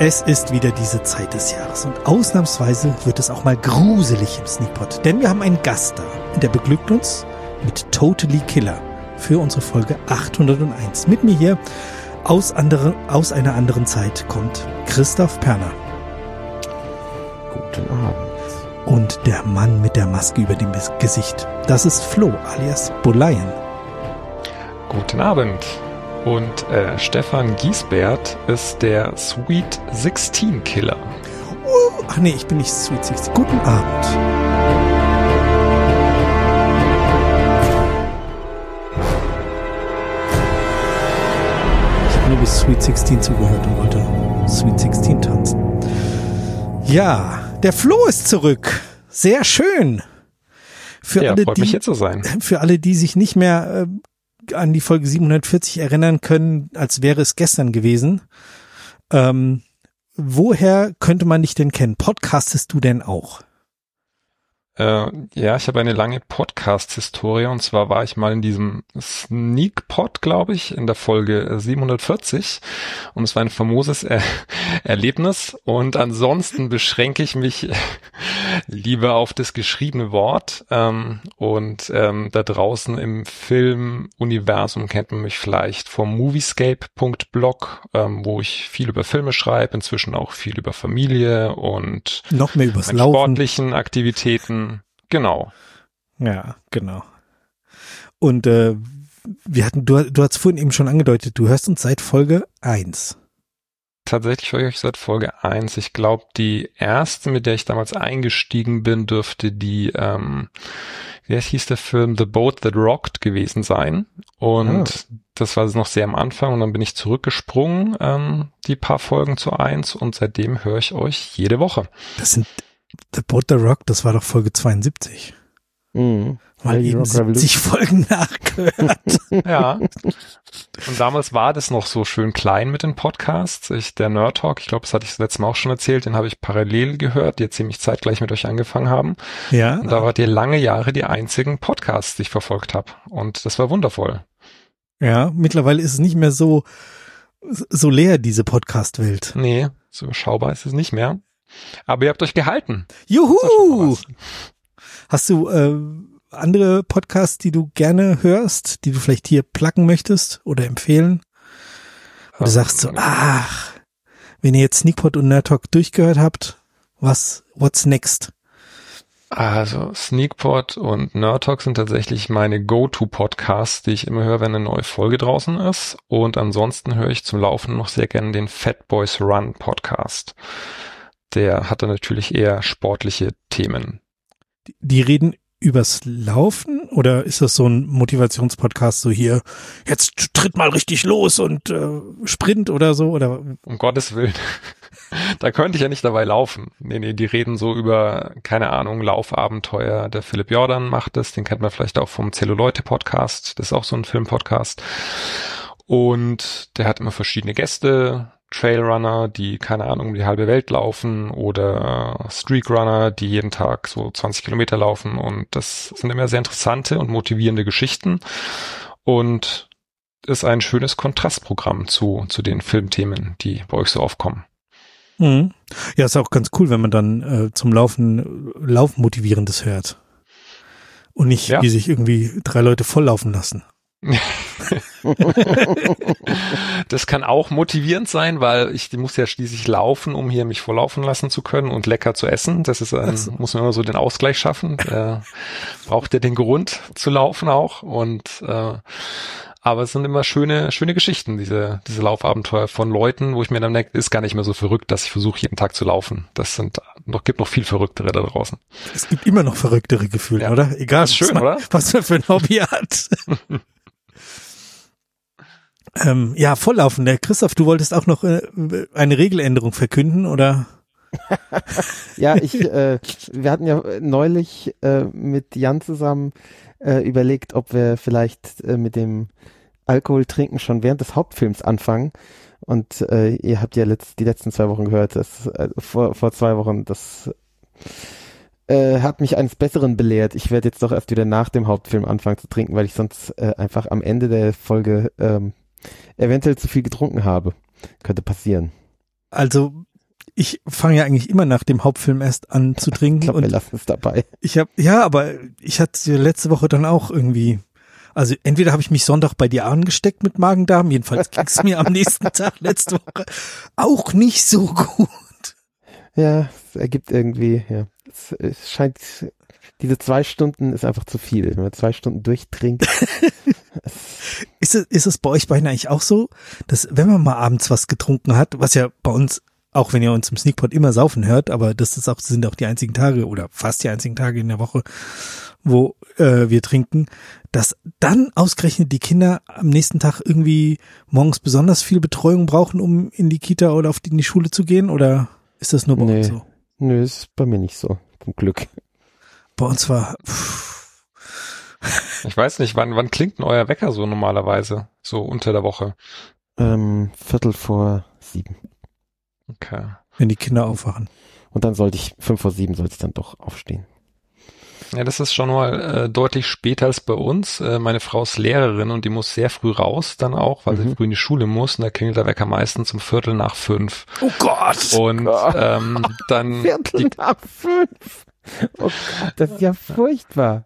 Es ist wieder diese Zeit des Jahres und ausnahmsweise wird es auch mal gruselig im Sneakpot, denn wir haben einen Gast da und der beglückt uns mit Totally Killer für unsere Folge 801. Mit mir hier aus, andere, aus einer anderen Zeit kommt Christoph Perner. Guten Abend. Und der Mann mit der Maske über dem Gesicht. Das ist Flo alias Bolayen. Guten Abend. Und äh, Stefan Giesbert ist der Sweet 16 Killer. Uh, ach nee, ich bin nicht Sweet 16. Guten Abend. Ich habe nur bis Sweet 16 zugehört und wollte Sweet 16 tanzen. Ja, der Flo ist zurück. Sehr schön. Für ja, alle, freut die, mich hier zu sein. Für alle, die sich nicht mehr äh, an die Folge 740 erinnern können, als wäre es gestern gewesen. Ähm, woher könnte man dich denn kennen? Podcastest du denn auch? Äh, ja, ich habe eine lange Podcast-Historie. Und zwar war ich mal in diesem Sneak-Pod, glaube ich, in der Folge 740 und es war ein famoses er Erlebnis. Und ansonsten beschränke ich mich lieber auf das geschriebene Wort. Ähm, und ähm, da draußen im Filmuniversum kennt man mich vielleicht vom moviescape.blog, ähm, wo ich viel über Filme schreibe, inzwischen auch viel über Familie und noch mehr übers Laufen. sportlichen Aktivitäten Genau. Ja, genau. Und äh, wir hatten, du, du hast vorhin eben schon angedeutet, du hörst uns seit Folge eins. Tatsächlich höre ich euch seit Folge eins. Ich glaube, die erste, mit der ich damals eingestiegen bin, dürfte die, ähm, wie hieß der Film, The Boat That Rocked gewesen sein. Und ah. das war noch sehr am Anfang und dann bin ich zurückgesprungen, ähm, die paar Folgen zu eins und seitdem höre ich euch jede Woche. Das sind The Boat the Rock, das war doch Folge 72. Mhm. Mal eben 70 Folgen nachgehört. ja. Und damals war das noch so schön klein mit den Podcasts. Ich, der Nerd Talk, ich glaube, das hatte ich das letzte Mal auch schon erzählt, den habe ich parallel gehört, die jetzt ziemlich zeitgleich mit euch angefangen haben. Ja. Und da wart ihr lange Jahre die einzigen Podcasts, die ich verfolgt habe. Und das war wundervoll. Ja, mittlerweile ist es nicht mehr so, so leer, diese Podcast-Welt. Nee, so überschaubar ist es nicht mehr. Aber ihr habt euch gehalten. Juhu! Hast du äh, andere Podcasts, die du gerne hörst, die du vielleicht hier placken möchtest oder empfehlen? Und du sagst so, ach, wenn ihr jetzt Sneakpot und Nerd Talk durchgehört habt, was, what's next? Also Sneakpot und Nerd Talk sind tatsächlich meine Go-To-Podcasts, die ich immer höre, wenn eine neue Folge draußen ist. Und ansonsten höre ich zum Laufen noch sehr gerne den Fat Boys Run Podcast der hat dann natürlich eher sportliche Themen. Die reden übers Laufen oder ist das so ein Motivationspodcast so hier, jetzt tritt mal richtig los und äh, Sprint oder so oder? Um Gottes Willen. da könnte ich ja nicht dabei laufen. Nee, nee, die reden so über, keine Ahnung, Laufabenteuer. Der Philipp Jordan macht das, den kennt man vielleicht auch vom Zelluleute Podcast. Das ist auch so ein Filmpodcast. Und der hat immer verschiedene Gäste. Trailrunner, die, keine Ahnung, die halbe Welt laufen oder Streakrunner, die jeden Tag so 20 Kilometer laufen und das sind immer sehr interessante und motivierende Geschichten und ist ein schönes Kontrastprogramm zu, zu den Filmthemen, die bei euch so aufkommen. Mhm. Ja, ist auch ganz cool, wenn man dann äh, zum Laufen Laufmotivierendes hört. Und nicht, ja. wie sich irgendwie drei Leute volllaufen lassen. Das kann auch motivierend sein, weil ich muss ja schließlich laufen, um hier mich volllaufen lassen zu können und lecker zu essen. Das ist ein, so. muss man immer so den Ausgleich schaffen. Äh, braucht ja den Grund zu laufen auch und äh, aber es sind immer schöne, schöne Geschichten, diese, diese Laufabenteuer von Leuten, wo ich mir dann denke, ist gar nicht mehr so verrückt, dass ich versuche, jeden Tag zu laufen. Das sind noch, gibt noch viel verrücktere da draußen. Es gibt immer noch verrücktere Gefühle, ja. oder? Egal, ist schön, was, man, oder? was man für ein Hobby hat. Ähm, ja, volllaufen. Der Christoph, du wolltest auch noch äh, eine Regeländerung verkünden, oder? ja, ich, äh, wir hatten ja neulich äh, mit Jan zusammen äh, überlegt, ob wir vielleicht äh, mit dem Alkohol trinken schon während des Hauptfilms anfangen. Und äh, ihr habt ja letzt, die letzten zwei Wochen gehört, dass äh, vor, vor zwei Wochen, das äh, hat mich eines Besseren belehrt. Ich werde jetzt doch erst wieder nach dem Hauptfilm anfangen zu trinken, weil ich sonst äh, einfach am Ende der Folge ähm, eventuell zu viel getrunken habe. Könnte passieren. Also ich fange ja eigentlich immer nach dem Hauptfilm erst an zu trinken. Ich glaube, wir lassen es dabei. Ich habe ja, aber ich hatte letzte Woche dann auch irgendwie. Also entweder habe ich mich Sonntag bei dir angesteckt mit Magen-Darm, jedenfalls ging es mir am nächsten Tag letzte Woche auch nicht so gut. Ja, es ergibt irgendwie, ja. Es, es scheint, diese zwei Stunden ist einfach zu viel. Wenn man zwei Stunden durchtrinkt. ist, es, ist es bei euch beiden eigentlich auch so, dass wenn man mal abends was getrunken hat, was ja bei uns auch wenn ihr uns im Sneakpot immer saufen hört, aber das ist auch, sind auch die einzigen Tage oder fast die einzigen Tage in der Woche, wo äh, wir trinken, dass dann ausgerechnet die Kinder am nächsten Tag irgendwie morgens besonders viel Betreuung brauchen, um in die Kita oder auf die, in die Schule zu gehen? Oder ist das nur bei nee, uns so? Nö, ist bei mir nicht so, zum Glück. Bei uns war. Pff. Ich weiß nicht, wann, wann klingt denn euer Wecker so normalerweise? So unter der Woche? Ähm, Viertel vor sieben. Okay. Wenn die Kinder aufwachen. Und dann sollte ich, fünf vor sieben sollte ich dann doch aufstehen. Ja, das ist schon mal äh, deutlich später als bei uns. Äh, meine Frau ist Lehrerin und die muss sehr früh raus dann auch, weil mhm. sie früh in die Schule muss und da klingelt der Wecker meistens um Viertel nach fünf. Oh Gott! Und Gott. Ähm, dann Viertel die, nach fünf. Oh Gott, das ist ja furchtbar.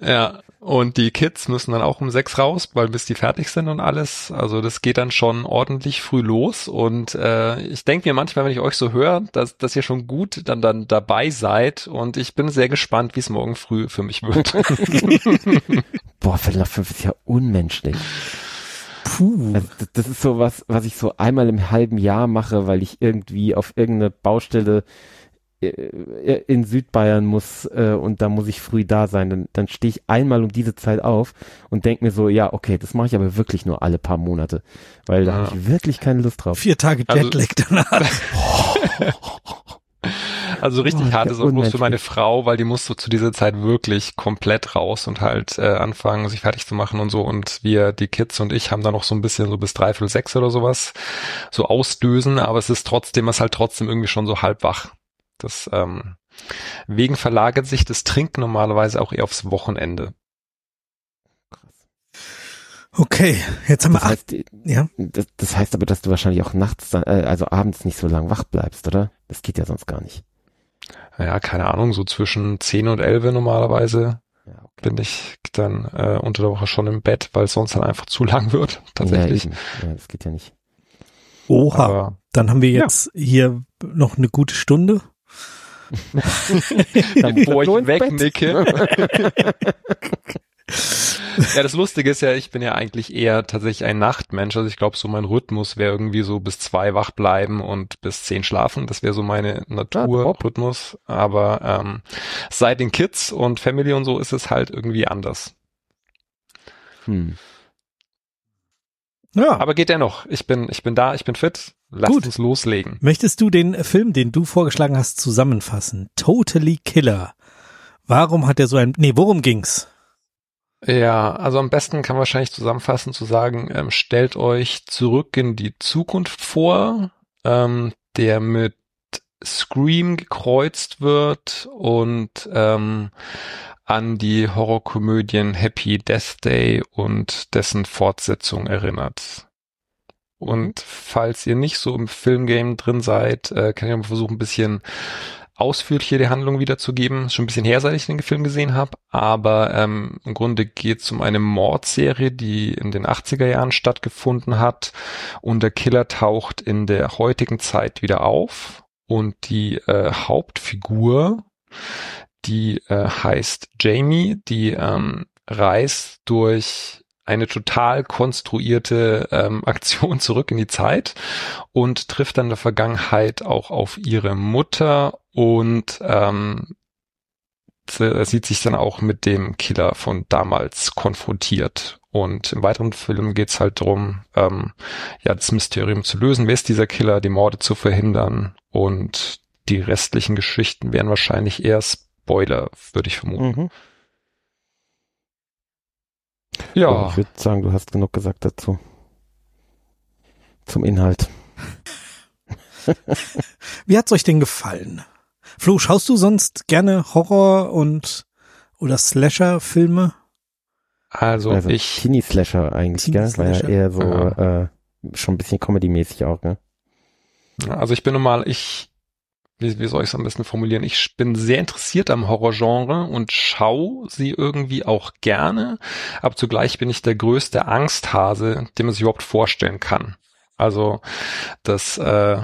Ja, und die Kids müssen dann auch um sechs raus, weil bis die fertig sind und alles. Also das geht dann schon ordentlich früh los. Und äh, ich denke mir manchmal, wenn ich euch so höre, dass, dass ihr schon gut dann, dann dabei seid. Und ich bin sehr gespannt, wie es morgen früh für mich wird. Boah, Viertel nach fünf ist ja unmenschlich. Puh. Also das, das ist so was, was ich so einmal im halben Jahr mache, weil ich irgendwie auf irgendeine Baustelle in Südbayern muss äh, und da muss ich früh da sein, dann, dann stehe ich einmal um diese Zeit auf und denke mir so, ja, okay, das mache ich aber wirklich nur alle paar Monate, weil da Ja. habe ich wirklich keine Lust drauf. Vier Tage Also- Jetlag danach. Also richtig Oh, hart ist auch bloß für meine Frau, weil die muss so zu dieser Zeit wirklich komplett raus und halt äh, anfangen, sich fertig zu machen und so. Und wir, die Kids und ich, haben da noch so ein bisschen so bis dreiviertel sechs oder sowas so ausdösen, aber es ist trotzdem, es ist halt trotzdem irgendwie schon so halb wach. Das ähm, wegen verlagert sich das Trinken normalerweise auch eher aufs Wochenende. Okay, jetzt haben wir Das acht. heißt, Ja. das, das heißt aber, dass du wahrscheinlich auch nachts, äh, also abends nicht so lang wach bleibst, oder? Das geht ja sonst gar nicht. Ja, keine Ahnung, so zwischen zehn und elf normalerweise Ja, okay. bin ich dann äh, unter der Woche schon im Bett, weil es sonst dann einfach zu lang wird, tatsächlich. Ja, ja, das geht ja nicht. Oha. Aber Dann haben wir jetzt hier noch eine gute Stunde. Dann bevor ich wegnicke. ja, das Lustige ist ja, ich bin ja eigentlich eher tatsächlich ein Nachtmensch. Also ich glaube, so mein Rhythmus wäre irgendwie so bis zwei wach bleiben und bis zehn schlafen. Das wäre so meine Naturrhythmus. Aber ähm, seit den Kids und Family und so ist es halt irgendwie anders. Hm. Ja. Aber geht dennoch. Ich bin, ich bin da, ich bin fit. Lasst Gut. uns loslegen. Möchtest du den Film, den du vorgeschlagen hast, zusammenfassen? Totally Killer. Warum hat er so ein, nee, worum ging's? Ja, also am besten kann man wahrscheinlich zusammenfassen zu sagen, ähm, stellt euch zurück in die Zukunft vor, ähm, der mit Scream gekreuzt wird und ähm, an die Horrorkomödien Happy Death Day und dessen Fortsetzung erinnert. Und falls ihr nicht so im Filmgame drin seid, äh, kann ich mal versuchen, ein bisschen ausführlicher die Handlung wiederzugeben. Schon ein bisschen her, seit ich den Film gesehen habe. Aber ähm, im Grunde geht es um eine Mordserie, die in den 80er Jahren stattgefunden hat. Und der Killer taucht in der heutigen Zeit wieder auf. Und die äh, Hauptfigur, die äh, heißt Jamie, die ähm, reist durch eine total konstruierte ähm, Aktion zurück in die Zeit und trifft dann in der Vergangenheit auch auf ihre Mutter und ähm, sie- sieht sich dann auch mit dem Killer von damals konfrontiert. Und im weiteren Film geht's halt darum, ähm, ja, das Mysterium zu lösen. Wer ist dieser Killer, die Morde zu verhindern? Und die restlichen Geschichten wären wahrscheinlich eher Spoiler, würde ich vermuten. Mhm. Ja, Ich würde sagen, du hast genug gesagt dazu. Zum Inhalt. Wie hat's euch denn gefallen? Flo, schaust du sonst gerne Horror und oder Slasher-Filme? also, also ich, Teenie-Slasher eigentlich, gell? War ja eher so, äh, schon ein bisschen Comedy-mäßig auch, ne? also ich bin normal, ich wie, wie soll ich es am besten formulieren? Ich bin sehr interessiert am Horrorgenre und schaue sie irgendwie auch gerne, aber zugleich bin ich der größte Angsthase, den man sich überhaupt vorstellen kann. Also das äh,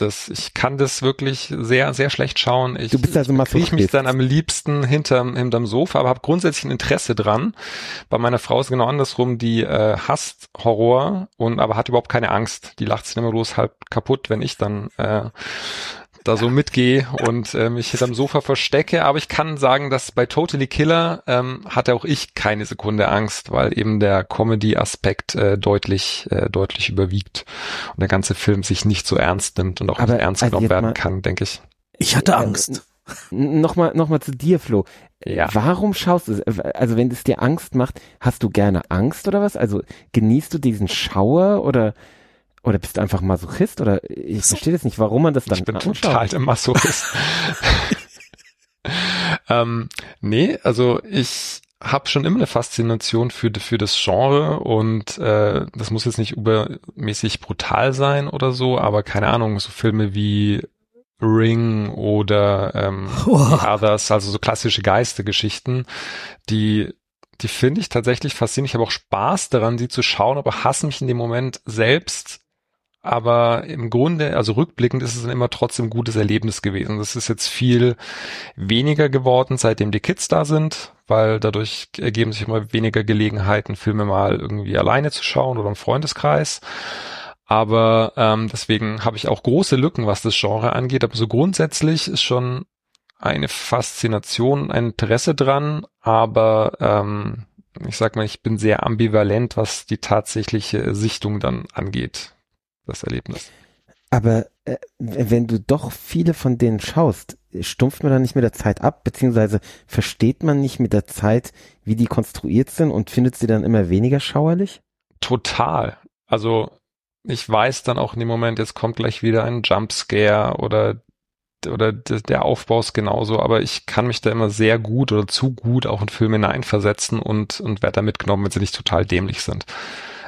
das, ich kann das wirklich sehr, sehr schlecht schauen. Ich, du bist also mal ich mich dann am liebsten hinterm, hinterm Sofa, aber habe grundsätzlich ein Interesse dran. Bei meiner Frau ist genau andersrum, die äh, hasst Horror und aber hat überhaupt keine Angst. Die lacht sich immer bloß halb kaputt, wenn ich dann äh, da so mitgehe und äh, mich hinterm Sofa verstecke. Aber ich kann sagen, dass bei Totally Killer ähm, hatte auch ich keine Sekunde Angst, weil eben der Comedy-Aspekt äh, deutlich, äh, deutlich überwiegt und der ganze Film sich nicht so ernst nimmt und auch Aber nicht ernst also genommen werden mal- kann, denke ich. Ich hatte Äh, Angst. Nochmal noch mal zu dir, Flo. Ja. Warum schaust du es? Also wenn es dir Angst macht, hast du gerne Angst oder was? Also genießt du diesen Schauer oder oder bist du einfach Masochist oder ich verstehe das nicht, warum man das dann Ich bin anschaut. total der Masochist. ähm, nee, also ich habe schon immer eine Faszination für, für das Genre und äh, das muss jetzt nicht übermäßig brutal sein oder so, aber keine Ahnung, so Filme wie Ring oder ähm. The Others, also so klassische Geistergeschichten, die die finde ich tatsächlich faszinierend. Ich habe auch Spaß daran, sie zu schauen, aber hasse mich in dem Moment selbst. Aber im Grunde, also rückblickend ist es dann immer trotzdem ein gutes Erlebnis gewesen. Das ist jetzt viel weniger geworden, seitdem die Kids da sind, weil dadurch ergeben sich immer weniger Gelegenheiten, Filme mal irgendwie alleine zu schauen oder im Freundeskreis. Aber ähm, deswegen habe ich auch große Lücken, was das Genre angeht. Aber so grundsätzlich ist schon eine Faszination, ein Interesse dran, aber ähm, ich sag mal, ich bin sehr ambivalent, was die tatsächliche Sichtung dann angeht, das Erlebnis. Aber äh, wenn du doch viele von denen schaust, stumpft man dann nicht mit der Zeit ab, beziehungsweise versteht man nicht mit der Zeit, wie die konstruiert sind und findet sie dann immer weniger schauerlich? Total. Also ich weiß dann auch in dem Moment, jetzt kommt gleich wieder ein Jumpscare oder oder der Aufbau ist genauso, aber ich kann mich da immer sehr gut oder zu gut auch in Filme hineinversetzen und, und werde da mitgenommen, wenn sie nicht total dämlich sind.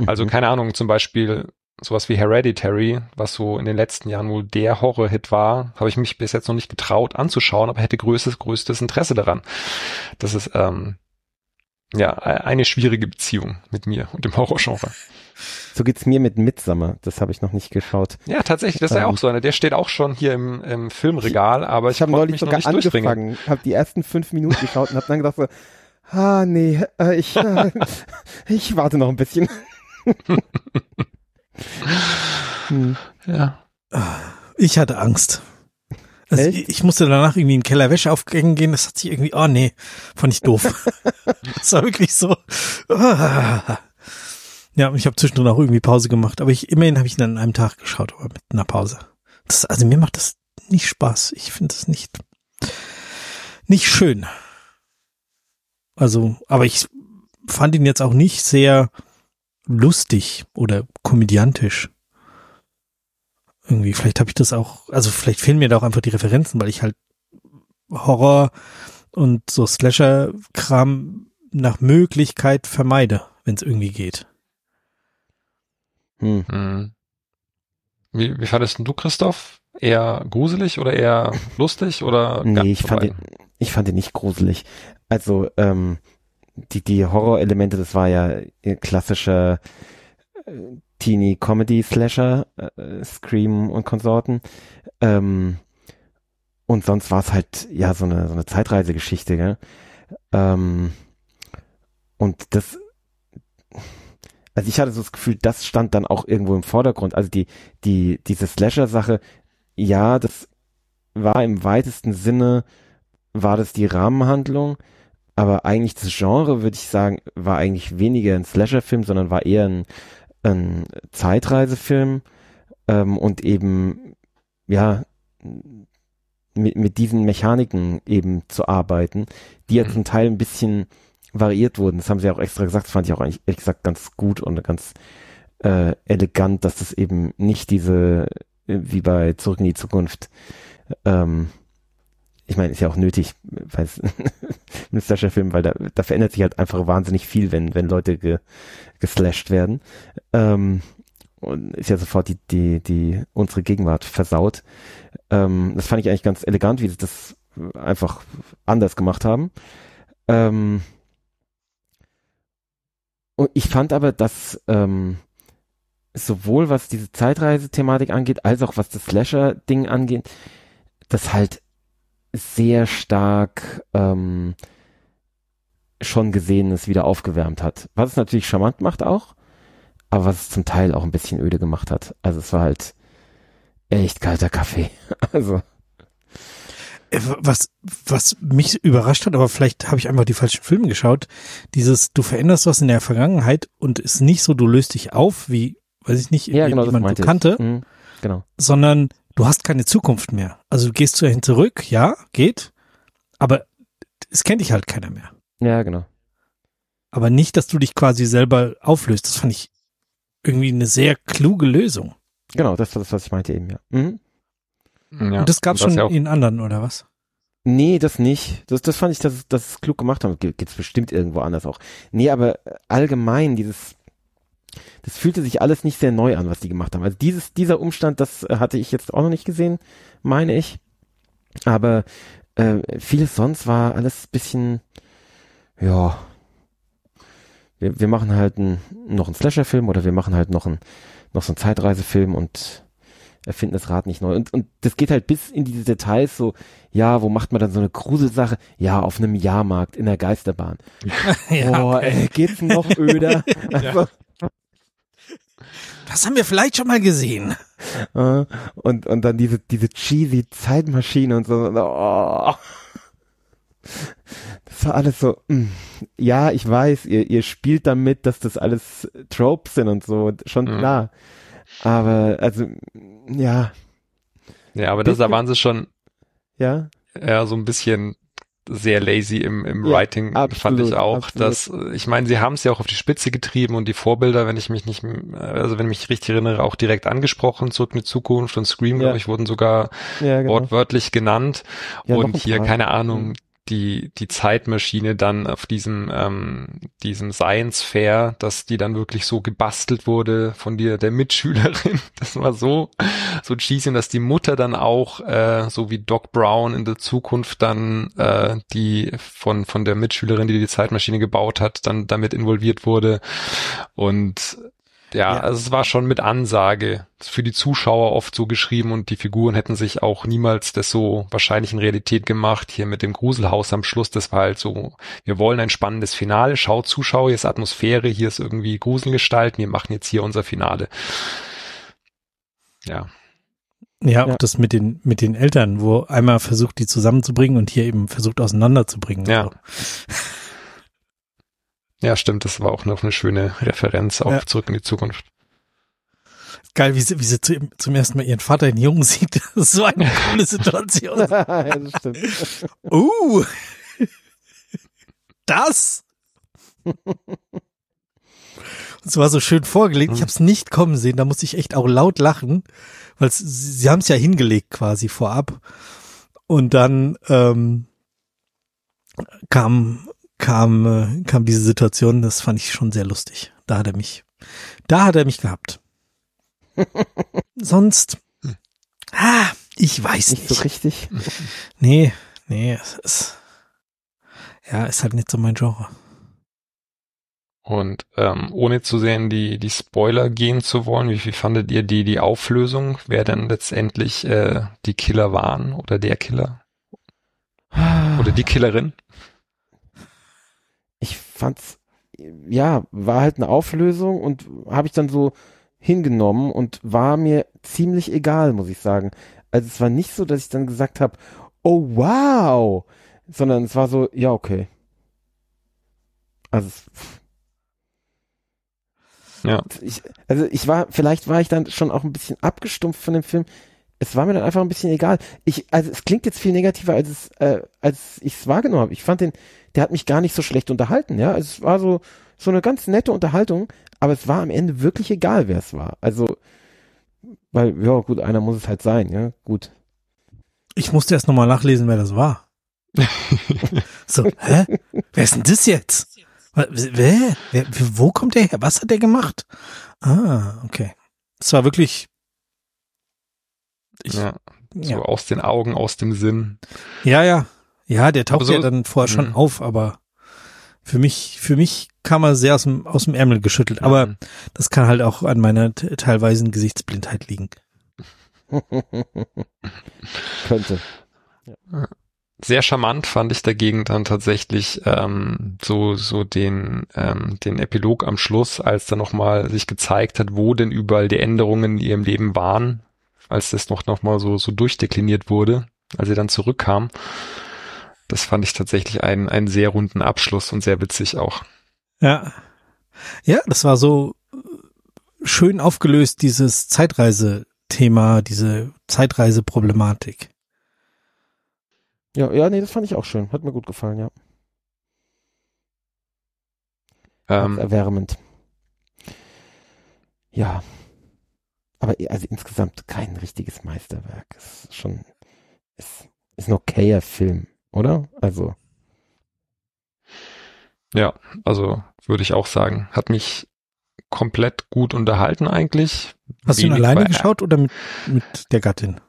Also Mhm. keine Ahnung, zum Beispiel sowas wie Hereditary, was so in den letzten Jahren wohl der Horror-Hit war, habe ich mich bis jetzt noch nicht getraut anzuschauen, aber hätte größtes, größtes Interesse daran. Das ist ähm, ja e- eine schwierige Beziehung mit mir und dem Horrorgenre. So geht's mir mit Midsummer, das habe ich noch nicht geschaut. Ja, tatsächlich, das ist ja Ähm. auch so einer. Der steht auch schon hier im, im Filmregal, aber ich, Ich habe neulich mich noch sogar nicht angefangen, habe die ersten fünf Minuten geschaut und habe dann gedacht so, ah nee, äh, ich, äh, ich warte noch ein bisschen. hm. Ja. Ich hatte Angst. Also ich, ich musste danach irgendwie in den Keller Wäsche aufgängen gehen. Das hat sich irgendwie, oh nee, fand ich doof. das war wirklich so. ah. Ja, und ich habe zwischendrin auch irgendwie Pause gemacht. Aber ich, immerhin habe ich ihn dann an einem Tag geschaut, aber mit einer Pause. Das, also mir macht das nicht Spaß. Ich finde es nicht, nicht schön. Also, aber ich fand ihn jetzt auch nicht sehr lustig oder komödiantisch irgendwie, vielleicht habe ich das auch, also vielleicht fehlen mir da auch einfach die Referenzen, weil ich halt Horror und so Slasher-Kram nach Möglichkeit vermeide, wenn es irgendwie geht. Hm. Hm. Wie, wie fandest du, Christoph? Eher gruselig oder eher lustig oder Nee, ich fand, den, ich fand den nicht gruselig. Also, ähm, die, die Horrorelemente, das war ja klassischer äh, Teenie-Comedy-Slasher, äh, Scream und Konsorten. Ähm, und sonst war es halt, ja, so eine, so eine Zeitreisegeschichte, gell? Ähm, und das, also ich hatte so das Gefühl, das stand dann auch irgendwo im Vordergrund. Also die, die, diese Slasher-Sache, ja, das war im weitesten Sinne, war das die Rahmenhandlung, aber eigentlich das Genre, würde ich sagen, war eigentlich weniger ein Slasher-Film, sondern war eher ein, ein Zeitreisefilm ähm, und eben, ja, mit, mit diesen Mechaniken eben zu arbeiten, die ja Mhm. zum Teil ein bisschen variiert wurden. Das haben sie auch extra gesagt, das fand ich auch eigentlich ehrlich gesagt ganz gut und ganz äh, elegant, dass das eben nicht diese, äh, wie bei Zurück in die Zukunft, ähm, ich meine, ist ja auch nötig, weil es ein Slasher-Film, weil da, da verändert sich halt einfach wahnsinnig viel, wenn, wenn Leute ge, geslasht werden. Ähm, und ist ja sofort die, die, die, unsere Gegenwart versaut. Ähm, das fand ich eigentlich ganz elegant, wie sie das einfach anders gemacht haben. Ähm, und ich fand aber, dass ähm, sowohl was diese Zeitreise-Thematik angeht, als auch was das Slasher-Ding angeht, das halt sehr stark ähm, schon Gesehenes wieder aufgewärmt hat. Was es natürlich charmant macht auch, aber was es zum Teil auch ein bisschen öde gemacht hat. Also es war halt echt kalter Kaffee. Also Äh, was, was mich überrascht hat, aber vielleicht habe ich einfach die falschen Filme geschaut, dieses, du veränderst was in der Vergangenheit und ist nicht so, du löst dich auf, wie, weiß ich nicht, ja, genau, jemand du kannte, mhm, genau. sondern du hast keine Zukunft mehr. Also du gehst dahin zurück, ja, geht, aber es kennt dich halt keiner mehr. Ja, genau. Aber nicht, dass du dich quasi selber auflöst. Das fand ich irgendwie eine sehr kluge Lösung. Genau, das war das, was ich meinte eben, ja. Mhm. Ja, und das gab es schon ja in anderen, oder was? Nee, das nicht. Das, das fand ich, dass das es klug gemacht haben. Gibt's bestimmt irgendwo anders auch. Nee, aber allgemein, dieses, das fühlte sich alles nicht sehr neu an, was die gemacht haben. Also dieses, dieser Umstand, das hatte ich jetzt auch noch nicht gesehen, meine ich. Aber äh, vieles sonst war alles bisschen, ja, wir, wir machen halt ein, noch einen Slasher-Film oder wir machen halt noch ein, noch so einen Zeitreisefilm und erfinden das Rad nicht neu. Und, und das geht halt bis in diese Details so, ja, wo macht man dann so eine Gruselsache? Ja, auf einem Jahrmarkt in der Geisterbahn. ja, Boah, ey, geht's noch öder? Also, das haben wir vielleicht schon mal gesehen. Und, und dann diese, diese cheesy Zeitmaschine und so. Oh. Das war alles so, mh. Mm, ja, ich weiß, ihr, ihr spielt damit, dass das alles Tropes sind und so, schon mhm. klar. Aber, also, ja. Ja, aber das, da waren sie schon, ja, ja, so ein bisschen sehr lazy im, im ja, Writing, absolut, fand ich auch. Absolut. Dass, ich meine, sie haben es ja auch auf die Spitze getrieben und die Vorbilder, wenn ich mich nicht, also wenn ich mich richtig erinnere, auch direkt angesprochen, zurück mit Zukunft und Scream, ja. glaube ich, wurden sogar ja, genau. wortwörtlich genannt. und hier, keine Ahnung, mhm die, die Zeitmaschine dann auf diesem, ähm, diesem Science Fair, dass die dann wirklich so gebastelt wurde von dir, der Mitschülerin. Das war so, so cheesy dass die Mutter dann auch, äh, so wie Doc Brown in der Zukunft dann, äh, die von, von der Mitschülerin, die die Zeitmaschine gebaut hat, dann damit involviert wurde. Und ja, ja, also es war schon mit Ansage für die Zuschauer oft so geschrieben und die Figuren hätten sich auch niemals das so wahrscheinlich in Realität gemacht. Hier mit dem Gruselhaus am Schluss, das war halt so, wir wollen ein spannendes Finale, schaut Zuschauer, hier ist Atmosphäre, hier ist irgendwie Gruselgestalten, wir machen jetzt hier unser Finale. Ja. Ja, auch ja. das mit den, mit den Eltern, wo einmal versucht, die zusammenzubringen und hier eben versucht auseinanderzubringen. Ja. So. Ja, stimmt, das war auch noch eine schöne Referenz auf ja. Zurück in die Zukunft. Geil, wie sie, wie sie zu, zum ersten Mal ihren Vater in Jungen sieht. Das ist so eine coole Situation. ja, das stimmt. Uh, das. Und es war so schön vorgelegt. Ich habe es nicht kommen sehen. Da muss ich echt auch laut lachen, weil sie, sie haben es ja hingelegt quasi vorab. Und dann ähm, kam kam, äh, kam diese Situation, das fand ich schon sehr lustig. Da hat er mich, da hat er mich gehabt. Sonst, ah, ich weiß nicht. Nicht so richtig? Nee, nee, es ist, ja, ist halt nicht so mein Genre. Und ähm, ohne zu sehen, die, die Spoiler gehen zu wollen, wie viel fandet ihr die, die Auflösung, wer denn letztendlich äh, die Killer waren oder der Killer? Oder die Killerin? Fand's, ja, war halt eine Auflösung und habe ich dann so hingenommen und war mir ziemlich egal, muss ich sagen. Also es war nicht so, dass ich dann gesagt habe, oh wow, sondern es war so, ja, okay. Also ja. Ich, also ich war, vielleicht war ich dann schon auch ein bisschen abgestumpft von dem Film. Es war mir dann einfach ein bisschen egal. Ich, also es klingt jetzt viel negativer, als es, äh, als ich es wahrgenommen habe. Ich fand den, der hat mich gar nicht so schlecht unterhalten, ja. Also es war so, so eine ganz nette Unterhaltung, aber es war am Ende wirklich egal, wer es war. Also, weil, ja, gut, einer muss es halt sein, ja, gut. Ich musste erst nochmal nachlesen, wer das war. so, hä? Wer ist denn das jetzt? Wer? wer? Wo kommt der her? Was hat der gemacht? Ah, okay. Es war wirklich. Ich, ja, So ja. aus den Augen, aus dem Sinn. Ja, ja. Ja, der taucht so- ja dann vorher schon Mhm. auf, aber für mich, für mich kam er sehr aus dem, aus dem Ärmel geschüttelt. Aber Mhm. das kann halt auch an meiner teilweisen Gesichtsblindheit liegen. Könnte. Sehr charmant fand ich dagegen dann tatsächlich ähm, so so den ähm, den Epilog am Schluss, als dann nochmal sich gezeigt hat, wo denn überall die Änderungen in ihrem Leben waren, als das noch noch mal so so durchdekliniert wurde, als sie dann zurückkam. Das fand ich tatsächlich einen einen sehr runden Abschluss und sehr witzig auch. Ja. Ja, das war so äh, schön aufgelöst, dieses Zeitreise-Thema, diese Zeitreise-Problematik. Ja, ja, nee, das fand ich auch schön. Hat mir gut gefallen, ja. Ähm, Erwärmend. Ja. Aber also insgesamt kein richtiges Meisterwerk. Es ist schon, ist, ist ein okayer Film, oder? Also, Ja, also würde ich auch sagen, hat mich komplett gut unterhalten eigentlich. Hast du ihn Wenig alleine geschaut oder mit, mit der Gattin?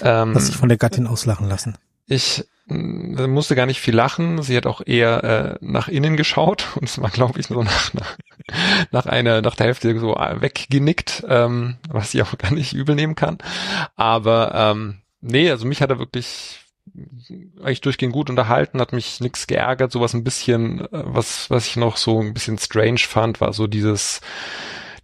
Ähm, Hast dich von der Gattin auslachen lassen? ich mh, musste gar nicht viel lachen. Sie hat auch eher äh, nach innen geschaut und es war, glaube ich, so nach, nach, nach einer, nach der Hälfte so äh, weggenickt, ähm, was ich auch gar nicht übel nehmen kann. Aber ähm, nee, also mich hat er wirklich eigentlich durchgehend gut unterhalten, hat mich nix geärgert, sowas ein bisschen, äh, was, was ich noch so ein bisschen strange fand, war so dieses,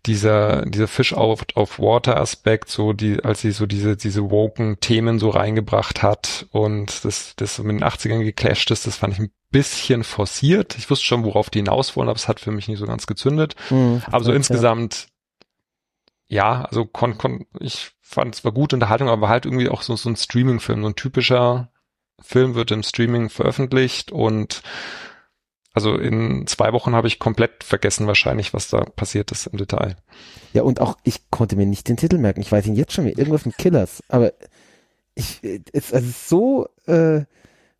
dieser, dieser Fish auf, auf Water Aspekt, so die, als sie so diese, diese woken Themen so reingebracht hat und das, das so mit den 80ern geclasht ist, das fand ich ein bisschen forciert. Ich wusste schon, worauf die hinaus wollen, aber es hat für mich nicht so ganz gezündet. mh, Aber so ja. insgesamt, ja, also kon, kon, ich fand es war gute Unterhaltung, aber halt irgendwie auch so, so ein Streaming-Film, so ein typischer Film wird im Streaming veröffentlicht und also in zwei Wochen habe ich komplett vergessen wahrscheinlich, was da passiert ist im Detail. Ja, und auch ich konnte mir nicht den Titel merken. Ich weiß ihn jetzt schon wieder. Irgendwas mit Killers. Aber ich, es, also so äh,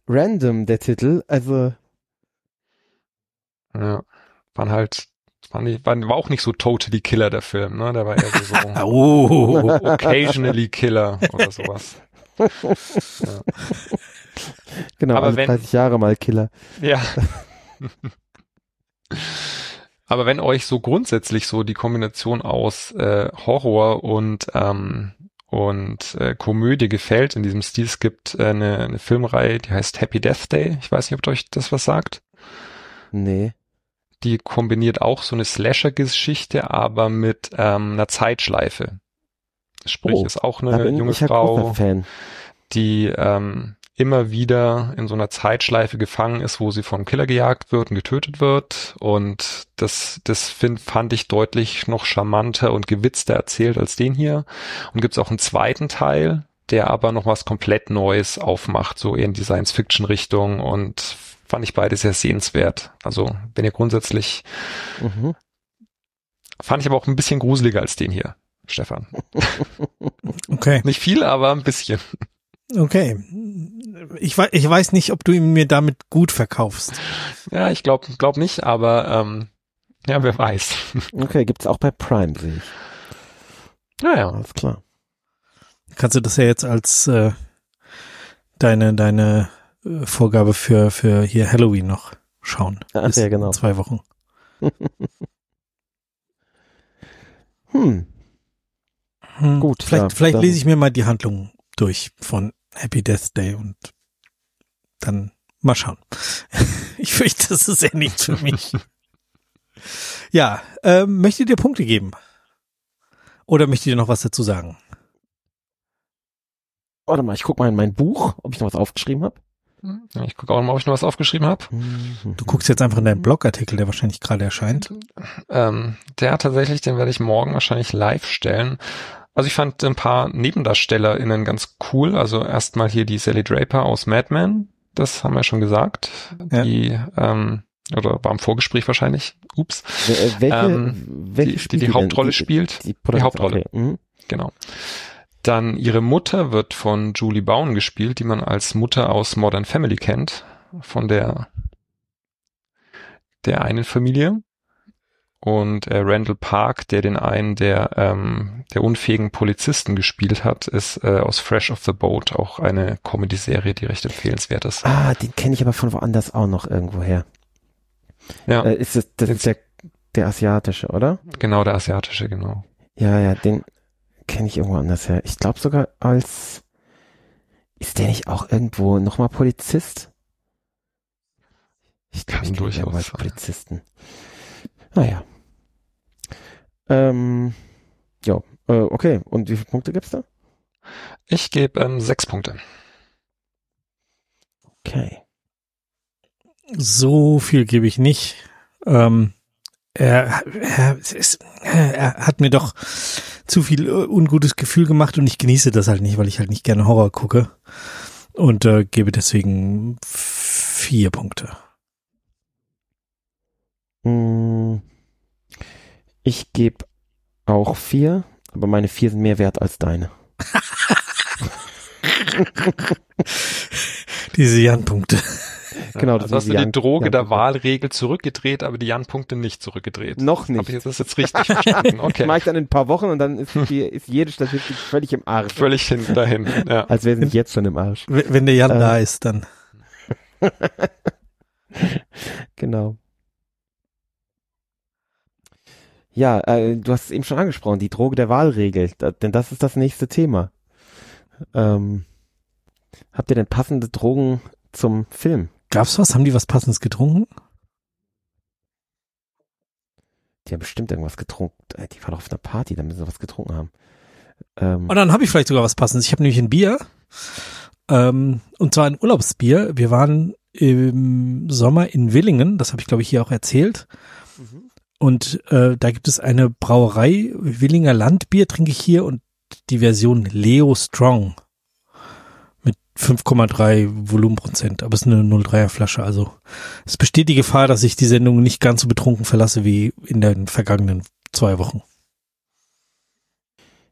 random, der Titel. Also, Ja, waren halt, waren, nicht, waren, war auch nicht so totally Killer der Film, ne? Der war eher so, Oh, occasionally Killer oder sowas. genau, Aber alle wenn- 30 Jahre mal Killer. Ja. Aber wenn euch so grundsätzlich so die Kombination aus äh, Horror und ähm, und äh, Komödie gefällt in diesem Stil, es gibt äh, eine, eine Filmreihe, die heißt Happy Death Day. Ich weiß nicht, ob euch das was sagt. Nee. Die kombiniert auch so eine Slasher-Geschichte, aber mit ähm, einer Zeitschleife. Sprich, Oh, ist auch eine junge Frau Fan. die ähm, immer wieder in so einer Zeitschleife gefangen ist, wo sie vom Killer gejagt wird und getötet wird. Und das, das find, fand ich deutlich noch charmanter und gewitzter erzählt als den hier. Und gibt's auch einen zweiten Teil, der aber noch was komplett Neues aufmacht, so eher in die Science-Fiction-Richtung und fand ich beide sehr sehenswert. Also wenn ihr grundsätzlich, Mhm. fand ich aber auch ein bisschen gruseliger als den hier, Stefan. okay, Nicht viel, aber ein bisschen. Okay. Ich, wei- ich weiß nicht, ob du ihn mir damit gut verkaufst. Ja, ich glaube glaub nicht, aber ähm, ja, wer weiß. Okay, gibt's auch bei Prime, sehe ich. Naja, Alles klar. Kannst du das ja jetzt als äh, deine deine äh, Vorgabe für für hier Halloween noch schauen? Ach ja, genau. Zwei Wochen. Hm. Hm, Gut, Vielleicht, ja, vielleicht lese ich mir mal die Handlung durch von Happy Death Day und dann mal schauen. ich fürchte, das ist ja nichts für mich. ja, ähm, möchtet ihr Punkte geben? Oder möchtet ihr noch was dazu sagen? Warte mal, ich guck mal in mein Buch, ob ich noch was aufgeschrieben habe. Ja, ich gucke auch mal, ob ich noch was aufgeschrieben habe. Du guckst jetzt einfach in deinen Blogartikel, der wahrscheinlich gerade erscheint. Ähm, der tatsächlich, den werde ich morgen wahrscheinlich live stellen. Also ich fand ein paar NebendarstellerInnen ganz cool. Also erstmal hier die Sally Draper aus Mad Men. Das haben wir schon gesagt. Ja. Die, ähm, oder war im Vorgespräch wahrscheinlich. Ups. Äh, Welche, Ähm, welche die, die, die denn? Hauptrolle spielt. Die, Protagonistin, Hauptrolle. Okay. Mhm. Genau. Dann ihre Mutter wird von Julie Bowen gespielt, die man als Mutter aus Modern Family kennt, von der der einen Familie. Und äh, Randall Park, der den einen der, ähm, der unfähigen Polizisten gespielt hat, ist äh, aus Fresh of the Boat auch eine Comedy-Serie, die recht empfehlenswert ist. Ah, den kenne ich aber von woanders auch noch irgendwo her. Ja, Äh, ist das, das ist der, der asiatische, oder? genau, der asiatische, genau. Ja, ja, den kenne ich irgendwo anders her. Ich glaube sogar als, ist der nicht auch irgendwo nochmal Polizist? Ich Kann ich durchaus als sein. Naja. Ähm, ja, äh, okay. Und wie viele Punkte gibt's da? Ich gebe ähm, sechs Punkte. Okay. So viel gebe ich nicht. Ähm, er, er, ist, er hat mir doch zu viel äh, ungutes Gefühl gemacht und ich genieße das halt nicht, weil ich halt nicht gerne Horror gucke. Und äh, gebe deswegen vier Punkte. Mm, Ich gebe auch vier, aber meine vier sind mehr wert als deine. Diese Jan-Punkte. Genau, das also hast du die die Jan- Droge der. Wahlregel zurückgedreht, aber die Jan-Punkte nicht zurückgedreht. Noch Hab nicht. ich das jetzt richtig verstanden? Das Okay. mache ich dann in ein paar Wochen und dann ist, die, ist jede Statistik völlig im Arsch. Völlig hin dahin. Ja. Als wäre sie jetzt schon im Arsch. Wenn wenn der Jan Äh. da ist, dann. Genau. Ja, äh, du hast es eben schon angesprochen, die Droge der Wahlregel, da, denn das ist das nächste Thema. Ähm, habt ihr denn passende Drogen zum Film? Gab's was? Haben die was Passendes getrunken? Die haben bestimmt irgendwas getrunken. Äh, Die waren doch auf einer Party, da müssen sie was getrunken haben. Ähm, Und dann habe ich vielleicht sogar was Passendes. Ich habe nämlich ein Bier. Ähm, und zwar ein Urlaubsbier. Wir waren im Sommer in Willingen. Das habe ich, glaube ich, hier auch erzählt. Und äh, da gibt es eine Brauerei. Willinger Landbier trinke ich hier und die Version Leo Strong. Mit 5,3 Volumenprozent. Aber es ist eine 03er Flasche. Also es besteht die Gefahr, dass ich die Sendung nicht ganz so betrunken verlasse wie in den vergangenen zwei Wochen.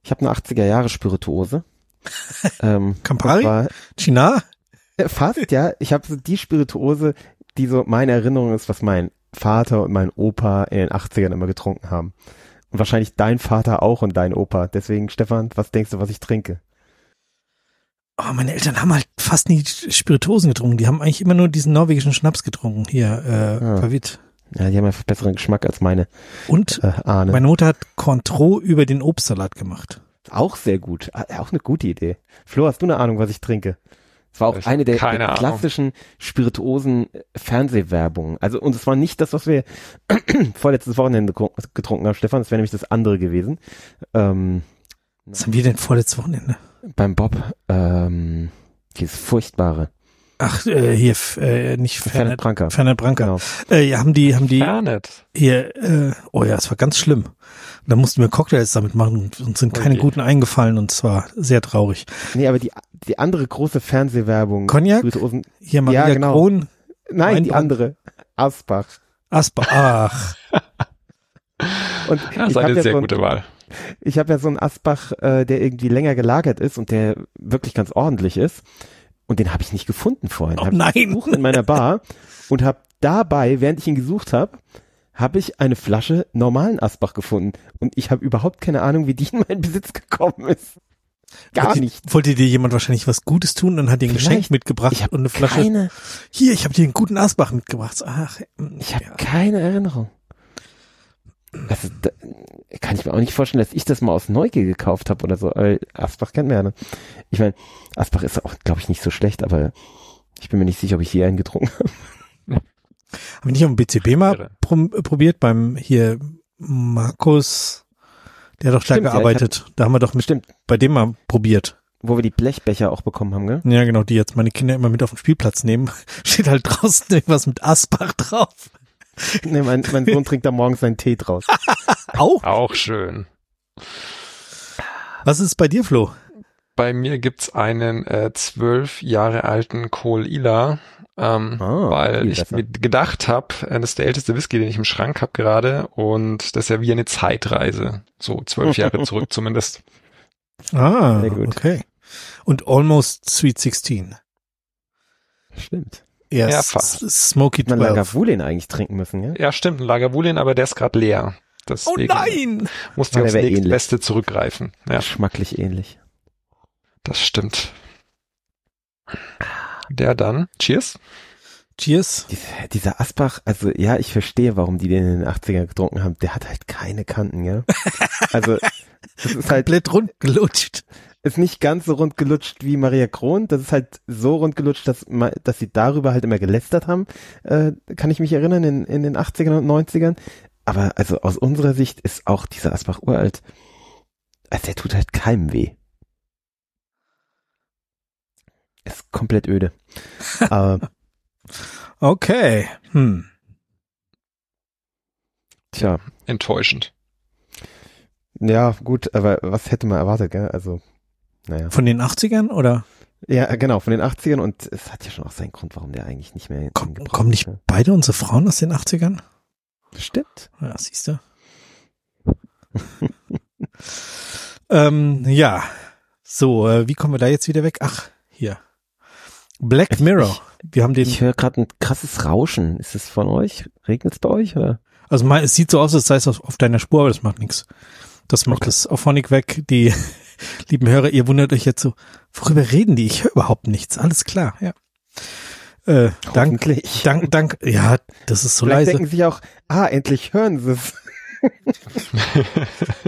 ich habe eine 80er Jahre Spirituose. ähm, Campari? China? Äh, Fast, ja. Ich habe so die Spirituose, die so meine Erinnerung ist, was mein Vater und mein Opa in den 80ern immer getrunken haben. Und wahrscheinlich dein Vater auch und dein Opa. Deswegen, Stefan, was denkst du, was ich trinke? Oh, meine Eltern haben halt fast nie Spirituosen getrunken. Die haben eigentlich immer nur diesen norwegischen Schnaps getrunken. Hier, äh, Ah. Pavit. Ja, die haben einfach besseren Geschmack als meine Und äh, Ahne. meine Mutter hat Cointreau über den Obstsalat gemacht. auch sehr gut. Ah, Auch eine gute Idee. Flo, hast du eine Ahnung, was ich trinke? Es war auch Ich eine der, der klassischen spirituosen äh, Fernsehwerbungen. Also, und es war nicht das, was wir vorletztes Wochenende getrunken haben, Stefan. Es wäre nämlich das andere gewesen. Ähm, Was haben wir denn vorletztes Wochenende? beim Bob, ähm, dieses furchtbare. Ach, äh, hier, äh, nicht Fernet Branca. Fernet Branca. Genau. Äh, ja, haben die, haben die Fernet. hier, äh, oh ja, es war ganz schlimm. Da mussten wir Cocktails damit machen und uns sind keine Okay. guten eingefallen und es war sehr traurig. Nee, aber die, die andere große Fernsehwerbung. Cognac? Hier Maria Ja, genau. Kron, nein, die andere. Asbach. Asper, ach, Und Ja, ich ist habe eine ja, sehr so ein- gute Wahl. ich hab ja so einen Asbach, äh, der irgendwie länger gelagert ist und der wirklich ganz ordentlich ist. Und den habe ich nicht gefunden vorhin. Oh hab ich nein. gesucht in meiner Bar und habe dabei, während ich ihn gesucht habe, habe ich eine Flasche normalen Asbach gefunden. Und ich habe überhaupt keine Ahnung, wie die in meinen Besitz gekommen ist. Gar wollte, nicht. Wollte dir jemand wahrscheinlich was Gutes tun und hat dir ein Vielleicht. Geschenk mitgebracht und eine Flasche. keine, Hier, ich habe dir einen guten Asbach mitgebracht. Ach, ich habe ja. keine Erinnerung. Also, da, kann ich mir auch nicht vorstellen, dass ich das mal aus Neugier gekauft habe oder so. Weil Asbach kennt man ja. Ne? Ich meine, Asbach ist auch, glaube ich, nicht so schlecht, aber ich bin mir nicht sicher, ob ich je einen getrunken habe. Haben wir nicht auf dem BCB mal prom- äh, probiert beim hier Markus, der hat doch da Stimmt, ja, gearbeitet. da haben wir doch mit Stimmt, bei dem mal probiert. wo wir die Blechbecher auch bekommen haben, gell? Ja, genau, die jetzt meine Kinder immer mit auf den Spielplatz nehmen. Steht halt draußen irgendwas mit Asbach drauf. Nee, mein, mein Sohn trinkt da morgens seinen Tee draus. Auch? Auch schön. Was ist bei dir, Flo? Bei mir gibt's einen äh, zwölf Jahre alten Kohl Ila, ähm, Ah, weil ich besser. mir gedacht habe, äh, das ist der älteste Whisky, den ich im Schrank habe gerade und das ist ja wie eine Zeitreise, so zwölf Jahre zurück zumindest. Ah, Sehr gut. okay. Und Almost Sweet 16. Stimmt. Ja, Ja, Smoky Hätte man 12. Lagavulin eigentlich trinken müssen, ja? Ja, stimmt, ein Lagavulin, aber der ist gerade leer. Oh Deswegen nein! musste ich der aufs ähnlich. nächstbeste zurückgreifen. Ja, Geschmacklich ähnlich. das stimmt. Der dann. Cheers. Cheers. Dieser, dieser Asbach, also ja, ich verstehe, warum die den in den 80er getrunken haben. Der hat halt keine Kanten, ja. Also, das ist halt, Komplett rund gelutscht. Ist nicht ganz so rund gelutscht wie Maria Kron. Das ist halt so rund gelutscht, dass, dass sie darüber halt immer gelästert haben. Äh, kann ich mich erinnern, in, in den 80ern und 90ern. Aber also aus unserer Sicht ist auch dieser Asbach uralt. Also der tut halt keinem weh. Ist komplett öde. Aber, Okay. Hm. tja, Enttäuschend. ja, gut, aber was hätte man erwartet, gell? Also, naja. Von den 80ern oder Ja, genau, von den 80ern und es hat ja schon auch seinen Grund, warum der eigentlich nicht mehr komm, kommen nicht ist, beide unsere Frauen aus den 80ern? ja. Stimmt. Ja, siehst du. ähm, ja. So, äh, wie kommen wir da jetzt wieder weg? Ach, hier. Black Ich- Mirror. Wir haben den, Ich höre gerade ein krasses Rauschen. Ist es von euch? Regnet es bei euch? Oder? also mal, es sieht so aus, als sei es auf, auf deiner Spur, aber das macht nichts. Das macht Okay. das Auphonic weg. Die lieben Hörer, ihr wundert euch jetzt so, worüber reden die? Ich höre überhaupt nichts. Alles klar, ja. Äh, dank, dank, dank, ja, das ist so Vielleicht leise. denken sich auch, ah, endlich hören sie es.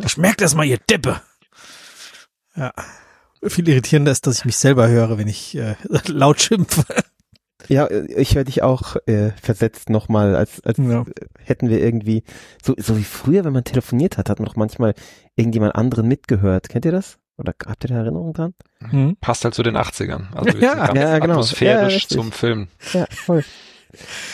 Ich merke das mal, ihr Deppe. Ja. Viel irritierender ist, dass ich mich selber höre, wenn ich äh, laut schimpfe. Ja, ich höre dich auch äh, versetzt nochmal, als, als Ja. hätten wir irgendwie, so, so wie früher, wenn man telefoniert hat, hat man doch manchmal irgendjemand anderen mitgehört. Kennt ihr das? Oder habt ihr da Erinnerungen dran? Hm? Passt halt zu den 80ern. Also wir Ja, sind ganz ja, genau. atmosphärisch Ja, zum Film. Ja, voll.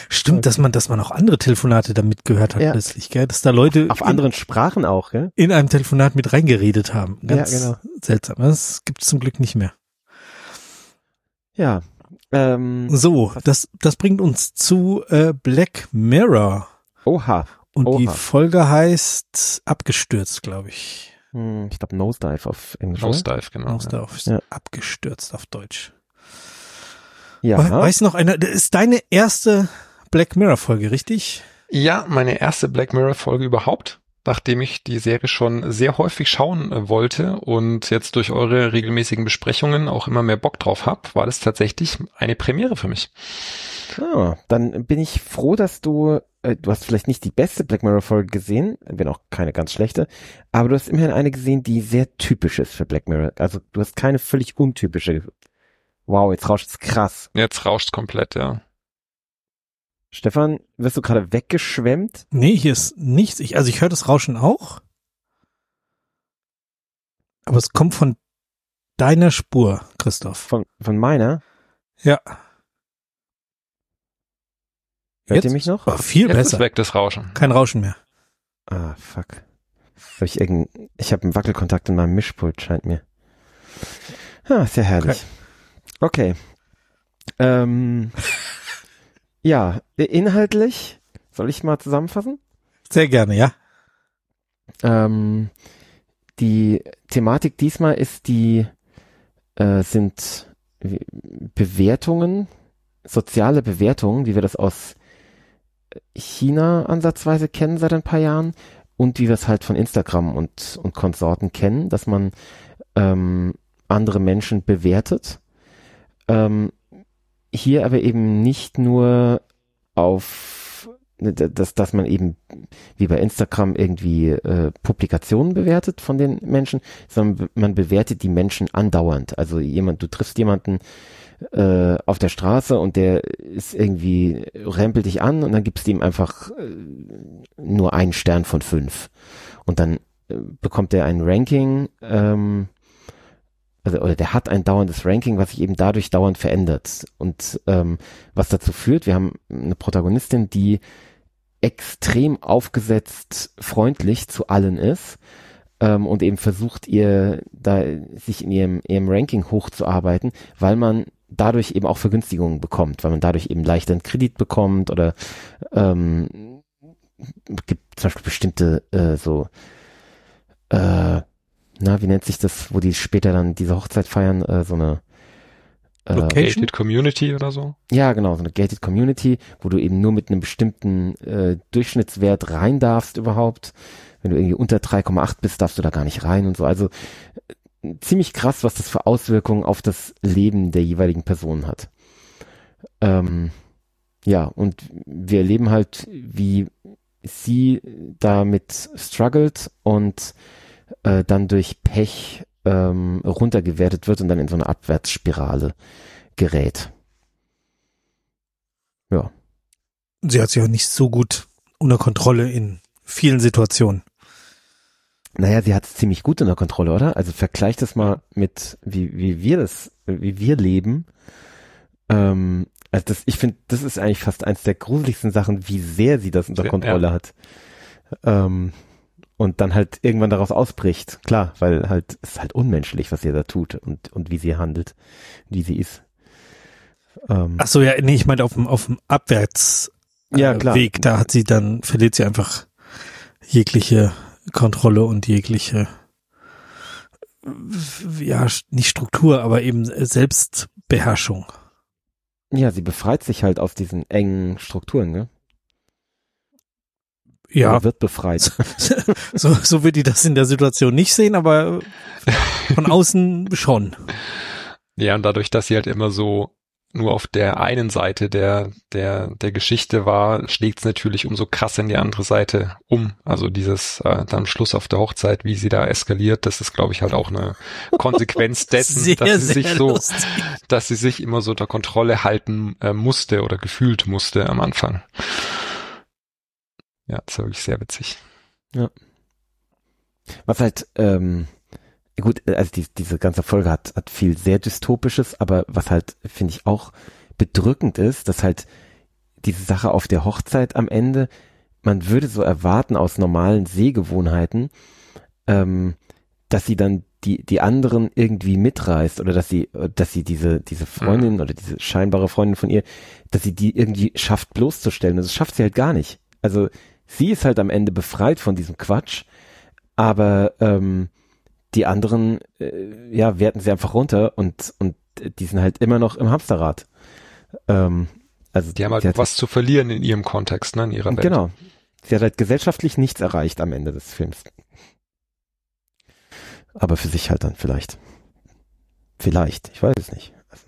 Stimmt, dass man, dass man auch andere Telefonate da mitgehört hat Ja. plötzlich, gell? Dass da Leute Auf in, anderen Sprachen auch, gell? in einem Telefonat mit reingeredet haben. Ganz Ja, genau. seltsam. Das gibt's zum Glück nicht mehr. Ja. Ähm, So, das, das bringt uns zu äh, Black Mirror. oha. Und die Oha. Folge heißt Abgestürzt, glaube ich. Hm, ich glaube Nosedive auf Englisch. Nosedive, genau. Auf, Ja. Abgestürzt auf Deutsch. Ja. We- Weiß noch einer, das ist deine erste Black Mirror Folge, richtig? Ja, meine erste Black Mirror Folge überhaupt, nachdem ich die Serie schon sehr häufig schauen äh, wollte und jetzt durch eure regelmäßigen Besprechungen auch immer mehr Bock drauf hab, war das tatsächlich eine Premiere für mich. Ah, dann bin ich froh, dass du, äh, du hast vielleicht nicht die beste Black Mirror Folge gesehen, wenn auch keine ganz schlechte, aber du hast immerhin eine gesehen, die sehr typisch ist für Black Mirror. Also du hast keine völlig untypische. Wow, jetzt rauscht es krass. Jetzt rauscht komplett, ja. Stefan, wirst du gerade weggeschwemmt? Nee, hier ist nichts. Ich, also ich höre das Rauschen auch. Aber es kommt von deiner Spur, Christoph. Von, von meiner? Ja. Hört Jetzt? ihr mich noch? Oh, viel Jetzt besser. ist weg das Rauschen. Kein Rauschen mehr. Ah, fuck. Hab ich ich habe einen Wackelkontakt in meinem Mischpult, scheint mir. Ah, sehr herrlich. Okay. Ähm, ja, inhaltlich, soll ich mal zusammenfassen? Sehr gerne, ja. Ähm, die Thematik diesmal ist die, äh, sind Bewertungen, soziale Bewertungen, wie wir das aus China ansatzweise kennen seit ein paar Jahren und wie wir es halt von Instagram und, und Konsorten kennen, dass man ähm, andere Menschen bewertet. Ähm, hier aber eben nicht nur auf, ne, dass, dass man eben wie bei Instagram irgendwie äh, Publikationen bewertet von den Menschen, sondern man bewertet die Menschen andauernd. Also jemand, du triffst jemanden äh, auf der Straße und der ist irgendwie, rempelt dich an und dann gibst du ihm einfach äh, nur einen Stern von fünf. Und dann äh, bekommt er ein Ranking, ähm, also oder der hat ein dauerndes Ranking, was sich eben dadurch dauernd verändert. Und ähm, was dazu führt, wir haben eine Protagonistin, die extrem aufgesetzt freundlich zu allen ist ähm, und eben versucht ihr da sich in ihrem, ihrem Ranking hochzuarbeiten, weil man dadurch eben auch Vergünstigungen bekommt, weil man dadurch eben leichter einen Kredit bekommt oder ähm, gibt zum Beispiel bestimmte äh, so äh, na, wie nennt sich das, wo die später dann diese Hochzeit feiern, äh, so eine äh, Gated Community oder so. Ja, genau, so eine Gated Community, wo du eben nur mit einem bestimmten äh, Durchschnittswert rein darfst überhaupt. Wenn du irgendwie unter 3,8 bist, darfst du da gar nicht rein und so. Also äh, ziemlich krass, was das für Auswirkungen auf das Leben der jeweiligen Person hat. Ähm, ja, und wir erleben halt, wie sie damit struggelt und äh, dann durch Pech ähm, runtergewertet wird und dann in so eine Abwärtsspirale gerät. Ja. Sie hat sich auch nicht so gut unter Kontrolle in vielen Situationen. Naja, sie hat es ziemlich gut unter Kontrolle, oder? Also vergleich das mal mit, wie, wie wir das, wie wir leben. Ähm, also das, ich finde, das ist eigentlich fast eins der gruseligsten Sachen, wie sehr sie das unter Kontrolle ja. hat. Ähm, und dann halt irgendwann daraus ausbricht. Klar, weil halt, es ist halt unmenschlich, was sie da tut und, und wie sie handelt, wie sie ist. Ähm, Ach so, ja, nee, ich meine auf dem, auf dem Abwärtsweg, ja, da hat sie dann, verliert sie einfach jegliche Kontrolle und jegliche, ja, nicht Struktur, aber eben Selbstbeherrschung. Ja, sie befreit sich halt aus diesen engen Strukturen, ne? Ja. Oder wird befreit. so, so wird die das in der Situation nicht sehen, aber von außen schon. Ja, und dadurch, dass sie halt immer so nur auf der einen Seite der, der, der Geschichte war, schlägt es natürlich umso krass in die andere Seite um. Also dieses äh, dann Schluss auf der Hochzeit, wie sie da eskaliert, das ist, glaube ich, halt auch eine Konsequenz dessen, sehr, dass sie sich so, lustig. dass sie sich immer so unter Kontrolle halten äh, musste oder gefühlt musste am Anfang. Ja, das war wirklich sehr witzig. Ja. Was halt, ähm, gut, also die, diese ganze Folge hat, hat viel sehr Dystopisches, aber was halt, finde ich, auch bedrückend ist, dass halt diese Sache auf der Hochzeit am Ende, man würde so erwarten aus normalen Sehgewohnheiten, ähm, dass sie dann die, die anderen irgendwie mitreißt oder dass sie, dass sie diese, diese Freundin mhm. oder diese scheinbare Freundin von ihr, dass sie die irgendwie schafft bloßzustellen. Das schafft sie halt gar nicht. Also sie ist halt am Ende befreit von diesem Quatsch, aber ähm, die anderen, äh, ja, werten sie einfach runter und, und die sind halt immer noch im Hamsterrad. Ähm, also die haben halt was zu verlieren in ihrem Kontext, ne, in ihrer Welt. Genau. Sie hat halt gesellschaftlich nichts erreicht am Ende des Films. Aber für sich halt dann vielleicht. Vielleicht, ich weiß es nicht. Also.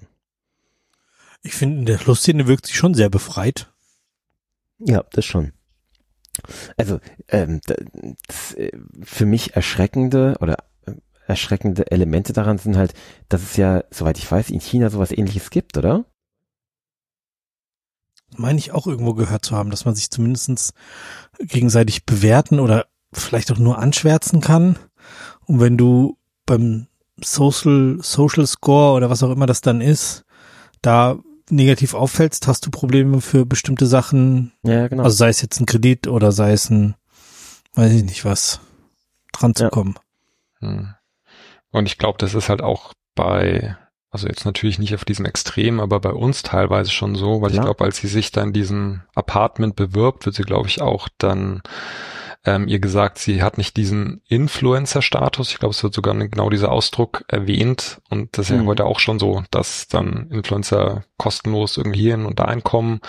Ich finde, in der Schlussszene wirkt sie schon sehr befreit. Ja, das schon. Also ähm, das, äh, für mich erschreckende oder äh, erschreckende Elemente daran sind halt, dass es ja, soweit ich weiß, in China sowas ähnliches gibt, oder? Meine ich auch irgendwo gehört zu haben, dass man sich zumindest gegenseitig bewerten oder vielleicht auch nur anschwärzen kann. Und wenn du beim Social, Social Score oder was auch immer das dann ist, da negativ auffällst, hast du Probleme für bestimmte Sachen. Ja, genau. Also sei es jetzt ein Kredit oder sei es ein, weiß ich nicht was, dran zu ja. kommen. Hm. Und ich glaube, das ist halt auch bei, also jetzt natürlich nicht auf diesem Extrem, aber bei uns teilweise schon so, weil ja. ich glaube, als sie sich dann diesen Apartment bewirbt, wird sie, glaube ich, auch dann ähm, ihr gesagt, sie hat nicht diesen Influencer-Status. Ich glaube, es wird sogar genau dieser Ausdruck erwähnt. Und das ist mhm. ja heute auch schon so, dass dann Influencer kostenlos irgendwie hierhin und da einkommen.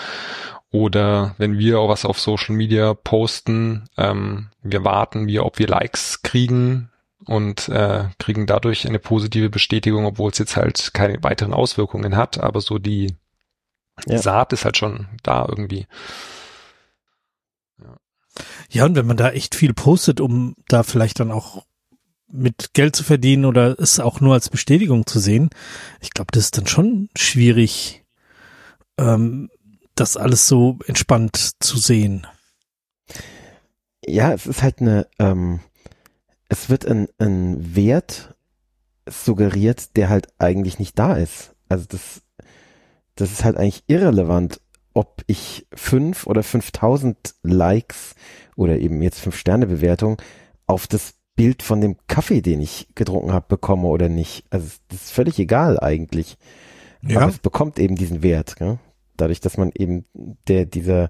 Oder wenn wir auch was auf Social Media posten, ähm, wir warten wir, ob wir Likes kriegen und äh, kriegen dadurch eine positive Bestätigung, obwohl es jetzt halt keine weiteren Auswirkungen hat. Aber so die ja. Saat ist halt schon da irgendwie. Ja, und wenn man da echt viel postet, um da vielleicht dann auch mit Geld zu verdienen oder es auch nur als Bestätigung zu sehen, ich glaube, das ist dann schon schwierig, ähm, das alles so entspannt zu sehen. Ja, es ist halt eine, ähm, es wird ein, ein Wert suggeriert, der halt eigentlich nicht da ist. Also das, das ist halt eigentlich irrelevant, ob ich fünf oder 5000 Likes oder eben jetzt fünf Sterne Bewertung auf das Bild von dem Kaffee, den ich getrunken habe, bekomme oder nicht. Also das ist völlig egal eigentlich. Ja. Aber es bekommt eben diesen Wert, gell? dadurch, dass man eben der dieser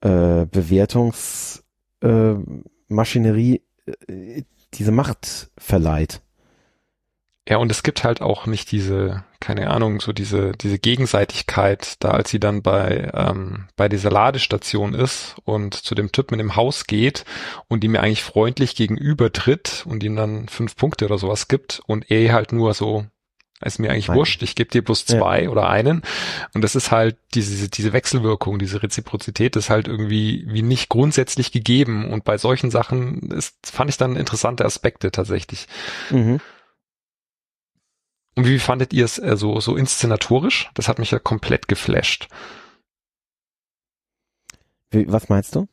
äh, Bewertungsmaschinerie äh, äh, diese Macht verleiht. Ja, und es gibt halt auch nicht diese, keine Ahnung, so diese, diese Gegenseitigkeit, da als sie dann bei, ähm, bei dieser Ladestation ist und zu dem Typ mit dem Haus geht und ihm mir eigentlich freundlich gegenüber tritt und ihm dann fünf Punkte oder sowas gibt und er halt nur so, ist mir eigentlich Nein. wurscht, ich gebe dir bloß zwei ja. oder einen. Und das ist halt diese, diese Wechselwirkung, diese Reziprozität ist halt irgendwie wie nicht grundsätzlich gegeben. Und bei solchen Sachen ist, fand ich dann interessante Aspekte tatsächlich. Mhm. Und wie fandet ihr es äh, so, so inszenatorisch? Das hat mich ja komplett geflasht. Wie, was meinst du?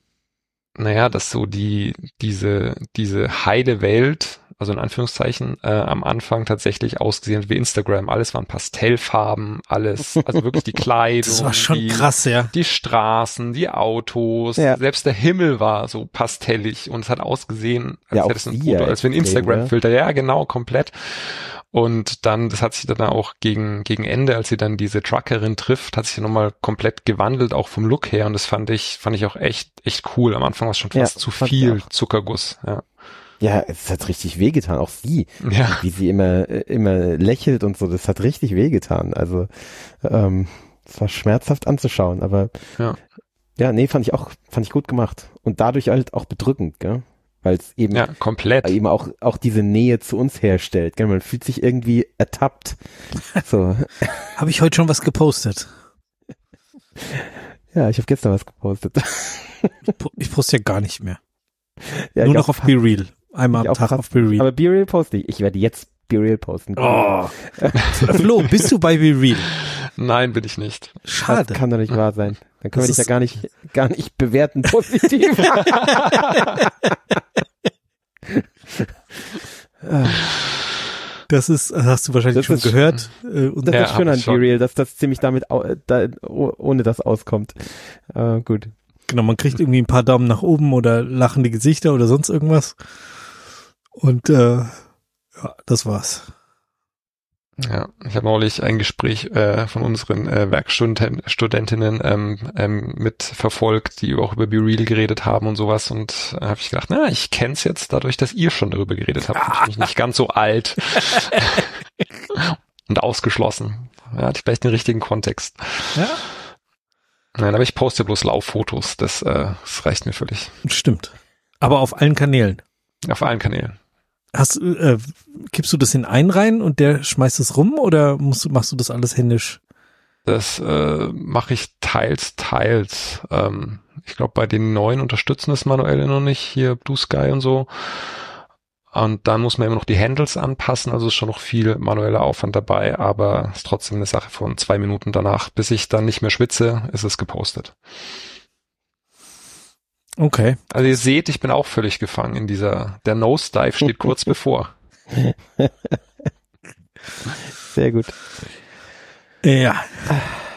Naja, dass so die, diese, diese heile Welt, also in Anführungszeichen, äh, am Anfang tatsächlich ausgesehen wie Instagram. Alles waren Pastellfarben, alles, also wirklich die Kleidung. Das war schon die, krass, ja. Die Straßen, die Autos, ja. selbst der Himmel war so pastellig und es hat ausgesehen, als ja, hätte es ein Foto, als wie ein Instagram-Filter. Ja, genau, komplett. Und dann, das hat sich dann auch gegen, gegen Ende, als sie dann diese Truckerin trifft, hat sich nochmal komplett gewandelt, auch vom Look her. Und das fand ich, fand ich auch echt, echt cool. Am Anfang war es schon fast ja, zu viel Zuckerguss, ja. Ja, es hat richtig wehgetan, auch sie, ja. wie sie immer, immer lächelt und so, das hat richtig wehgetan. Also, ähm, es war schmerzhaft anzuschauen, aber ja. ja, nee, fand ich auch, fand ich gut gemacht. Und dadurch halt auch bedrückend, gell? Weil es eben ja, komplett. eben auch auch diese Nähe zu uns herstellt. Gell? Man fühlt sich irgendwie ertappt. So. habe ich heute schon was gepostet? Ja, ich habe gestern was gepostet. ich, ich poste ja gar nicht mehr. Ja, Nur noch auf Be Real. Einmal am Tag auf Be Real. Aber Be Real poste ich. Ich werde jetzt Be Real posten. Oh. Flo, bist du bei Be Real? Nein, bin ich nicht. Schade. Das kann doch nicht wahr sein. Dann können das wir dich ja gar nicht, gar nicht bewerten positiv. Das ist, hast du wahrscheinlich das schon gehört. Äh, und das ja, ist schön an B-Real, dass das ziemlich damit, da, ohne das auskommt. Äh, gut. Genau, man kriegt irgendwie ein paar Daumen nach oben oder lachende Gesichter oder sonst irgendwas. Und äh, ja, das war's. Ja, ich habe neulich ein Gespräch äh, von unseren äh, Werkstudentinnen ähm, ähm, mitverfolgt, die auch über Be Real geredet haben und sowas und äh, habe ich gedacht, na, ich kenn's jetzt dadurch, dass ihr schon darüber geredet habt. Ich bin nicht ganz so alt und ausgeschlossen. Ja, hatte ich vielleicht den richtigen Kontext. Ja. Nein, aber ich poste bloß Lauffotos, das, äh, das reicht mir völlig. Stimmt. Aber auf allen Kanälen. Auf allen Kanälen. Hast, äh, kippst du das in einen rein und der schmeißt es rum oder musst, machst du das alles händisch? Das äh, mache ich teils, teils. Ähm, ich glaube, bei den neuen unterstützen das manuell noch nicht, hier Blue Sky und so. Und dann muss man immer noch die Handles anpassen, also ist schon noch viel manueller Aufwand dabei, aber ist trotzdem eine Sache von zwei Minuten danach. Bis ich dann nicht mehr schwitze, ist es gepostet. Okay. Also ihr seht, ich bin auch völlig gefangen in dieser, der Nosedive steht kurz bevor. Sehr gut. Ja.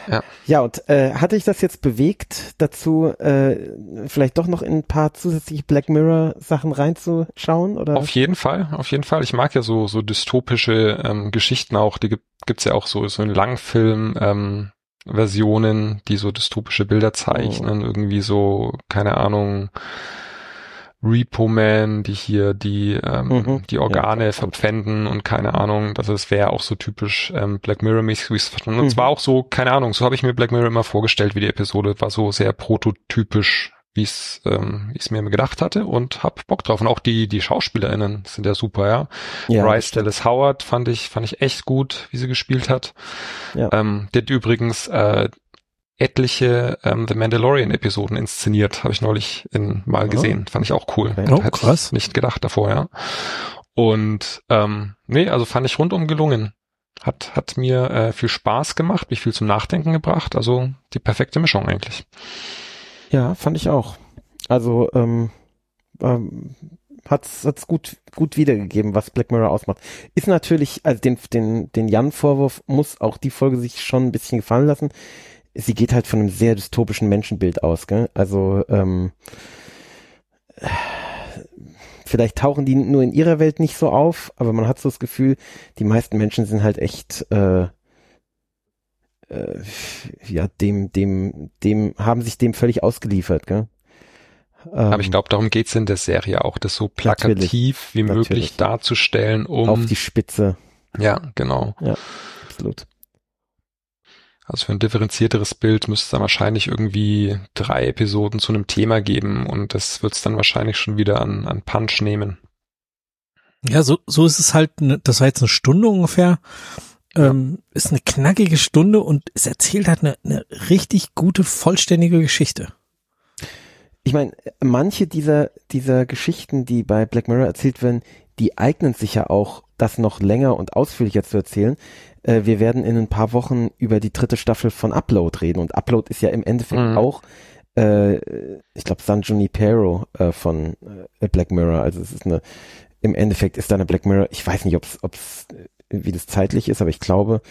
Ja, ja und äh, hatte ich das jetzt bewegt, dazu äh, vielleicht doch noch in ein paar zusätzliche Black Mirror Sachen reinzuschauen? Oder? Auf jeden Fall, auf jeden Fall. Ich mag ja so so dystopische ähm, Geschichten auch. Die gibt, gibt's ja auch so so in Langfilm. Ähm, Versionen, die so dystopische Bilder zeichnen, oh. irgendwie so, keine Ahnung, Repo Man, die hier die ähm, mhm. die Organe ja. verpfänden und keine Ahnung, das ist wäre auch so typisch ähm, Black Mirror mäßig, verstanden. Und mhm. zwar auch so, keine Ahnung, so habe ich mir Black Mirror immer vorgestellt, wie die Episode war so sehr prototypisch wie es ähm, ich es mir gedacht hatte und hab Bock drauf. Und auch die die Schauspielerinnen sind ja super ja, ja Bryce Dallas Howard fand ich fand ich echt gut wie sie gespielt hat. Ja. ähm, der hat übrigens äh, etliche ähm, The Mandalorian Episoden inszeniert habe ich neulich in mal oh. gesehen. Fand ich auch cool. Okay. oh, krass. nicht gedacht davor ja. Und ähm, nee also fand ich rundum gelungen. Hat hat mir äh, viel Spaß gemacht mich viel zum Nachdenken gebracht. Also die perfekte Mischung eigentlich ja, fand ich auch. Also ähm, ähm, hat's hat's gut gut wiedergegeben, was Black Mirror ausmacht. Ist natürlich, also den den den Jan-Vorwurf muss auch die Folge sich schon ein bisschen gefallen lassen. Sie geht halt von einem sehr dystopischen Menschenbild aus, gell? Also ähm, vielleicht tauchen die nur in ihrer Welt nicht so auf, aber man hat so das Gefühl, die meisten Menschen sind halt echt äh, äh, ja, dem, dem, dem, haben sich dem völlig ausgeliefert, gell? Aber ich ähm, glaube, darum geht es in der Serie auch, das so plakativ wie möglich natürlich. darzustellen, um auf die Spitze. Ja, genau. Ja, absolut. Also für ein differenzierteres Bild müsste es dann wahrscheinlich irgendwie drei Episoden zu einem Thema geben und das wird es dann wahrscheinlich schon wieder an, an Punch nehmen. Ja, so, so ist es halt, ne, das war jetzt eine Stunde ungefähr. Ähm, ist eine knackige Stunde und es erzählt halt eine, eine richtig gute, vollständige Geschichte. Ich meine, manche dieser, dieser Geschichten, die bei Black Mirror erzählt werden, die eignen sich ja auch, das noch länger und ausführlicher zu erzählen. Äh, wir werden in ein paar Wochen über die dritte Staffel von Upload reden und Upload ist ja im Endeffekt Mhm. auch, äh, ich glaube, San Junipero äh, von äh, Black Mirror. Also es ist eine, im Endeffekt ist da eine Black Mirror, ich weiß nicht, ob es, wie das zeitlich ist, aber ich glaube,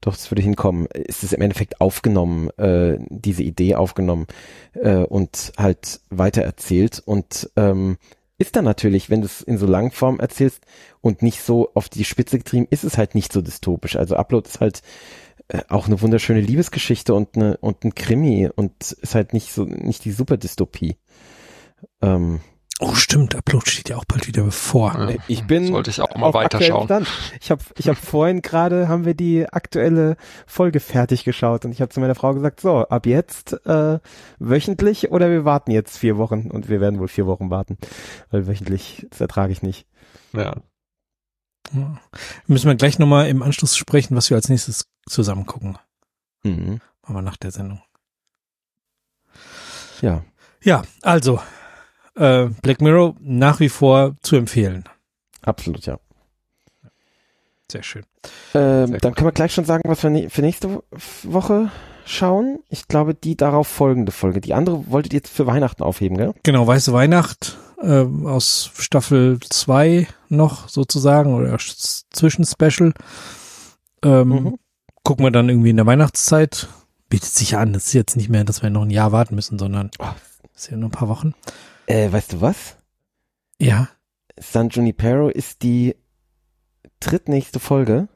doch, es würde hinkommen. Ist es im Endeffekt aufgenommen, äh, diese Idee aufgenommen äh, und halt weitererzählt und ähm, ist dann natürlich, wenn du es in so Langform erzählst und nicht so auf die Spitze getrieben, ist es halt nicht so dystopisch. Also Upload ist halt äh, auch eine wunderschöne Liebesgeschichte und eine und ein Krimi und ist halt nicht so nicht die Superdystopie. Ähm, Oh, stimmt, Upload steht ja auch bald wieder bevor. Ja. ich bin Sollte ich auch mal weiterschauen. Ich habe ich hab vorhin gerade haben wir die aktuelle Folge fertig geschaut und ich habe zu meiner Frau gesagt, so, ab jetzt äh, wöchentlich oder wir warten jetzt vier Wochen und wir werden wohl vier Wochen warten, weil wöchentlich, das ertrage ich nicht. Ja. Ja. Müssen wir gleich nochmal im Anschluss sprechen, was wir als nächstes zusammen gucken. Mhm. Machen wir nach der Sendung. Ja, Ja, also, äh, Black Mirror nach wie vor zu empfehlen. absolut, ja. Sehr schön. Ähm, Sehr dann können wir gleich schon sagen, was wir ne für nächste Wo- Woche schauen. Ich glaube, die darauf folgende Folge. Die andere wolltet ihr jetzt für Weihnachten aufheben, gell? Genau, Weiße Weihnacht äh, aus Staffel 2 noch sozusagen oder Zwischenspecial. Ähm, Mhm. Gucken wir dann irgendwie in der Weihnachtszeit. Bietet sich an. Das ist jetzt nicht mehr, dass wir noch ein Jahr warten müssen, sondern Oh. das ist ja nur ein paar Wochen. Äh, weißt du was? Ja, San Junipero ist die drittnächste Folge.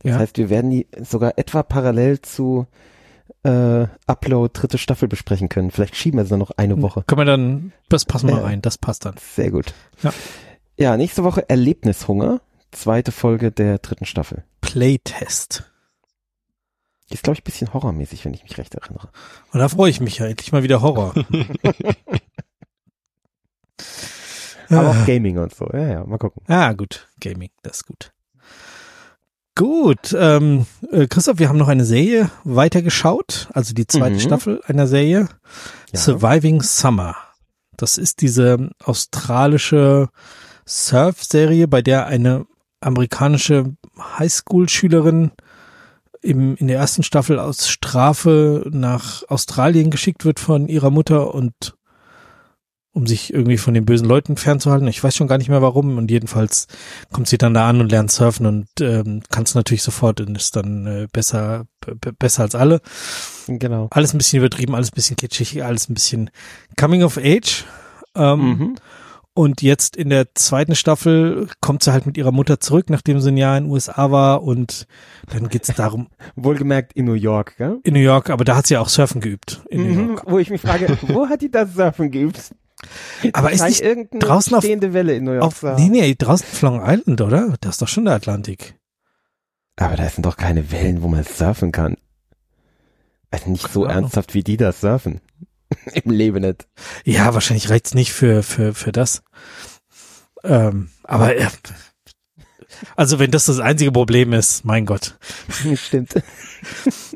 Das Ja. heißt, wir werden die sogar etwa parallel zu äh, Upload dritte Staffel besprechen können. Vielleicht schieben wir es dann noch eine Woche. können wir dann, das passen wir Ja. rein, das passt dann. Sehr gut. Ja. Ja, nächste Woche Erlebnishunger. Zweite Folge der dritten Staffel. Playtest. Ist, glaube ich, ein bisschen horrormäßig, wenn ich mich recht erinnere. Und da freue ich mich ja endlich mal wieder Horror. Aber Ah. auch Gaming und so. Ja, ja, mal gucken. Ah, gut. Gaming, das ist gut. Gut, ähm, äh, Christoph, wir haben noch eine Serie weitergeschaut, also die zweite Mhm. Staffel einer Serie, Ja. Surviving Summer. Das ist diese australische Surf-Serie, bei der eine amerikanische Highschool-Schülerin im, in der ersten Staffel aus Strafe nach Australien geschickt wird von ihrer Mutter und um sich irgendwie von den bösen Leuten fernzuhalten. Ich weiß schon gar nicht mehr warum. Und jedenfalls kommt sie dann da an und lernt surfen und ähm, kann es natürlich sofort und ist dann äh, besser, besser als alle. Genau. Alles ein bisschen übertrieben, alles ein bisschen kitschig, alles ein bisschen Coming of Age. Ähm, Mhm. Und jetzt in der zweiten Staffel kommt sie halt mit ihrer Mutter zurück, nachdem sie ein Jahr in den USA war und dann geht's darum, Wohlgemerkt in New York, gell? in New York, aber da hat sie ja auch Surfen geübt. In New Mhm, York. wo ich mich frage, wo hat die das Surfen geübt? Aber ist nicht irgendeine draußen auf- stehende Welle in New York auf, nee, nee, draußen auf Long Island, oder? Das ist doch schon der Atlantik. Aber da sind doch keine Wellen, wo man surfen kann. Also nicht so Ahnung. ernsthaft, wie die das surfen. Im Leben nicht. Ja, wahrscheinlich reicht's nicht für, für, für das. Ähm, aber, äh, also wenn das das einzige Problem ist, mein Gott. Stimmt.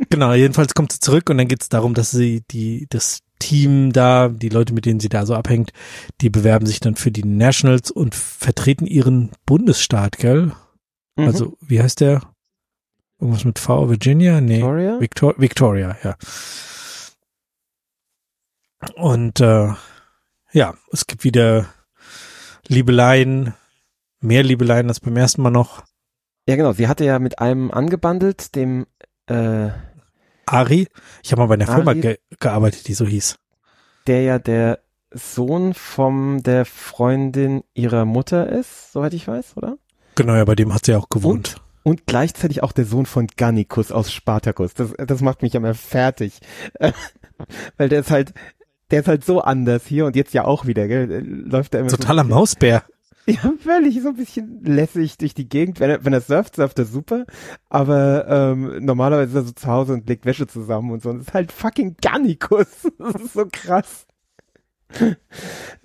Genau, jedenfalls kommt sie zurück und dann geht's darum, dass sie die, das Team da, die Leute, mit denen sie da so abhängt, die bewerben sich dann für die Nationals und vertreten ihren Bundesstaat, gell? Mhm. Also, wie heißt der? Irgendwas mit V, Virginia? Nee. Victoria? Victor Victoria, ja. Und äh, ja, es gibt wieder Liebeleien, mehr Liebeleien als beim ersten Mal noch. Ja, genau. Sie hatte ja mit einem angebandelt, dem äh, Ari, ich habe mal bei einer Firma Ari? ge gearbeitet, die so hieß. der ja der Sohn von der Freundin ihrer Mutter ist, soweit ich weiß, oder? Genau, ja, bei dem hat sie ja auch gewohnt. Und gleichzeitig auch der Sohn von Gannikus aus Spartacus. Das, das macht mich immer fertig. Weil der ist halt, der ist halt so anders hier und jetzt ja auch wieder, gell? Läuft er immer Totaler so, Mausbär. Ja, völlig so ein bisschen lässig durch die Gegend. Wenn er, wenn er surft, surft er super. Aber ähm, normalerweise ist er so zu Hause und legt Wäsche zusammen und so. Und das ist halt fucking Garnikus. Das ist so krass.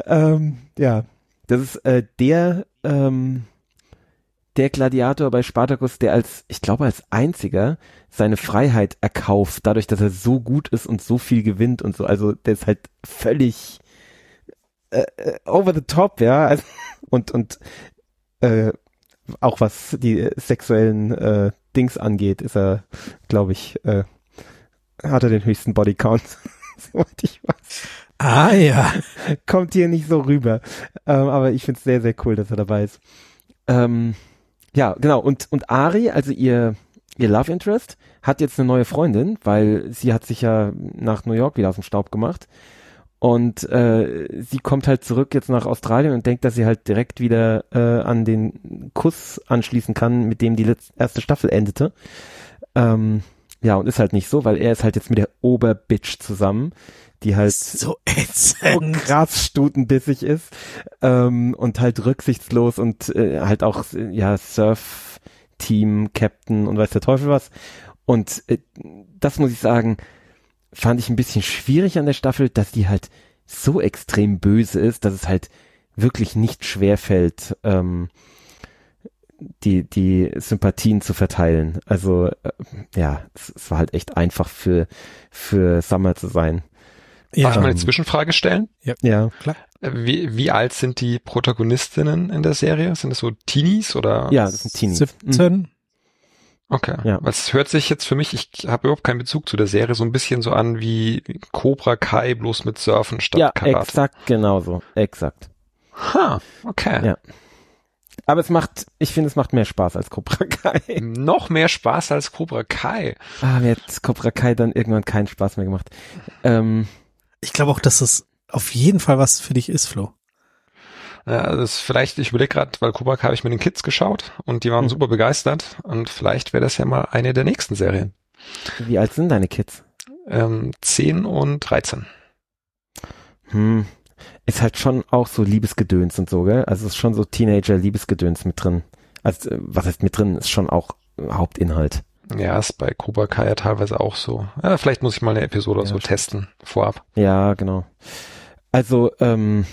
ähm, ja, das ist äh, der ähm, der Gladiator bei Spartacus, der als, ich glaube, als einziger seine Freiheit erkauft, dadurch, dass er so gut ist und so viel gewinnt und so. Also der ist halt völlig äh, äh over the top, ja. Also, und und äh, auch was die sexuellen äh, Dings angeht, ist er, glaube ich, äh, hat er den höchsten Bodycount, soweit ich weiß. Ah ja. Kommt hier nicht so rüber. Ähm, aber ich finde es sehr, sehr cool, dass er dabei ist. Ähm, ja, genau. Und, und Ari, also ihr, ihr Love Interest, hat jetzt eine neue Freundin, weil sie hat sich ja nach New York wieder aus dem Staub gemacht. Und äh, sie kommt halt zurück jetzt nach Australien und denkt, dass sie halt direkt wieder äh, an den Kuss anschließen kann, mit dem die letzte, erste Staffel endete. Ähm, ja, und ist halt nicht so, weil er ist halt jetzt mit der Oberbitch zusammen, die halt so, so krass stutenbissig ist ähm, und halt rücksichtslos und äh, halt auch ja Surf-Team, Captain und weiß der Teufel was. Und äh, das muss ich sagen, fand ich ein bisschen schwierig an der Staffel, dass die halt so extrem böse ist, dass es halt wirklich nicht schwer fällt, ähm, die, die Sympathien zu verteilen. Also äh, ja, es, es, war halt echt einfach für, für Summer zu sein. Ja. Darf ich mal eine Zwischenfrage stellen? Ja, ja klar. Wie, wie alt sind die Protagonistinnen in der Serie? Sind das so Teenies oder? Ja, das sind Teenies. 17. Okay. Ja. Es hört sich jetzt für mich, ich habe überhaupt keinen Bezug zu der Serie, so ein bisschen so an wie Cobra Kai, bloß mit Surfen statt ja, Karate. Ja, exakt genauso. Exakt. Ha, okay. Ja. Aber es macht, ich finde, es macht mehr Spaß als Cobra Kai. Noch mehr Spaß als Cobra Kai. Ah, mir hat Cobra Kai dann irgendwann keinen Spaß mehr gemacht. Ähm, ich glaube auch, dass das auf jeden Fall was für dich ist, Flo. Ja, das ist vielleicht, ich überlege gerade, weil Kubak habe ich mit den Kids geschaut und die waren mhm. super begeistert und vielleicht wäre das ja mal eine der nächsten Serien. Wie alt sind deine Kids? Ähm, 10 und 13. Hm. Ist halt schon auch so Liebesgedöns und so, gell? Also ist schon so Teenager-Liebesgedöns mit drin. Also, äh, was heißt mit drin? Ist schon auch Hauptinhalt. Ja, ist bei Cobra Kai ja teilweise auch so. Ja, vielleicht muss ich mal eine Episode ja, so testen vorab. Ja, genau. Also, ähm,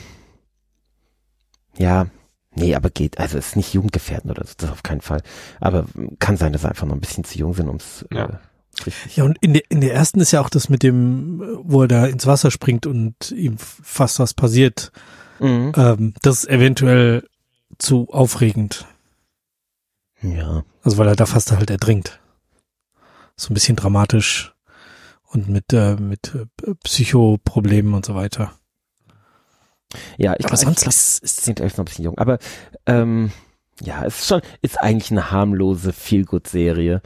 ja, nee, aber geht, also ist nicht jugendgefährdend oder so, das auf keinen Fall. Aber kann sein, dass sie einfach noch ein bisschen zu jung sind, ums ja. Äh, Ja, und in der, in der ersten ist ja auch das mit dem, wo er da ins Wasser springt und ihm fast was passiert. Mhm. Ähm, das ist eventuell zu aufregend. Ja. Also weil er da fast halt ertrinkt so ein bisschen dramatisch und mit, äh, mit äh, Psychoproblemen und so weiter. Ja, ich glaube, sonst ist, ist sind echt noch ein bisschen jung. Aber ähm, ja, es ist schon, ist eigentlich eine harmlose Feelgood-Serie.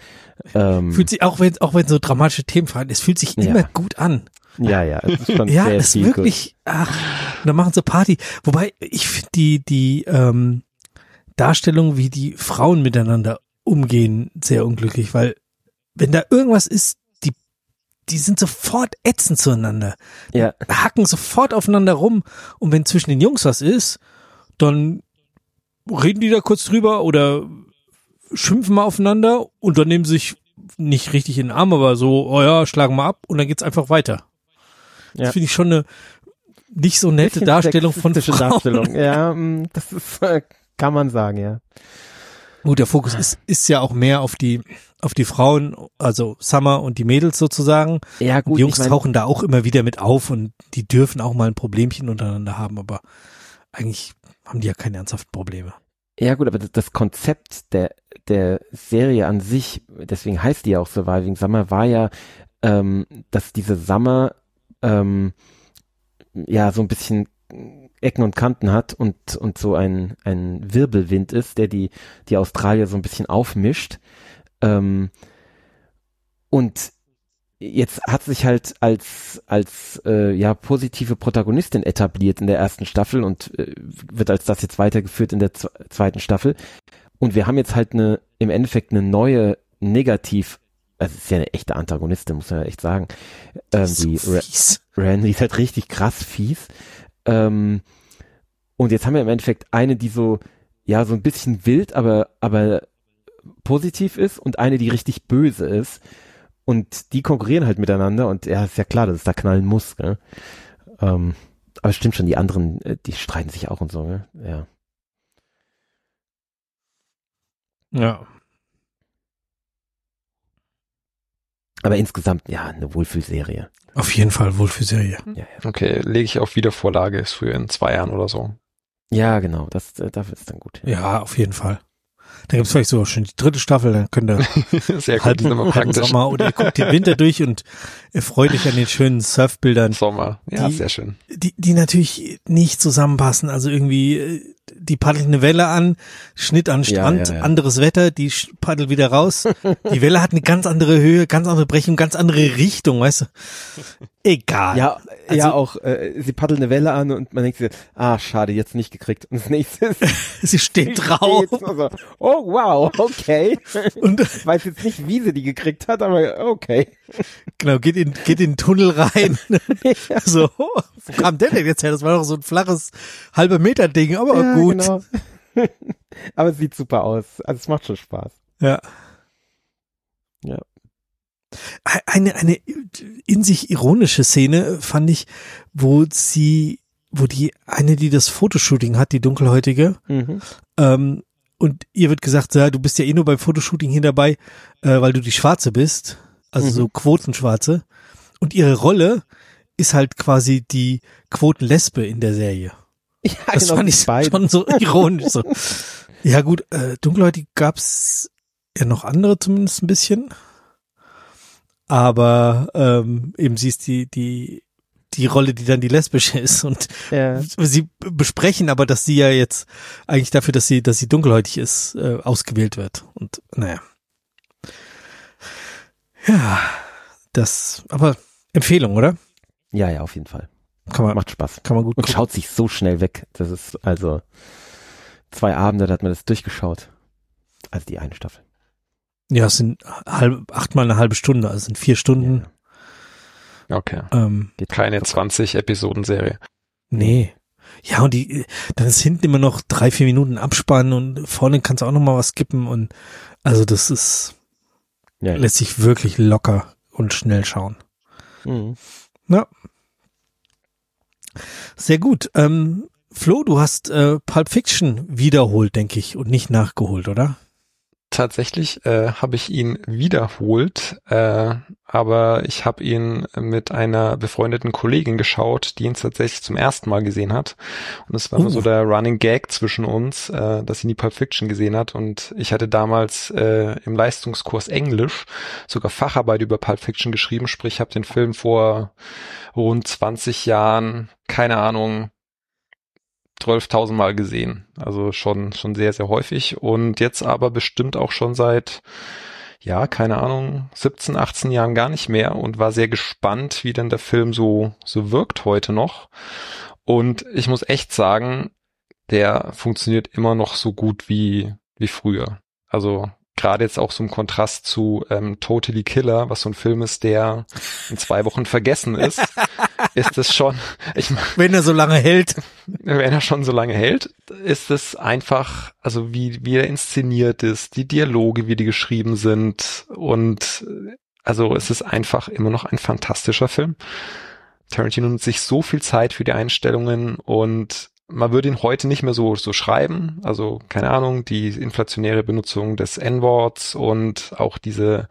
Ähm, fühlt sich, auch wenn, auch wenn so dramatische Themen fallen, es fühlt sich ja. immer gut an. Ja, ja, es ist schon ja, sehr es ist wirklich, ach, da machen sie Party. Wobei, ich finde die, die, ähm, Darstellung, wie die Frauen miteinander umgehen, sehr unglücklich, weil wenn da irgendwas ist, die, sind sofort ätzend zueinander. Ja. Hacken sofort aufeinander rum. Und wenn zwischen den Jungs was ist, dann reden die da kurz drüber oder schimpfen mal aufeinander und dann nehmen sich nicht richtig in den Arm, aber so, oh ja, schlagen mal ab und dann geht's einfach weiter. Ja. Das finde ich schon eine nicht so nette Darstellung von Frauen. Darstellung. Ja, mm, das ist, äh, kann man sagen, ja. Gut, der Fokus ist, ist ja auch mehr auf die, auf die Frauen, also Summer und die Mädels sozusagen. Ja, gut. Die Jungs ich mein, tauchen da auch immer wieder mit auf und die dürfen auch mal ein Problemchen untereinander haben, aber eigentlich haben die ja keine ernsthaften Probleme. Ja, gut, aber das Konzept der, der Serie an sich, deswegen heißt die ja auch Surviving Summer, war ja, ähm, dass diese Summer, ähm, ja, so ein bisschen Ecken und Kanten hat und, und so ein, ein Wirbelwind ist, der die, die Australier so ein bisschen aufmischt. Ähm, und jetzt hat sich halt als als äh, ja positive Protagonistin etabliert in der ersten Staffel und äh, wird als das jetzt weitergeführt in der zweiten Staffel. Und wir haben jetzt halt eine im Endeffekt eine neue negativ also es ist ja eine echte Antagonistin muss man ja echt sagen. Ähm, die so Randy ist halt richtig krass fies. Ähm, und jetzt haben wir im Endeffekt eine, die so ja so ein bisschen wild, aber aber positiv ist und eine, die richtig böse ist. Und die konkurrieren halt miteinander und ja, ist ja klar, dass es da knallen muss. Gell? Ähm, aber stimmt schon, die anderen, äh, die streiten sich auch und so. Ne? Ja. Ja. Aber insgesamt, ja, eine Wohlfühlserie. Auf jeden Fall Wohlfühlserie. Ja, ja. Okay, lege ich auf Wiedervorlage, ist früher in zwei Jahren oder so. ja genau, das, äh, dafür ist dann gut. Ja, auf jeden Fall. Dann gibt's vielleicht so schon die dritte Staffel, dann könnt ihr Sehr gut, halten, immer halten praktisch. Sommer oder ihr guckt den Winter durch und erfreut euch an den schönen Surfbildern, Sommer, ja, Die- sehr schön. die, die natürlich nicht zusammenpassen. Also irgendwie, äh, die paddelt eine Welle an, Schnitt an Ja, Strand, ja, ja. anderes Wetter, die paddelt wieder raus. Die Welle hat eine ganz andere Höhe, ganz andere Brechung, ganz andere Richtung, weißt du? Egal. Ja, Also- ja, auch, äh, sie paddelt eine Welle an und man denkt sich, ah, schade, jetzt nicht gekriegt. Und das nächste ist, Sie steht drauf. so, oh wow, okay. Und Ich weiß jetzt nicht, wie sie die gekriegt hat, aber okay. genau, geht in, geht in den Tunnel rein. so, wo kam der denn jetzt her? Das war doch so ein flaches halber Meter Ding, aber Ja, gut. genau. aber es sieht super aus. Also es macht schon Spaß. Ja. Ja. Eine, eine in sich ironische Szene fand ich, wo sie, wo die eine, die das Fotoshooting hat, die dunkelhäutige, Mhm. ähm, und ihr wird gesagt, ja, du bist ja eh nur beim Fotoshooting hier dabei, äh, weil du die Schwarze bist, also Mhm. so Quotenschwarze. Und ihre Rolle ist halt quasi die Quotenlesbe in der Serie. Ja, Das genau, fand ich beiden. schon so ironisch. So. Ja gut, äh, dunkelhäutig gab's ja noch andere zumindest ein bisschen. Aber ähm, eben sie ist die, die, die Rolle, die dann die lesbische ist. Und Ja. sie besprechen aber, dass sie ja jetzt eigentlich dafür, dass sie, dass sie dunkelhäutig ist, äh, ausgewählt wird. Und naja. Ja, das, aber Empfehlung, oder? ja, ja, auf jeden Fall. Kann man, Macht Spaß. kann man gut Und gucken. schaut sich so schnell weg. Das ist also zwei Abende, da hat man das durchgeschaut. Also die eine Staffel. Ja, es sind halb, achtmal eine halbe Stunde, also es sind vier Stunden. Ja, Okay. Ähm, geht Keine locker. 20 Episoden Serie. nee. Ja, und die, dann ist hinten immer noch drei, vier Minuten Abspann und vorne kannst du auch noch mal was skippen und also das ist, Ja, ja. lässt sich wirklich locker und schnell schauen. Mhm. Ja. Sehr gut. Ähm, Flo, du hast äh, Pulp Fiction wiederholt, denke ich, und nicht nachgeholt, oder? Tatsächlich äh, habe ich ihn wiederholt, äh, aber ich habe ihn mit einer befreundeten Kollegin geschaut, die ihn tatsächlich zum ersten Mal gesehen hat. Und es war Uh. so der Running Gag zwischen uns, äh, dass sie nie Pulp Fiction gesehen hat. Und ich hatte damals äh, im Leistungskurs Englisch sogar Facharbeit über Pulp Fiction geschrieben, sprich, habe den Film vor rund 20 Jahren, keine Ahnung, 12.000 Mal gesehen. Also schon, schon sehr, sehr häufig. Und jetzt aber bestimmt auch schon seit, ja, keine Ahnung, 17, 18 Jahren gar nicht mehr und war sehr gespannt, wie denn der Film so, so wirkt heute noch. Und ich muss echt sagen, der funktioniert immer noch so gut wie, wie früher. Also gerade jetzt auch so im Kontrast zu ähm, Totally Killer, was so ein Film ist, der in zwei Wochen vergessen ist, ist es schon, ich Wenn er so lange hält. wenn er schon so lange hält, ist es einfach, also wie, wie er inszeniert ist, die Dialoge, wie die geschrieben sind und also es ist einfach immer noch ein fantastischer Film. Tarantino nimmt sich so viel Zeit für die Einstellungen und man würde ihn heute nicht mehr so, so schreiben. Also, keine Ahnung, die inflationäre Benutzung des N-Worts und auch diese,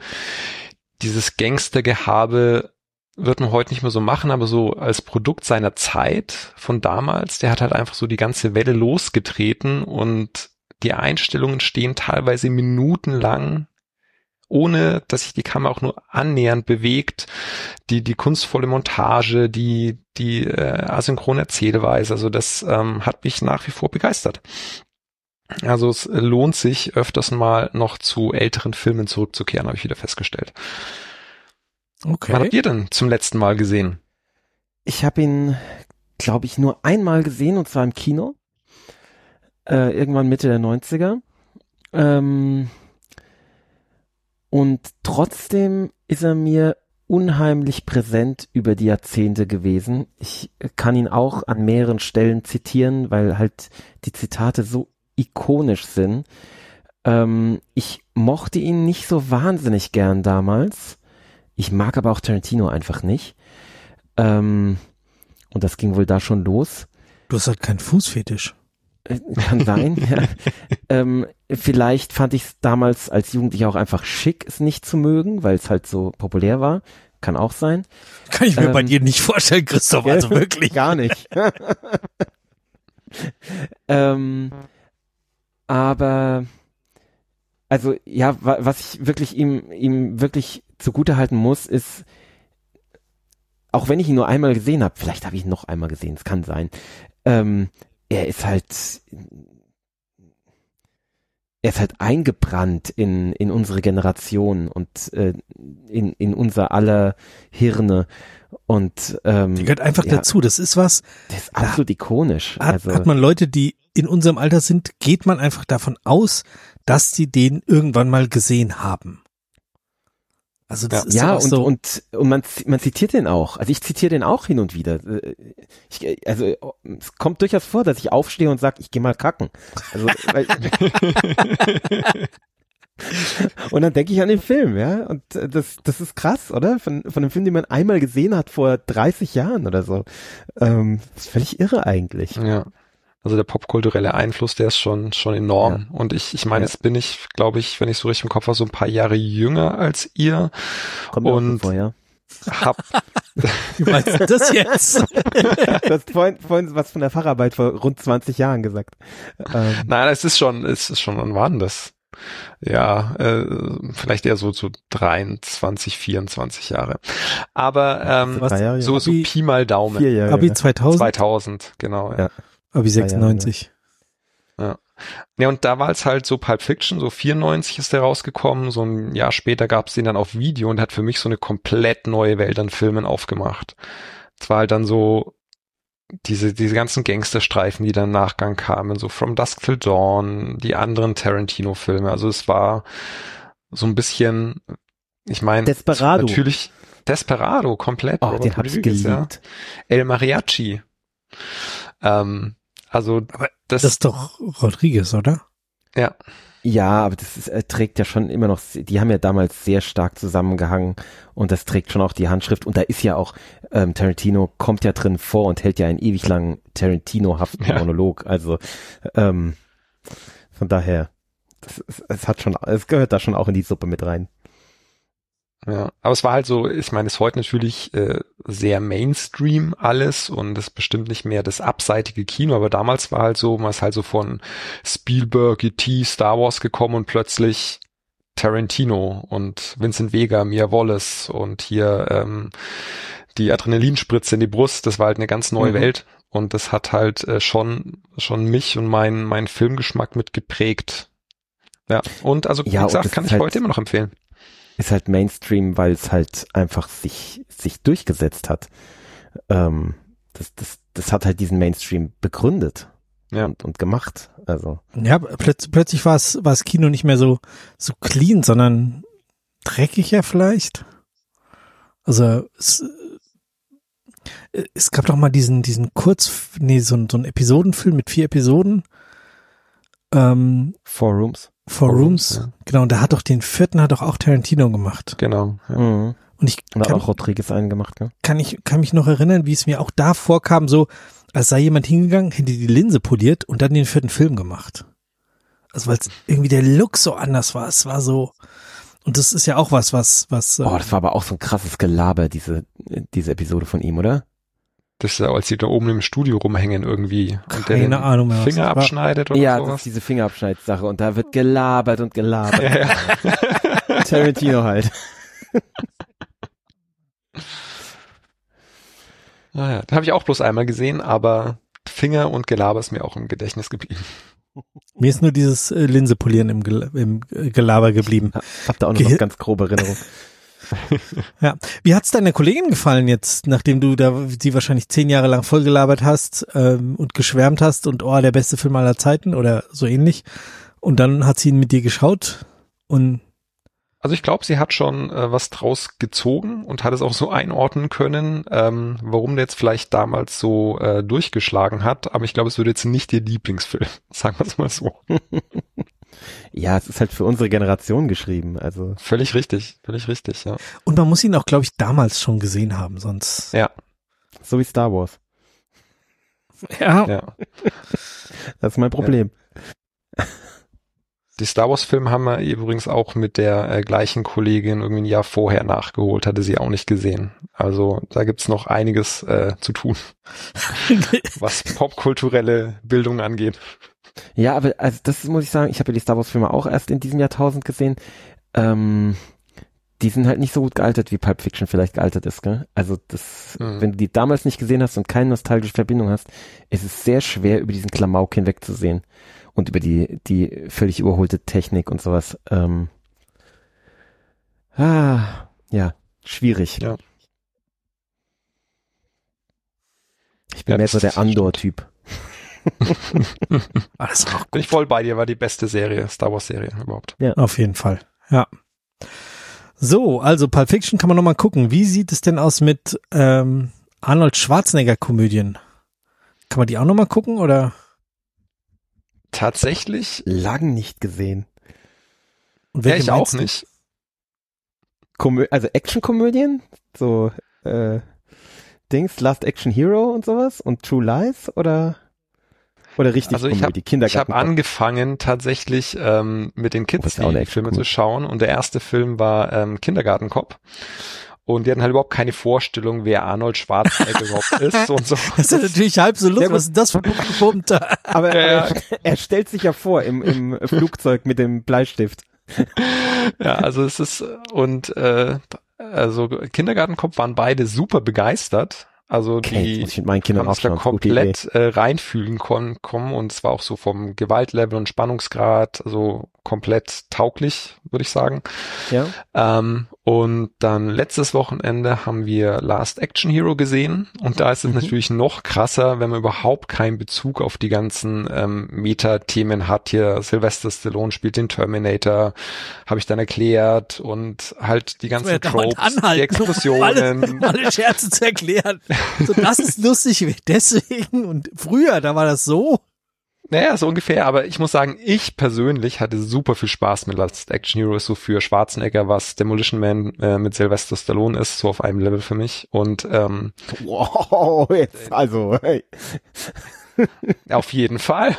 dieses Gangstergehabe wird man heute nicht mehr so machen, aber so als Produkt seiner Zeit von damals, der hat halt einfach so die ganze Welle losgetreten und die Einstellungen stehen teilweise minutenlang, ohne dass sich die Kamera auch nur annähernd bewegt. Die, die kunstvolle Montage, die, die äh, asynchrone Erzählweise, also das ähm, hat mich nach wie vor begeistert. Also es lohnt sich öfters mal noch zu älteren Filmen zurückzukehren, habe ich wieder festgestellt. Was Okay. habt ihr denn zum letzten Mal gesehen? Ich habe ihn, glaube ich, nur einmal gesehen und zwar im Kino. Äh, irgendwann Mitte der 90er. Ähm, und trotzdem ist er mir unheimlich präsent über die Jahrzehnte gewesen. Ich kann ihn auch an mehreren Stellen zitieren, weil halt die Zitate so ikonisch sind. Ähm, ich mochte ihn nicht so wahnsinnig gern damals. Ich mag aber auch Tarantino einfach nicht. Ähm, und das ging wohl da schon los. Du hast halt keinen Fußfetisch. Äh, Kann sein. ja. ähm, vielleicht fand ich es damals als Jugendlicher auch einfach schick, es nicht zu mögen, weil es halt so populär war. Kann auch sein. Kann ich mir Ähm, bei dir nicht vorstellen, Christoph, also wirklich. Gar nicht. ähm, aber also ja, wa was ich wirklich ihm ihm wirklich zugute halten muss, ist auch wenn ich ihn nur einmal gesehen habe, vielleicht habe ich ihn noch einmal gesehen, es kann sein. Ähm, er ist halt er ist halt eingebrannt in in unsere Generation und äh, in in unser aller Hirne und ähm, Die gehört einfach ja, dazu. Das ist was, das ist absolut ikonisch. hat, also, hat man Leute, die in unserem Alter sind, geht man einfach davon aus, dass sie den irgendwann mal gesehen haben. Also das ist ja, doch auch und, so. und, und man, man zitiert den auch. Also ich zitiere den auch hin und wieder. Äh, Ich, also es kommt durchaus vor, dass ich aufstehe und sage, ich gehe mal kacken. Also, weil, und dann denke ich an den Film, ja. Und äh, das, das ist krass, oder? Von, von einem Film, den man einmal gesehen hat vor 30 Jahren oder so. Ähm, das ist völlig irre eigentlich. Ja. Also der popkulturelle Einfluss, der ist schon schon enorm. Und ich, ich meine, Ja. jetzt bin ich, glaube ich, wenn ich so richtig im Kopf habe, so ein paar Jahre jünger als ihr. Kommt Und- vor, ja. Hab, Wie meinst du das jetzt? Du hast vorhin, vorhin was von der Facharbeit vor rund 20 Jahren gesagt. Ähm, nein, es ist schon, es ist schon, wann war denn das? Ja, äh, vielleicht eher so so 23, 24 Jahre. Aber ähm, Jahre, so so Pi mal Daumen. Abi ja. 2000, 2000, genau. Ja. Ja. Abi Drei Jahre, 96. Ja, und da war es halt so Pulp Fiction, so 94 ist der rausgekommen, so ein Jahr später gab es den dann auf Video und hat für mich so eine komplett neue Welt an Filmen aufgemacht. Es war halt dann so diese, diese ganzen Gangsterstreifen, die dann im Nachgang kamen, so From Dusk Till Dawn, die anderen Tarantino-Filme. Also es war so ein bisschen, ich meine, Desperado. natürlich Desperado, komplett. Oh, den hab ich Rodriguez, ja. geliebt. El Mariachi. Ähm, also Aber das, Das ist doch Rodriguez, oder? ja. Ja, aber das ist, äh, trägt ja schon immer noch, die haben ja damals sehr stark zusammengehangen und das trägt schon auch die Handschrift und da ist ja auch, ähm, Tarantino kommt ja drin vor und hält ja einen ewig langen Tarantino-haften Ja. Monolog, also ähm, von daher, es hat schon, es gehört da schon auch in die Suppe mit rein. Ja, aber es war halt so, ich meine, es ist heute natürlich äh, sehr Mainstream alles und es ist bestimmt nicht mehr das abseitige Kino, aber damals war halt so, man ist halt so von Spielberg, E.T., Star Wars gekommen und plötzlich Tarantino und Vincent Vega, Mia Wallace und hier ähm, die Adrenalinspritze in die Brust, das war halt eine ganz neue Mhm. Welt und das hat halt äh, schon schon mich und meinen meinen Filmgeschmack mit geprägt. Ja, und also wie Ja, gesagt, kann ich halt- heute immer noch empfehlen. Ist halt Mainstream, weil es halt einfach sich, sich durchgesetzt hat. Ähm, das, das, das hat halt diesen Mainstream begründet Ja. und, und gemacht, also. Ja, plötz plötzlich war es war das Kino nicht mehr so so clean, sondern dreckiger vielleicht. Also es, äh, es gab doch mal diesen diesen Kurz nee so, ein- so ein Episodenfilm mit vier Episoden. Ähm, Four Rooms. Four Rooms, Rooms, ja. genau. Und da hat doch den vierten hat doch auch Tarantino gemacht. Genau. Ja. Mhm. Und ich kann, auch Rodriguez einen gemacht, ne? kann ich kann mich noch erinnern, wie es mir auch da vorkam, so als sei jemand hingegangen, hätte die Linse poliert und dann den vierten Film gemacht. Also weil es irgendwie der Look so anders war. Es war so und das ist ja auch was, was was. äh, Oh, das war aber auch so ein krasses Gelaber, diese, diese Episode von ihm, oder? Das ist ja, als die da oben im Studio rumhängen irgendwie. Und der Keine den Ahnung mehr, was Finger das abschneidet oder ja, das sowas. ist diese Fingerabschneidsache und da wird gelabert und gelabert. Ja, ja. Tarantino halt. Naja, den habe ich auch bloß einmal gesehen, aber Finger und Gelaber ist mir auch im Gedächtnis geblieben. Mir ist nur dieses äh, Linse polieren im, Gel im Gelaber geblieben. Habt ihr auch noch Gehir- ganz grobe Erinnerung. Ja. Wie hat's deiner Kollegin gefallen jetzt, nachdem du da sie wahrscheinlich zehn Jahre lang vollgelabert hast ähm, und geschwärmt hast und oh, der beste Film aller Zeiten oder so ähnlich. Und dann hat sie ihn mit dir geschaut und also ich glaube, sie hat schon äh, was draus gezogen und hat es auch so einordnen können, ähm, warum der jetzt vielleicht damals so äh, durchgeschlagen hat. Aber ich glaube, es wird jetzt nicht ihr Lieblingsfilm, sagen wir es mal so. ja, es ist halt für unsere Generation geschrieben. Also völlig richtig, völlig richtig, ja. Und man muss ihn auch, glaube ich, damals schon gesehen haben, sonst. Ja. So wie Star Wars. Ja. ja. Das ist mein Problem. Ja. Die Star Wars Filme haben wir übrigens auch mit der äh, gleichen Kollegin irgendwie ein Jahr vorher nachgeholt, hatte sie auch nicht gesehen. Also da gibt's noch einiges äh, zu tun, was popkulturelle Bildung angeht. Ja, aber also das muss ich sagen, ich habe ja die Star Wars Filme auch erst in diesem Jahrtausend gesehen. Ähm, die sind halt nicht so gut gealtert, wie Pulp Fiction vielleicht gealtert ist, gell? Also das, mhm. wenn du die damals nicht gesehen hast und keine nostalgische Verbindung hast, ist es sehr schwer, über diesen Klamauk hinwegzusehen und über die, die völlig überholte Technik und sowas. Ähm, ah, ja, schwierig. Ja. Ich bin ja, mehr so der Andor-Typ. Alles auch gut. Bin ich voll bei dir, war die beste Serie, Star Wars Serie überhaupt. Ja. Auf jeden Fall. Ja. So, also Pulp Fiction kann man nochmal gucken. Wie sieht es denn aus mit ähm, Arnold Schwarzenegger Komödien? Kann man die auch nochmal gucken oder? tatsächlich lang nicht gesehen. Und ja, ich auch nicht. Komö also Actionkomödien, so äh, Dings, Last Action Hero und sowas und True Lies oder oder richtig also ich Komödie, hab, Ich habe angefangen tatsächlich ähm, mit den Kids die Filme zu schauen und der erste Film war ähm, Kindergartenkopf. Und die hatten halt überhaupt keine Vorstellung, wer Arnold Schwarzenegger überhaupt ist und so. Das ist natürlich halb so lustig. Was ist das für ein Punkt? Aber, ja, ja. Er, stellt sich ja vor im, im Flugzeug mit dem Bleistift. Ja, also es ist und äh, also Kindergartenkopf waren beide super begeistert. Also okay, die ich mit meinen Kindern auch da komplett äh, reinfühlen kon kommen und es war auch so vom Gewaltlevel und Spannungsgrad also komplett tauglich, würde ich sagen. Ja. Ähm, und dann letztes Wochenende haben wir Last Action Hero gesehen und da ist es mhm. natürlich noch krasser, wenn man überhaupt keinen Bezug auf die ganzen ähm, Meta-Themen hat. Hier Sylvester Stallone spielt den Terminator, habe ich dann erklärt und halt die ganzen Tropes, die Explosionen. Um alle, alle Scherze zu erklären. So, das ist lustig deswegen und früher, da war das so. Naja, so ungefähr, aber ich muss sagen, ich persönlich hatte super viel Spaß mit Last Action Hero, ist so für Schwarzenegger, was Demolition Man äh, mit Sylvester Stallone ist, so auf einem Level für mich. Und ähm, Wow, jetzt also, hey. auf jeden Fall.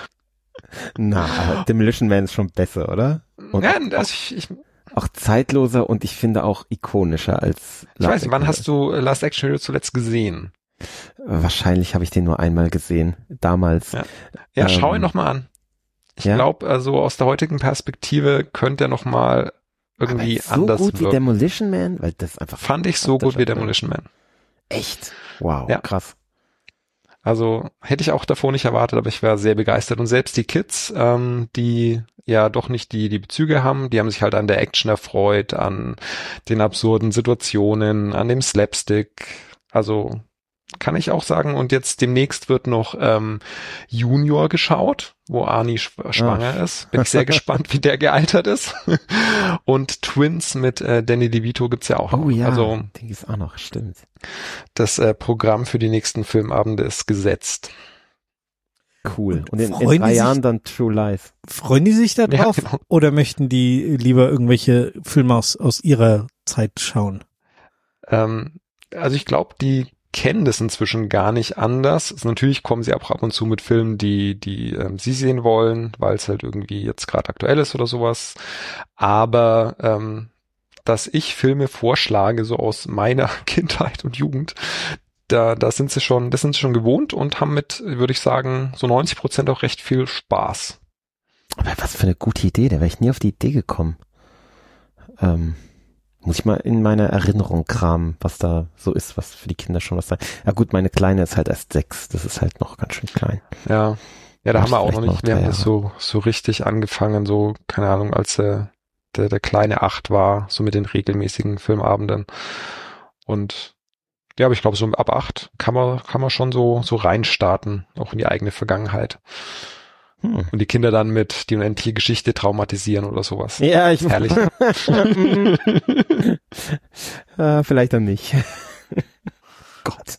Na, Demolition Man ist schon besser, oder? Und ja, also ich, ich auch zeitloser und ich finde auch ikonischer als Last Ich weiß nicht, wann hast du Last Action Hero zuletzt gesehen? Wahrscheinlich habe ich den nur einmal gesehen, damals. Ja, ja ähm, schau ihn nochmal an. Ich ja? glaube, also aus der heutigen Perspektive könnte er nochmal irgendwie so anders gut wirken. wie Demolition Man, weil das einfach fand ich so gut wie Demolition Man. Echt? Wow, ja. krass. Also hätte ich auch davor nicht erwartet, aber ich war sehr begeistert. Und selbst die Kids, ähm, die ja doch nicht die, die Bezüge haben, die haben sich halt an der Action erfreut, an den absurden Situationen, an dem Slapstick. Also kann ich auch sagen. Und jetzt demnächst wird noch ähm, Junior geschaut, wo Arnie schw schwanger Ach. ist. Bin ich sehr gespannt, wie der gealtert ist. Und Twins mit äh, Danny DeVito gibt's ja auch oh, noch. Ja, also den ist auch noch, stimmt. Das äh, Programm für die nächsten Filmabende ist gesetzt. Cool. Und in, in drei Jahren dann True Life. Freuen die sich da drauf? Ja, genau. Oder möchten die lieber irgendwelche Filme aus, aus ihrer Zeit schauen? Ähm, also ich glaube, die kennen das inzwischen gar nicht anders. Also natürlich kommen sie auch ab und zu mit Filmen, die, die ähm, sie sehen wollen, weil es halt irgendwie jetzt gerade aktuell ist oder sowas. Aber ähm, dass ich Filme vorschlage, so aus meiner Kindheit und Jugend, da, da sind sie schon, das sind sie schon gewohnt und haben mit, würde ich sagen, so 90 Prozent auch recht viel Spaß. Aber was für eine gute Idee, da wäre ich nie auf die Idee gekommen. Ähm, muss ich mal in meiner Erinnerung kramen, was da so ist, was für die Kinder schon was sein. Ja gut, meine Kleine ist halt erst sechs, das ist halt noch ganz schön klein. Ja. Ja, da haben wir auch noch nicht, wir haben das so, so richtig angefangen, so, keine Ahnung, als äh, der, der kleine acht war, so mit den regelmäßigen Filmabenden. Und ja, aber ich glaube, so ab acht kann man, kann man schon so, so reinstarten, auch in die eigene Vergangenheit. Hm. Und die Kinder dann mit die unendliche Geschichte traumatisieren oder sowas. Ja, ich Herrlich. äh, vielleicht dann nicht. Gott.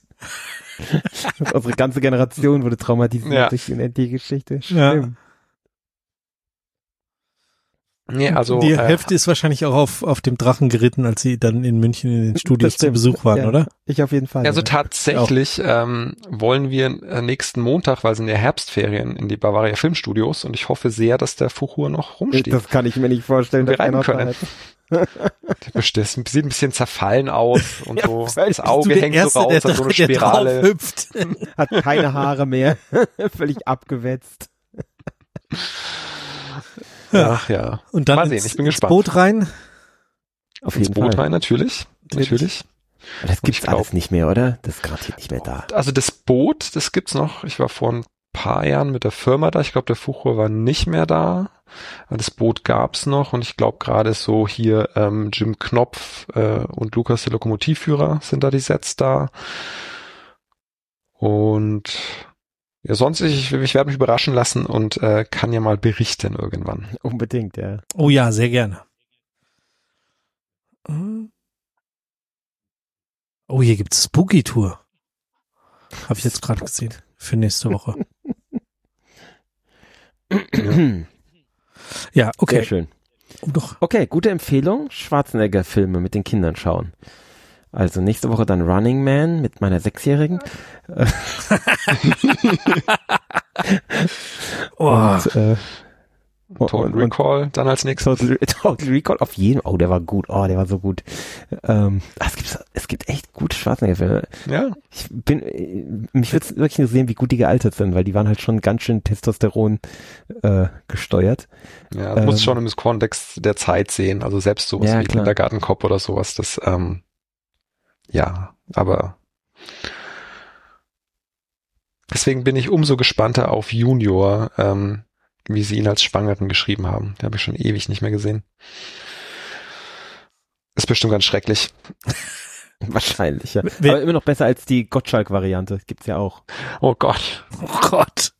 Unsere ganze Generation wurde traumatisiert Ja. durch die unendliche Geschichte. Ja. Nee, also die äh, Hälfte ist wahrscheinlich auch auf, auf dem Drachen geritten, als sie dann in München in den Studios zu. Besuch waren, Ja. oder? Ich auf jeden Fall. Also ja. tatsächlich ähm, wollen wir äh, nächsten Montag, weil sind ja Herbstferien, in die Bavaria Filmstudios und ich hoffe sehr, dass der Fuchur noch rumsteht. das kann ich mir nicht vorstellen. Wir dass einer rein können. Der Das sieht ein bisschen zerfallen aus und so. völlig. Das Auge hängt der so raus, Erste, hat so eine der, der Spirale. hüpft. Hat keine Haare mehr. Völlig abgewetzt. Ach ja. Und dann Mal sehen, ins, ich bin ins gespannt. Boot rein. Auf Ins jeden Boot Fall. rein, natürlich. Natürlich. Das gibt's glaub- alles nicht mehr, oder? Das ist garantiert nicht mehr da. Also das Boot, das gibt's noch. Ich war vor ein paar Jahren mit der Firma da. Ich glaube, der Fuchur war nicht mehr da. Aber Das Boot gab's noch und ich glaube gerade so hier ähm, Jim Knopf äh, und Lukas der Lokomotivführer sind da die Sets da. Und ja, sonst, ich, ich werde mich überraschen lassen und äh, kann ja mal berichten irgendwann. Unbedingt, ja. Oh ja, sehr gerne. Hm. Oh, hier gibt's Spooky Tour. Habe ich jetzt gerade gesehen. Für nächste Woche. Ja, Sehr okay. schön. Oh, doch. Okay, gute Empfehlung. Schwarzenegger-Filme mit den Kindern schauen. Also nächste Woche dann Running Man mit meiner Sechsjährigen. Oh, Und, äh, Total und, und Recall dann als nächstes. Total, Total Recall auf jeden Oh, der war gut. Oh, der war so gut. Ähm, es, gibt, es gibt echt gute Schwarzenegger-Filme. Ja, Ich bin, mich würde wirklich interessieren, wie gut die gealtert sind, weil die waren halt schon ganz schön Testosteron äh, gesteuert. ja, musst Ähm, schon im Kontext der Zeit sehen. Also selbst sowas Ja, wie klar. Kindergartenkopf oder sowas, das, ähm, ja, aber deswegen bin ich umso gespannter auf Junior, ähm, wie sie ihn als Schwangeren geschrieben haben. Den habe ich schon ewig nicht mehr gesehen. Ist bestimmt ganz schrecklich. Wahrscheinlich, ja. Wer- Aber immer noch besser als die Gottschalk-Variante. Gibt's ja auch. Oh Gott. oh Gott.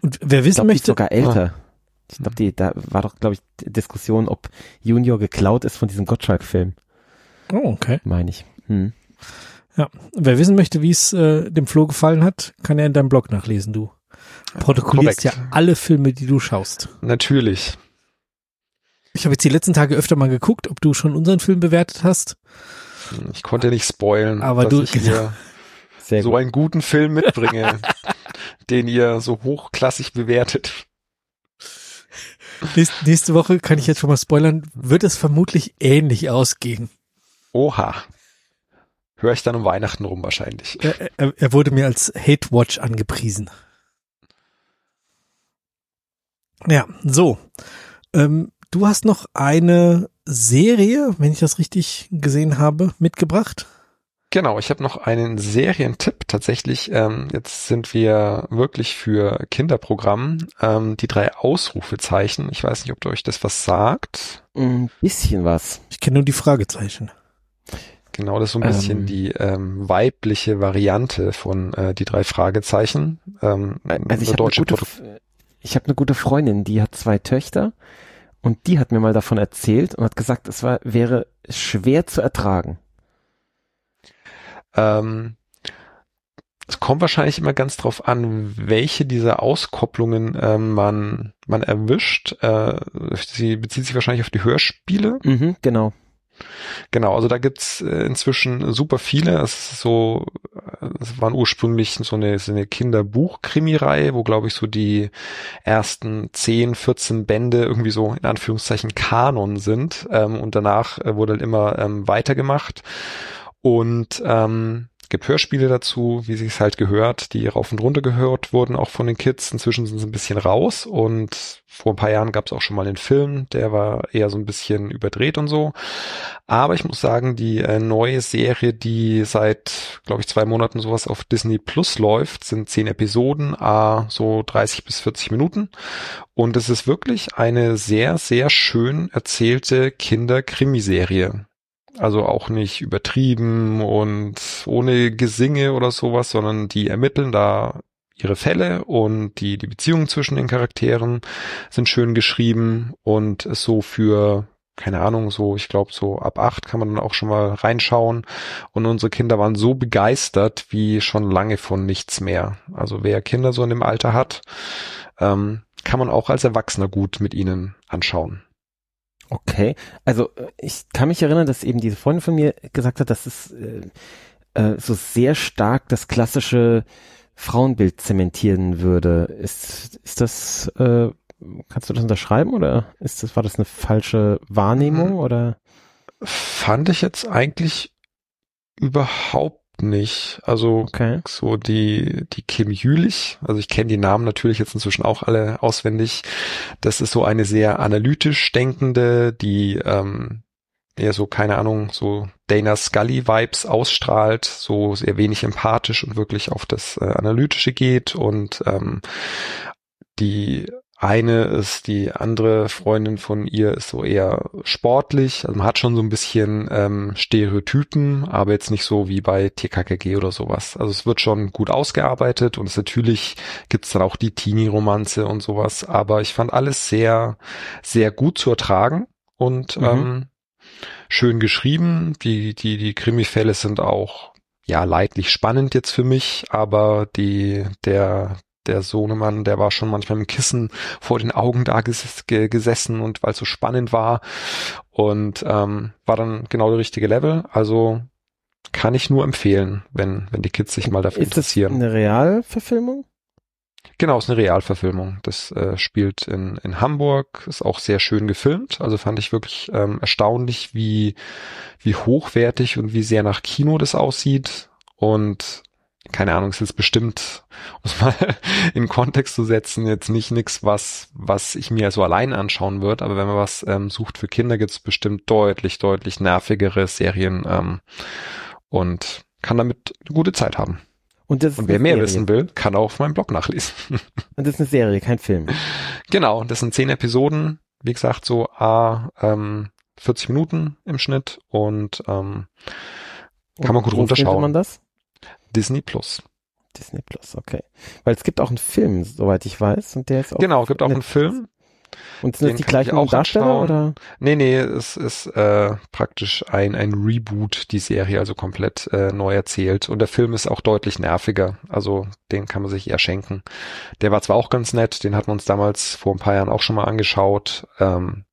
Und wer Ich wissen glaube, die ist möchte, sogar älter. Ich glaube, die, da war doch, glaube ich, Diskussion, ob Junior geklaut ist von diesem Gottschalk-Film, oh, okay. meine ich. Hm. Wer wissen möchte, wie es äh, dem Flo gefallen hat, kann er in deinem Blog nachlesen. Du protokollierst korrekt. ja alle Filme, die du schaust. Natürlich. Ich habe jetzt die letzten Tage öfter mal geguckt, ob du schon unseren Film bewertet hast. Ich konnte nicht spoilen, Aber dass du- ich Sehr so gut. einen guten Film mitbringe, den ihr so hochklassig bewertet. Nächste Woche kann ich jetzt schon mal spoilern, wird es vermutlich ähnlich ausgehen. Oha. Höre ich dann um Weihnachten rum wahrscheinlich. Er, er, er wurde mir als Hate Watch angepriesen. Ja, so. Ähm, du hast noch eine Serie, wenn ich das richtig gesehen habe, mitgebracht. Genau, ich habe noch einen Serientipp tatsächlich. Ähm, jetzt sind wir wirklich für Kinderprogramm. Ähm, die drei Ausrufezeichen. Ich weiß nicht, ob euch das was sagt. Ein bisschen was. Ich kenne nur die Fragezeichen. Genau, das ist so ein bisschen Ähm. die ähm, weibliche Variante von äh, die drei Fragezeichen. Ähm, Also ich habe eine, gute ich hab eine gute Freundin, die hat zwei Töchter und die hat mir mal davon erzählt und hat gesagt, es war, wäre schwer zu ertragen. Ähm, es kommt wahrscheinlich immer ganz drauf an, welche dieser Auskopplungen ähm, man, man erwischt. Äh, sie bezieht sich wahrscheinlich auf die Hörspiele. Mhm, genau. Genau, also da gibt's äh, inzwischen super viele. Es ist so, äh, es waren ursprünglich so eine, so eine Kinderbuch-Krimireihe, wo glaube ich so die ersten 10, 14 Bände irgendwie so in Anführungszeichen Kanon sind. Ähm, und danach äh, wurde halt immer ähm, weitergemacht. Und ähm, gibt Hörspiele dazu, wie sich halt gehört, die rauf und runter gehört wurden, auch von den Kids. Inzwischen sind sie ein bisschen raus und vor ein paar Jahren gab es auch schon mal einen Film, der war eher so ein bisschen überdreht und so. Aber ich muss sagen, die äh, neue Serie, die seit, glaube ich, zwei Monaten sowas auf Disney Plus läuft, sind zehn Episoden, a so 30 bis 40 Minuten. Und es ist wirklich eine sehr, sehr schön erzählte Kinder-Krimiserie. Also auch nicht übertrieben und ohne Gesinge oder sowas, sondern die ermitteln da ihre Fälle und die, die Beziehungen zwischen den Charakteren sind schön geschrieben und so für keine Ahnung, so, ich glaube, so ab acht kann man dann auch schon mal reinschauen. Und unsere Kinder waren so begeistert wie schon lange von nichts mehr. Also wer Kinder so in dem Alter hat, ähm, kann man auch als Erwachsener gut mit ihnen anschauen. Okay, also äh, ich kann mich erinnern, dass eben diese Freundin von mir gesagt hat, dass es äh, äh, so sehr stark das klassische Frauenbild zementieren würde. Ist, ist das äh, Kannst du das unterschreiben oder ist das, war das eine falsche Wahrnehmung hm. oder? Fand ich jetzt eigentlich überhaupt nicht. Also okay. so die die Kim Jülich, also ich kenne die Namen natürlich jetzt inzwischen auch alle auswendig. Das ist so eine sehr analytisch denkende, die ähm, eher so keine Ahnung so Dana Scully Vibes ausstrahlt, so sehr wenig empathisch und wirklich auf das äh, Analytische geht und ähm, die eine ist, die andere Freundin von ihr ist so eher sportlich, also man hat schon so ein bisschen ähm, Stereotypen, aber jetzt nicht so wie bei TKKG oder sowas. Also es wird schon gut ausgearbeitet und es natürlich gibt's dann auch die Teenie-Romanze und sowas, aber ich fand alles sehr, sehr gut zu ertragen und mhm. ähm, schön geschrieben. Die, die, die Krimi-Fälle sind auch ja leidlich spannend jetzt für mich, aber die, der, der Sohnemann, der war schon manchmal im Kissen vor den Augen da ges gesessen und weil es so spannend war und ähm, war dann genau der richtige Level. Also kann ich nur empfehlen, wenn wenn die Kids sich mal dafür ist interessieren. Ist das eine Realverfilmung? Genau, ist eine Realverfilmung. Das äh, spielt in, in Hamburg, ist auch sehr schön gefilmt. Also fand ich wirklich ähm, erstaunlich, wie, wie hochwertig und wie sehr nach Kino das aussieht. Und keine Ahnung, es ist bestimmt, um es mal in Kontext zu setzen, jetzt nicht nix, was, was ich mir so allein anschauen würde, aber wenn man was ähm, sucht für Kinder, gibt es bestimmt deutlich, deutlich nervigere Serien ähm, und kann damit eine gute Zeit haben. Und, und wer mehr Serie. wissen will, kann auch auf meinem Blog nachlesen. Und das ist eine Serie, kein Film. Genau, das sind zehn Episoden, wie gesagt, so a ähm, 40 Minuten im Schnitt und ähm, kann man gut runterschauen. man das? Disney Plus. Disney Plus, okay. Weil es gibt auch einen Film, soweit ich weiß, und der ist auch. Genau, gibt auch einen Film. Und sind das die gleichen auch Darsteller anschauen. oder? Nee, nee, es ist äh, praktisch ein, ein Reboot, die Serie, also komplett äh, neu erzählt. Und der Film ist auch deutlich nerviger. Also den kann man sich eher schenken. Der war zwar auch ganz nett, den hatten wir uns damals vor ein paar Jahren auch schon mal angeschaut, ähm,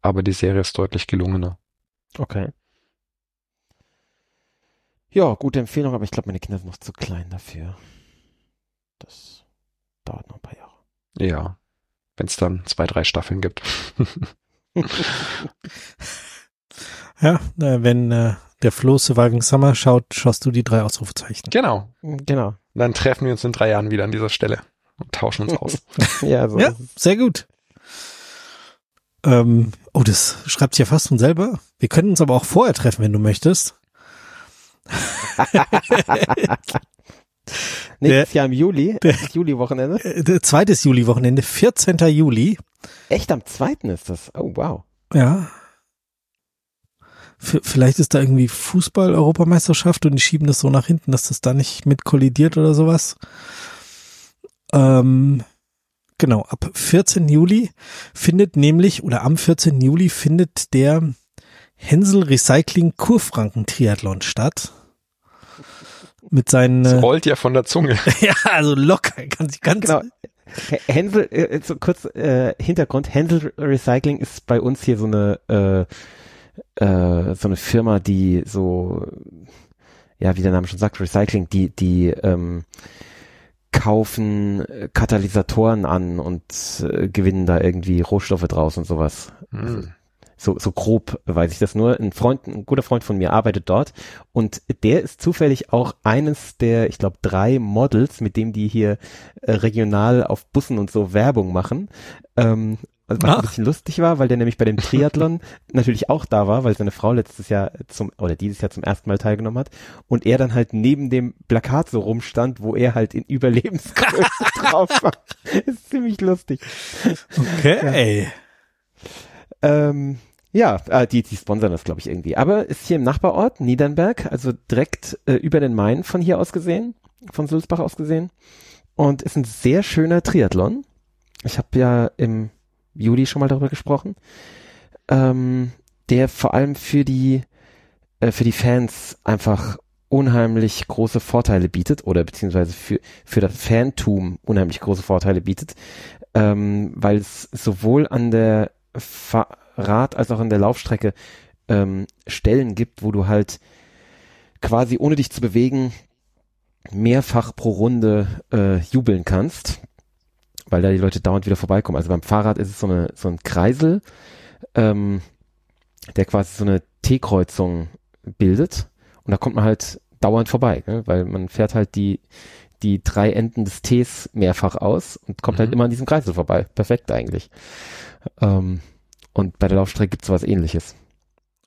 aber die Serie ist deutlich gelungener. Okay. Ja, gute Empfehlung, aber ich glaube, meine Kinder sind noch zu klein dafür. Das dauert noch ein paar Jahre. Ja, wenn es dann zwei, drei Staffeln gibt. ja, wenn äh, der Flo Surviving Summer schaut, schaust du die drei Ausrufezeichen. Genau. Genau. Dann treffen wir uns in drei Jahren wieder an dieser Stelle und tauschen uns aus. ja, so ja sehr gut. Ähm, oh, das schreibt sich ja fast von selber. Wir können uns aber auch vorher treffen, wenn du möchtest. Nächstes Jahr im Juli, der, Juli-Wochenende. Äh, zweites Juli-Wochenende, 14. Juli. Echt, am zweiten ist das? Oh, wow. Ja. V vielleicht ist da irgendwie Fußball-Europameisterschaft und die schieben das so nach hinten, dass das da nicht mit kollidiert oder sowas. Ähm, genau, ab 14. Juli findet nämlich, oder am 14. Juli findet der Hänsel Recycling Kurfranken Triathlon statt. Mit seinen. Das äh, rollt ja von der Zunge. ja, also locker, ganz, ganz. Genau. Hänsel, äh, so kurz äh, Hintergrund, Hänsel Recycling ist bei uns hier so eine äh, äh, so eine Firma, die so ja, wie der Name schon sagt, Recycling, die die ähm, kaufen Katalysatoren an und äh, gewinnen da irgendwie Rohstoffe draus und sowas. Mm. So, so grob weiß ich das nur. Ein Freund, ein guter Freund von mir arbeitet dort und der ist zufällig auch eines der, ich glaube, drei Models, mit dem die hier äh, regional auf Bussen und so Werbung machen. Ähm, was Ach. ein bisschen lustig war, weil der nämlich bei dem Triathlon natürlich auch da war, weil seine Frau letztes Jahr zum oder dieses Jahr zum ersten Mal teilgenommen hat und er dann halt neben dem Plakat so rumstand, wo er halt in Überlebensgröße drauf war. Ist ziemlich lustig. Okay. Ja. Ähm, ja, äh, die, die sponsern das, glaube ich, irgendwie. Aber ist hier im Nachbarort, Niedernberg, also direkt äh, über den Main von hier aus gesehen, von Sulzbach aus gesehen. und ist ein sehr schöner Triathlon. Ich habe ja im Juli schon mal darüber gesprochen, ähm, der vor allem für die äh, für die Fans einfach unheimlich große Vorteile bietet oder beziehungsweise für für das Fantum unheimlich große Vorteile bietet, ähm, weil es sowohl an der Fahrrad als auch an der Laufstrecke ähm, Stellen gibt, wo du halt quasi ohne dich zu bewegen mehrfach pro Runde äh, jubeln kannst, weil da die Leute dauernd wieder vorbeikommen. Also beim Fahrrad ist es so eine so ein Kreisel, ähm, der quasi so eine T-Kreuzung bildet und da kommt man halt dauernd vorbei, ne? weil man fährt halt die die drei Enden des Ts mehrfach aus und kommt halt mhm. halt immer an diesem Kreisel vorbei. Perfekt eigentlich. Ähm, und bei der Laufstrecke gibt es sowas ähnliches.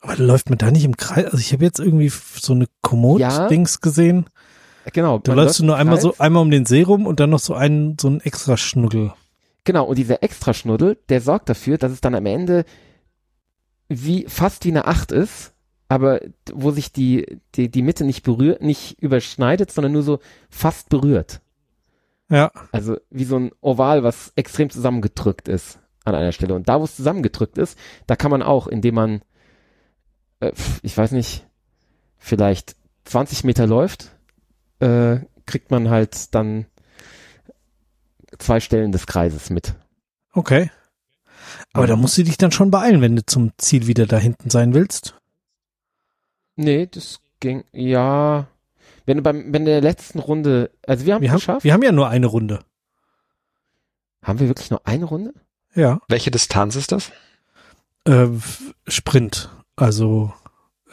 Aber läuft man da nicht im Kreis? Also ich habe jetzt irgendwie so eine Komoot-Dings ja, gesehen. Genau. Da läufst du nur einmal so, einmal um den See rum und dann noch so einen, so ein extra Schnuddel. Genau, und dieser extra Schnuddel, der sorgt dafür, dass es dann am Ende wie, fast wie eine Acht ist, aber wo sich die, die, die Mitte nicht berührt, nicht überschneidet, sondern nur so fast berührt. Ja. Also wie so ein Oval, was extrem zusammengedrückt ist an einer Stelle. Und da, wo es zusammengedrückt ist, da kann man auch, indem man äh, ich weiß nicht, vielleicht 20 Meter läuft, äh, kriegt man halt dann zwei Stellen des Kreises mit. Okay. Aber da musst du dich dann schon beeilen, wenn du zum Ziel wieder da hinten sein willst. Nee, das ging, ja. Wenn du beim, wenn der letzten Runde, also wir haben wir es geschafft. wir haben ja nur eine Runde. Haben wir wirklich nur eine Runde? Ja. Welche Distanz ist das? Äh, Sprint. Also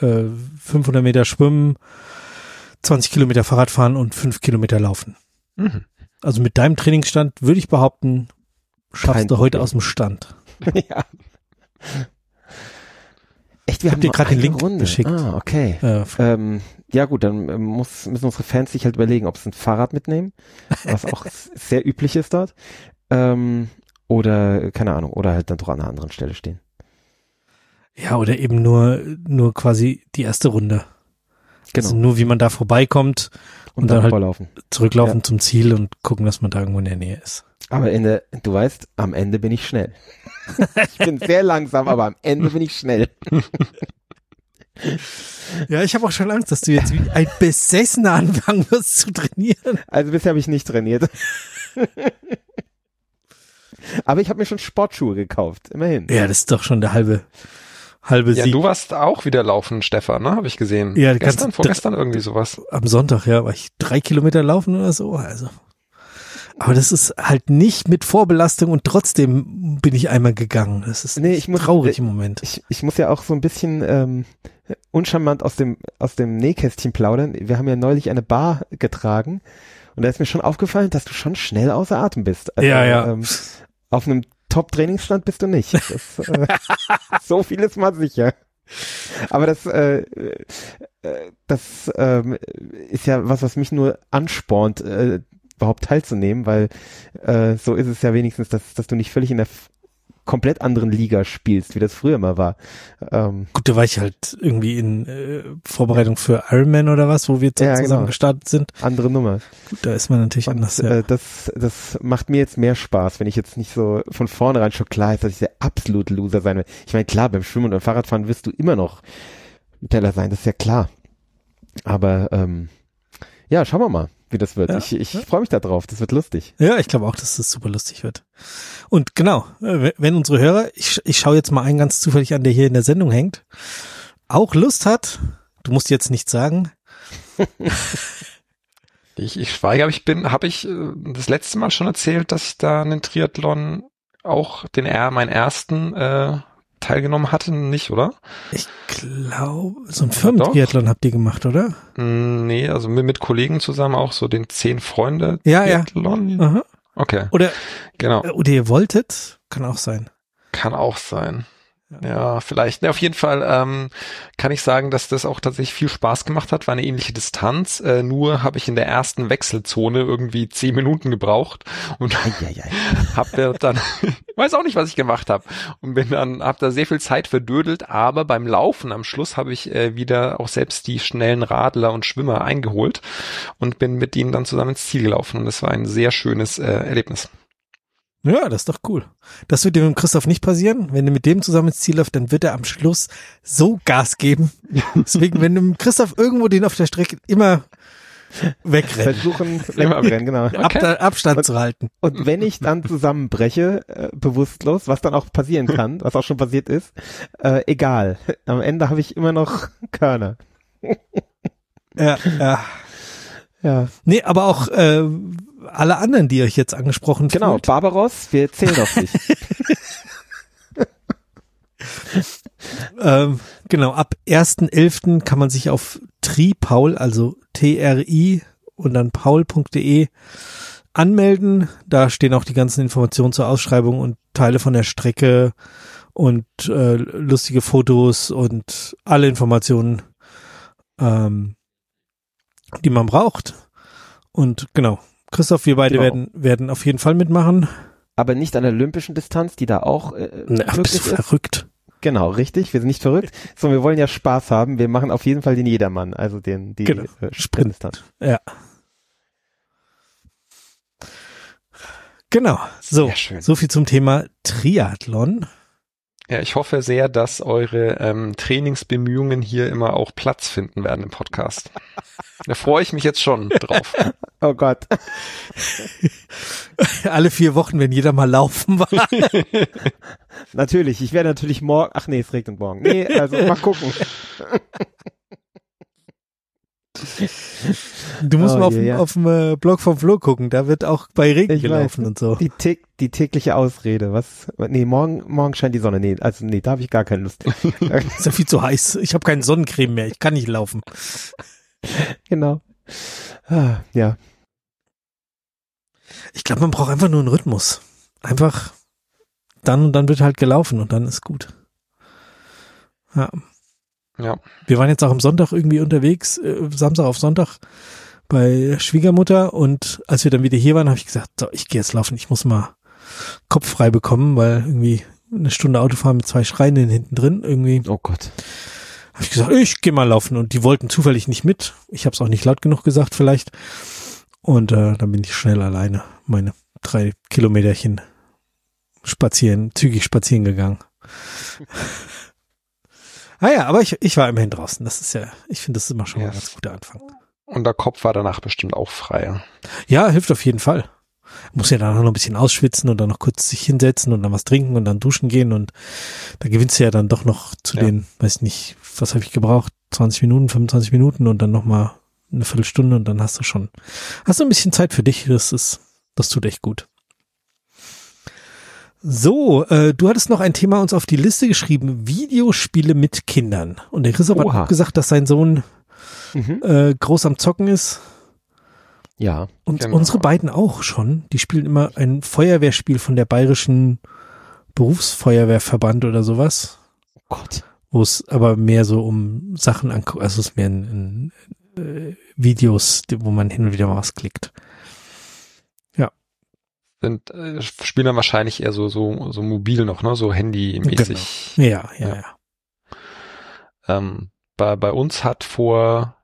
äh, 500 Meter schwimmen, 20 Kilometer Fahrrad fahren und 5 Kilometer laufen. Mhm. Also mit deinem Trainingsstand würde ich behaupten, schaffst Kein du heute aus dem Stand. ja. Echt, wir ich haben dir gerade den Link Runde. geschickt. Ah, okay. Äh, ähm, ja gut, dann äh, muss, müssen unsere Fans sich halt überlegen, ob sie ein Fahrrad mitnehmen, was auch sehr üblich ist dort. Ähm, oder, keine Ahnung, oder halt dann doch an einer anderen Stelle stehen. Ja, oder eben nur, nur quasi die erste Runde. Genau. Also nur wie man da vorbeikommt und, und dann, dann halt zurücklaufen ja. zum Ziel und gucken, dass man da irgendwo in der Nähe ist. Aber Ende, du weißt, am Ende bin ich schnell. ich bin sehr langsam, aber am Ende bin ich schnell. Ja, ich habe auch schon Angst, dass du jetzt wie ein Besessener anfangen wirst zu trainieren. Also bisher habe ich nicht trainiert. Aber ich habe mir schon Sportschuhe gekauft, immerhin. Ja, das ist doch schon der halbe halbe ja, Sieg. du warst auch wieder laufen, Stefan, ne? Habe ich gesehen. Ja, gestern, vorgestern irgendwie sowas. Am Sonntag, ja, war ich drei Kilometer laufen oder so. Also. Aber das ist halt nicht mit Vorbelastung und trotzdem bin ich einmal gegangen. Das ist nee, ich muss, traurig im Moment. Ich, ich muss ja auch so ein bisschen ähm, uncharmant aus dem, aus dem Nähkästchen plaudern. Wir haben ja neulich eine Bar getragen und da ist mir schon aufgefallen, dass du schon schnell außer Atem bist. Also, ja, ja. Ähm, auf einem Top-Trainingsstand bist du nicht. Das, äh, so viel ist mal sicher. Aber das, äh, äh, das äh, ist ja was, was mich nur anspornt, äh, überhaupt teilzunehmen, weil äh, so ist es ja wenigstens, dass, dass du nicht völlig in der komplett anderen Liga spielst, wie das früher mal war. Ähm, Gut, da war ich halt irgendwie in äh, Vorbereitung für Ironman oder was, wo wir ja, zusammen genau. gestartet sind. Andere Nummer. Gut, da ist man natürlich Und, anders. Ja. Äh, das, das macht mir jetzt mehr Spaß, wenn ich jetzt nicht so von vornherein schon klar ist, dass ich der absolute Loser sein will. Ich meine, klar, beim Schwimmen und beim Fahrradfahren wirst du immer noch Teller sein, das ist ja klar. Aber ähm, ja, schauen wir mal wie das wird. Ja. Ich, ich ja. freue mich da drauf. Das wird lustig. Ja, ich glaube auch, dass das super lustig wird. Und genau, äh, wenn unsere Hörer, ich, ich schaue jetzt mal einen ganz zufällig an, der hier in der Sendung hängt, auch Lust hat, du musst jetzt nichts sagen. ich, ich schweige, aber ich bin, habe ich äh, das letzte Mal schon erzählt, dass ich da einen Triathlon auch den R, meinen ersten äh, teilgenommen hatte, nicht, oder? Ich glaube, so ein Firmentriathlon habt ihr gemacht, oder? Mm, nee, also mit, mit Kollegen zusammen auch so den zehn Freunde ja, Triathlon. Ja. Okay. Oder genau. Oder ihr wolltet, kann auch sein. Kann auch sein. Ja, vielleicht. Ne, auf jeden Fall ähm, kann ich sagen, dass das auch tatsächlich viel Spaß gemacht hat. War eine ähnliche Distanz. Äh, nur habe ich in der ersten Wechselzone irgendwie zehn Minuten gebraucht und habe dann weiß auch nicht, was ich gemacht habe und bin dann habe da sehr viel Zeit verdödelt. Aber beim Laufen am Schluss habe ich äh, wieder auch selbst die schnellen Radler und Schwimmer eingeholt und bin mit ihnen dann zusammen ins Ziel gelaufen und das war ein sehr schönes äh, Erlebnis. Ja, das ist doch cool. Das wird dir mit Christoph nicht passieren. Wenn du mit dem zusammen ins Ziel läufst, dann wird er am Schluss so Gas geben. Deswegen, wenn du mit Christoph irgendwo den auf der Strecke immer wegrennen. Versuchen wegzurennen, genau. Okay. Ab, Abstand und, zu halten. Und wenn ich dann zusammenbreche, äh, bewusstlos, was dann auch passieren kann, was auch schon passiert ist, äh, egal. Am Ende habe ich immer noch Körner. ja, ja. Ja. Nee, aber auch äh, alle anderen, die euch jetzt angesprochen Genau, fühlt. Barbaros, wir zählen auf dich. ähm, genau, ab 1.11. kann man sich auf TriPaul, also T-R-I und dann paul.de anmelden. Da stehen auch die ganzen Informationen zur Ausschreibung und Teile von der Strecke und äh, lustige Fotos und alle Informationen, ähm, die man braucht. Und genau, Christoph, wir beide genau. werden, werden auf jeden Fall mitmachen. Aber nicht an der olympischen Distanz, die da auch äh, Na, bist ist. verrückt. Genau, richtig. Wir sind nicht verrückt, sondern wir wollen ja Spaß haben. Wir machen auf jeden Fall den Jedermann, also den die genau. äh, Sprintdistanz. Ja. Genau. So, so viel zum Thema Triathlon. Ja, ich hoffe sehr, dass eure ähm, Trainingsbemühungen hier immer auch Platz finden werden im Podcast. Da freue ich mich jetzt schon drauf. Oh Gott. Alle vier Wochen, wenn jeder mal laufen war. natürlich, ich werde natürlich morgen, ach nee, es regnet morgen. Nee, also mal gucken. Du musst oh, mal auf, yeah, auf dem äh, Blog vom Flo gucken, da wird auch bei Regen ich gelaufen weiß, und so. Die, die tägliche Ausrede, was? Nee, morgen, morgen scheint die Sonne. Nee, also nee, da habe ich gar keine Lust. ist ja viel zu heiß. Ich habe keine Sonnencreme mehr, ich kann nicht laufen. Genau. Ah, ja. Ich glaube, man braucht einfach nur einen Rhythmus. Einfach dann und dann wird halt gelaufen und dann ist gut. Ja. Ja. Wir waren jetzt auch am Sonntag irgendwie unterwegs, äh, Samstag auf Sonntag bei Schwiegermutter und als wir dann wieder hier waren, habe ich gesagt, so, ich gehe jetzt laufen, ich muss mal Kopf frei bekommen, weil irgendwie eine Stunde Autofahren mit zwei Schreien hinten drin irgendwie. Oh Gott. Habe ich gesagt, ich gehe mal laufen und die wollten zufällig nicht mit. Ich habe es auch nicht laut genug gesagt vielleicht. Und äh, dann bin ich schnell alleine meine drei Kilometerchen spazieren, zügig spazieren gegangen. Ah ja, aber ich, ich war immerhin draußen. Das ist ja, ich finde, das ist immer schon yes. ein ganz guter Anfang. Und der Kopf war danach bestimmt auch frei. Ja, hilft auf jeden Fall. Muss ja dann noch ein bisschen ausschwitzen und dann noch kurz sich hinsetzen und dann was trinken und dann duschen gehen und da gewinnst du ja dann doch noch zu ja. den, weiß nicht, was habe ich gebraucht? 20 Minuten, 25 Minuten und dann nochmal eine Viertelstunde und dann hast du schon, hast du ein bisschen Zeit für dich. Das ist, das tut echt gut. So, äh, du hattest noch ein Thema uns auf die Liste geschrieben, Videospiele mit Kindern. Und der Christoph Oha. hat auch gesagt, dass sein Sohn mhm. äh, groß am Zocken ist. Ja. Und unsere beiden auch schon. Die spielen immer ein Feuerwehrspiel von der bayerischen Berufsfeuerwehrverband oder sowas. Oh Gott. Wo es aber mehr so um Sachen anguckt, also es ist mehr in, in äh, Videos, wo man hin und wieder mal was klickt sind, äh, spielen dann wahrscheinlich eher so, so, so mobil noch, ne, so handymäßig. Genau. Ja, ja, ja. ja. Ähm, bei, bei uns hat vor,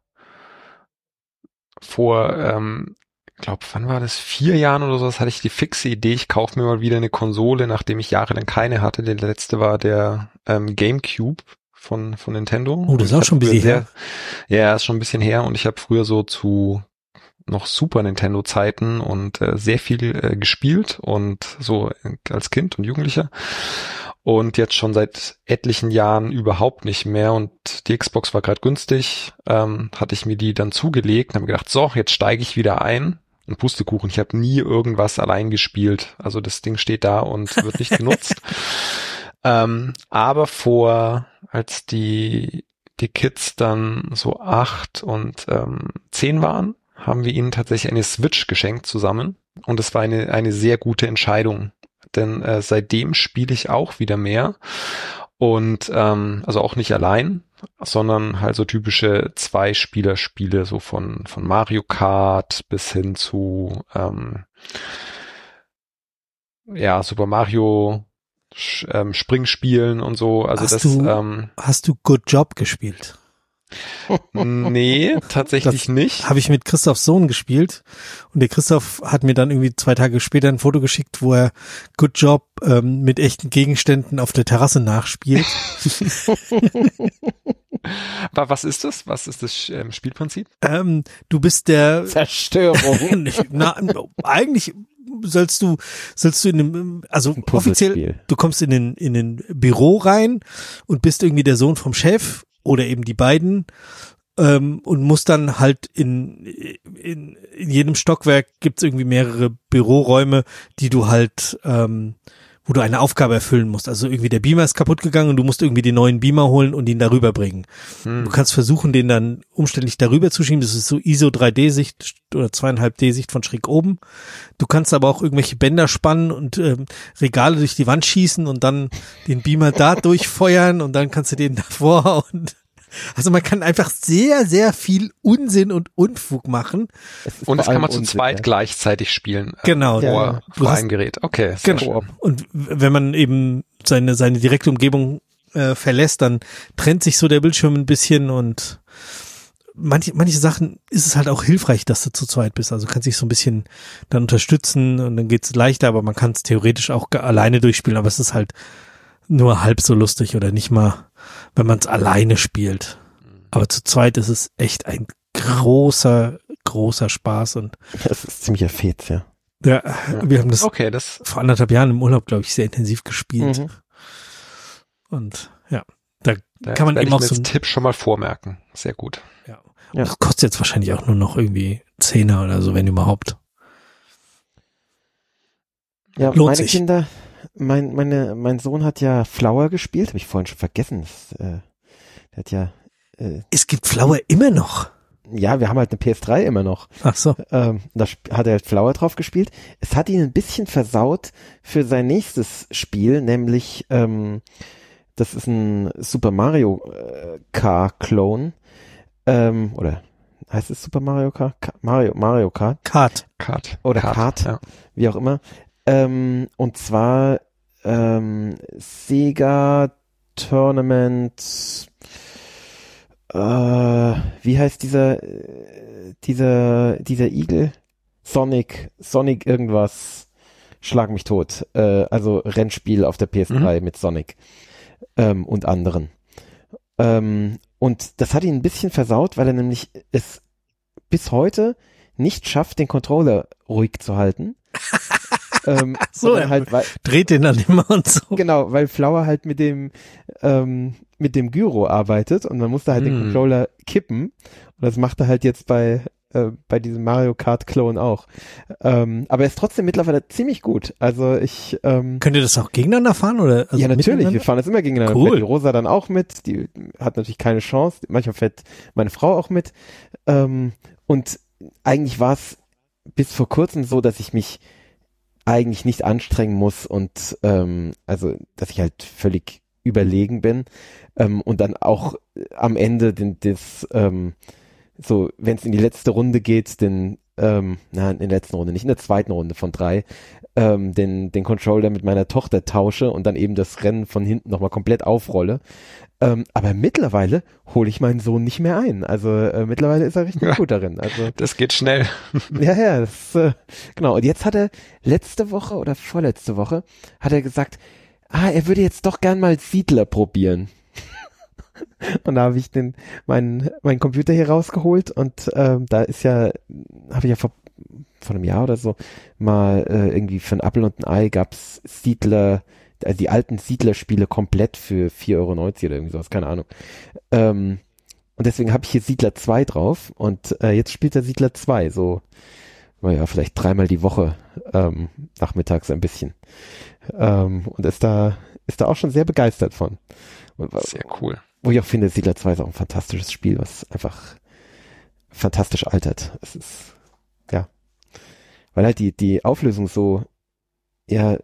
vor, ähm, glaube, wann war das? Vier Jahren oder so, das hatte ich die fixe Idee, ich kaufe mir mal wieder eine Konsole, nachdem ich jahrelang keine hatte. Der letzte war der ähm, GameCube von, von Nintendo. Oh, das ist auch schon ein bisschen her. Ja, ist schon ein bisschen her und ich habe früher so zu noch Super Nintendo Zeiten und äh, sehr viel äh, gespielt und so als Kind und Jugendlicher. Und jetzt schon seit etlichen Jahren überhaupt nicht mehr. Und die Xbox war gerade günstig, ähm, hatte ich mir die dann zugelegt und habe gedacht, so, jetzt steige ich wieder ein. Und Pustekuchen, ich habe nie irgendwas allein gespielt, also das Ding steht da und wird nicht genutzt. ähm, aber vor, als die die Kids dann so acht und ähm, zehn waren, haben wir ihnen tatsächlich eine Switch geschenkt zusammen. Und es war eine, eine sehr gute Entscheidung. Denn äh, seitdem spiele ich auch wieder mehr. Und ähm, also auch nicht allein, sondern halt so typische Zwei-Spieler-Spiele, so von, von Mario Kart bis hin zu ähm, ja, Super Mario ähm, Springspielen und so. Also hast das du, ähm, hast du Good Job gespielt? Nee, tatsächlich Das nicht. Habe ich mit Christophs Sohn gespielt und der Christoph hat mir dann irgendwie zwei Tage später ein Foto geschickt, wo er Good Job ähm, mit echten Gegenständen auf der Terrasse nachspielt. Aber was ist das? Was ist das ähm, Spielprinzip? ähm, du bist der Zerstörung. Na, eigentlich sollst du, sollst du in dem, also offiziell, du kommst in den, in den Büro rein und bist irgendwie der Sohn vom Chef oder eben die beiden ähm, und musst dann halt in, in, in jedem Stockwerk gibt's irgendwie mehrere Büroräume, die du halt, ähm, wo du eine Aufgabe erfüllen musst. Also irgendwie der Beamer ist kaputt gegangen und du musst irgendwie den neuen Beamer holen und ihn darüber bringen. Hm. Du kannst versuchen, den dann umständlich darüber zu schieben. Das ist so ISO 3D-Sicht oder zweieinhalb D-Sicht von schräg oben. Du kannst aber auch irgendwelche Bänder spannen und ähm, Regale durch die Wand schießen und dann den Beamer da durchfeuern und dann kannst du den davor und also man kann einfach sehr, sehr viel Unsinn und Unfug machen. Und das kann man zu Unsinn, zweit ja. gleichzeitig spielen. äh, Genau. Ja, Vor, ja. Vor einem Gerät. Okay, sehr Genau. schön. Und wenn man eben seine, seine direkte Umgebung äh, verlässt, dann trennt sich so der Bildschirm ein bisschen und manche, manche Sachen ist es halt auch hilfreich, dass du zu zweit bist. Also kannst dich so ein bisschen dann unterstützen und dann geht's leichter, aber man kann es theoretisch auch alleine durchspielen, aber es ist halt nur halb so lustig oder nicht mal, wenn man es alleine spielt. Aber zu zweit ist es echt ein großer, großer Spaß und Das ist ziemlicher Fetz, ja. ja, wir haben das Okay, das vor anderthalb Jahren im Urlaub, glaube ich, sehr intensiv gespielt. Mhm. Und ja, da da kann man eben ich auch mir so als ein, Tipp schon mal vormerken. Sehr gut. ja. Ja. Das kostet jetzt wahrscheinlich auch nur noch irgendwie Zehner oder so, wenn überhaupt. Ja, Lohnt meine sich. Kinder, mein, meine, mein Sohn hat ja Flower gespielt, habe ich vorhin schon vergessen. Das, äh, der hat ja, äh, Es gibt Flower immer noch. ja, wir haben halt eine PS3 immer noch. Ach so. Ähm, da hat er halt Flower drauf gespielt. Es hat ihn ein bisschen versaut für sein nächstes Spiel, nämlich ähm, das ist ein Super Mario äh, Kart Clone. Ähm, oder heißt es Super Mario Kart? Ka- Mario, Mario Kart Kart. Kart. oder Kart, Ja. wie auch immer. Ähm, und zwar ähm, Sega Tournament. Äh, wie heißt dieser dieser dieser Igel? Sonic Sonic irgendwas. Schlag mich tot. Äh, also Rennspiel auf der PS3 mit Sonic ähm, und anderen. Ähm, und das hat ihn ein bisschen versaut, weil er nämlich es bis heute nicht schafft, den Controller ruhig zu halten. ähm, So, er halt, weil, dreht den dann immer und so. genau, weil Flower halt mit dem ähm, mit dem Gyro arbeitet und man musste halt den Hm. Controller kippen und das macht er halt jetzt bei äh, bei diesem Mario Kart Clone auch. Ähm, aber er ist trotzdem mittlerweile ziemlich gut. Also ich ähm, Könnt ihr das auch gegeneinander fahren oder? Also ja, natürlich. Wir fahren das immer gegeneinander. Cool. Fährt die Rosa dann auch mit. Die hat natürlich keine Chance. Manchmal fährt meine Frau auch mit. Ähm, und eigentlich war es bis vor kurzem so, dass ich mich eigentlich nicht anstrengen muss und ähm, also, dass ich halt völlig überlegen bin ähm, und dann auch am Ende den, das ähm, so, wenn es in die letzte Runde geht, den ähm, nein, in der letzten Runde, nicht in der zweiten Runde von drei, ähm, den, den Controller mit meiner Tochter tausche und dann eben das Rennen von hinten nochmal komplett aufrolle. Ähm, aber mittlerweile hole ich meinen Sohn nicht mehr ein. Also äh, mittlerweile ist er richtig Ja. gut darin. Also Das geht schnell. ja, ja, das, äh, genau. Und jetzt hat er letzte Woche oder vorletzte Woche hat er gesagt, ah, er würde jetzt doch gern mal Siedler probieren. und da habe ich den meinen meinen Computer hier rausgeholt und ähm, da ist ja, habe ich ja vor, vor einem Jahr oder so mal äh, irgendwie für ein Apfel und ein Ei gab's Siedler, also die alten Siedler-Spiele komplett für 4,90 Euro oder irgendwie sowas, keine Ahnung. Ähm, und deswegen habe ich hier Siedler 2 drauf und äh, jetzt spielt er Siedler 2, so, naja, vielleicht dreimal die Woche ähm, nachmittags ein bisschen. Ähm, und ist da, ist da auch schon sehr begeistert von. Und, Sehr cool. wo ich auch finde, Siedler 2 ist auch ein fantastisches Spiel, was einfach fantastisch altert. Es ist, ja. Weil halt die, die Auflösung so ja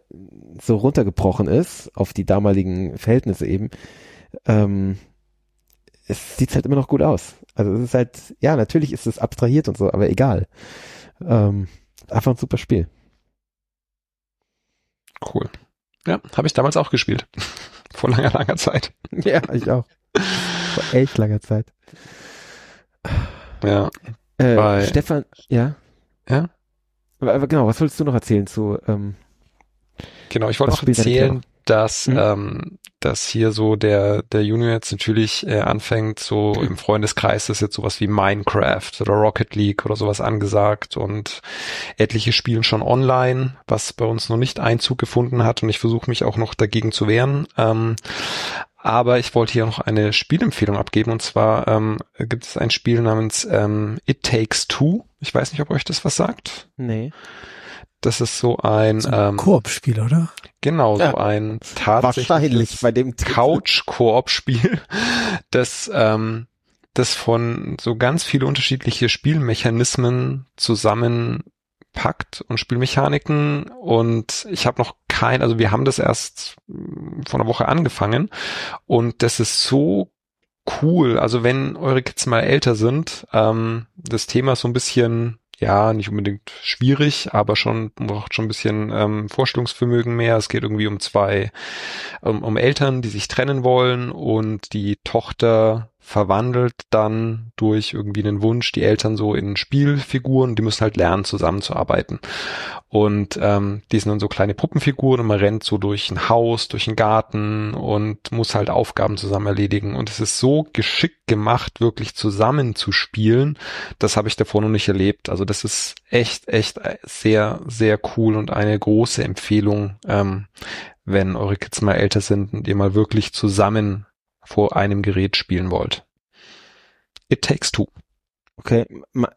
so runtergebrochen ist auf die damaligen Verhältnisse eben, ähm, es sieht halt immer noch gut aus. Also es ist halt, ja, natürlich ist es abstrahiert und so, aber egal. Ähm, einfach ein super Spiel. Cool. Ja, habe ich damals auch gespielt. Vor langer, langer Zeit. Ja, ich auch. Vor echt langer Zeit. Ja. Äh, Stefan, ja? Ja? Aber, aber, genau, was wolltest du noch erzählen zu ähm, Genau, ich wollte noch erzählen, dass, mhm. ähm, dass hier so der, der Junior jetzt natürlich äh, anfängt, so mhm. im Freundeskreis ist jetzt sowas wie Minecraft oder Rocket League oder sowas angesagt und etliche spielen schon online, was bei uns noch nicht Einzug gefunden hat und ich versuche mich auch noch dagegen zu wehren. Ähm, aber ich wollte hier noch eine Spielempfehlung abgeben und zwar ähm, gibt es ein Spiel namens ähm, It Takes Two. Ich weiß nicht, ob euch das was sagt. Nee. Das ist so ein, so ein ähm, Koop-Spiel, oder? Genau, ja, so ein tatsächlich bei dem Couch-Koop-Spiel, das ähm, das von so ganz viele unterschiedliche Spielmechanismen zusammenpackt und Spielmechaniken und ich habe noch kein, also wir haben das erst vor einer Woche angefangen und das ist so cool. Also wenn eure Kids mal älter sind, ähm, das Thema ist so ein bisschen ja, nicht unbedingt schwierig, aber schon braucht schon ein bisschen ähm, Vorstellungsvermögen mehr. Es geht irgendwie um zwei, um, um Eltern, die sich trennen wollen und die Tochter verwandelt dann durch irgendwie einen Wunsch die Eltern so in Spielfiguren, die müssen halt lernen, zusammenzuarbeiten. Und ähm, die sind dann so kleine Puppenfiguren und man rennt so durch ein Haus, durch einen Garten und muss halt Aufgaben zusammen erledigen. Und es ist so geschickt gemacht, wirklich zusammen zu spielen. Das habe ich davor noch nicht erlebt. Also das ist echt, echt sehr, sehr cool und eine große Empfehlung, ähm, wenn eure Kids mal älter sind und ihr mal wirklich zusammen vor einem Gerät spielen wollt. It Takes Two. Okay,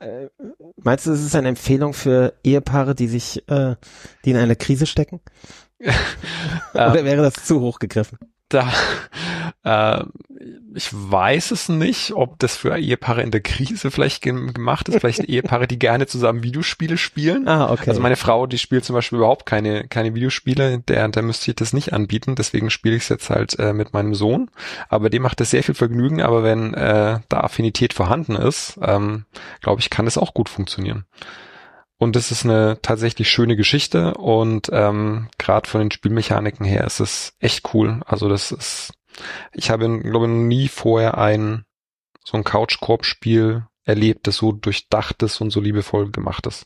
äh, meinst du, es ist eine Empfehlung für Ehepaare, die sich, äh, die in einer Krise stecken? Oder wäre das zu hoch gegriffen? Da, äh, ich weiß es nicht, ob das für Ehepaare in der Krise vielleicht gemacht ist. Vielleicht Ehepaare, die gerne zusammen Videospiele spielen. Ah, okay. Also meine Frau, die spielt zum Beispiel überhaupt keine, keine Videospiele. Der, der müsste ich das nicht anbieten. Deswegen spiele ich es jetzt halt äh, mit meinem Sohn. Aber dem macht es sehr viel Vergnügen. Aber wenn äh, da Affinität vorhanden ist, ähm, glaube ich, kann das auch gut funktionieren. Und es ist eine tatsächlich schöne Geschichte und ähm, gerade von den Spielmechaniken her ist es echt cool. Also das ist, ich habe, glaube ich, nie vorher ein so ein Couch-Korb-Spiel erlebt, das so durchdacht ist und so liebevoll gemacht ist.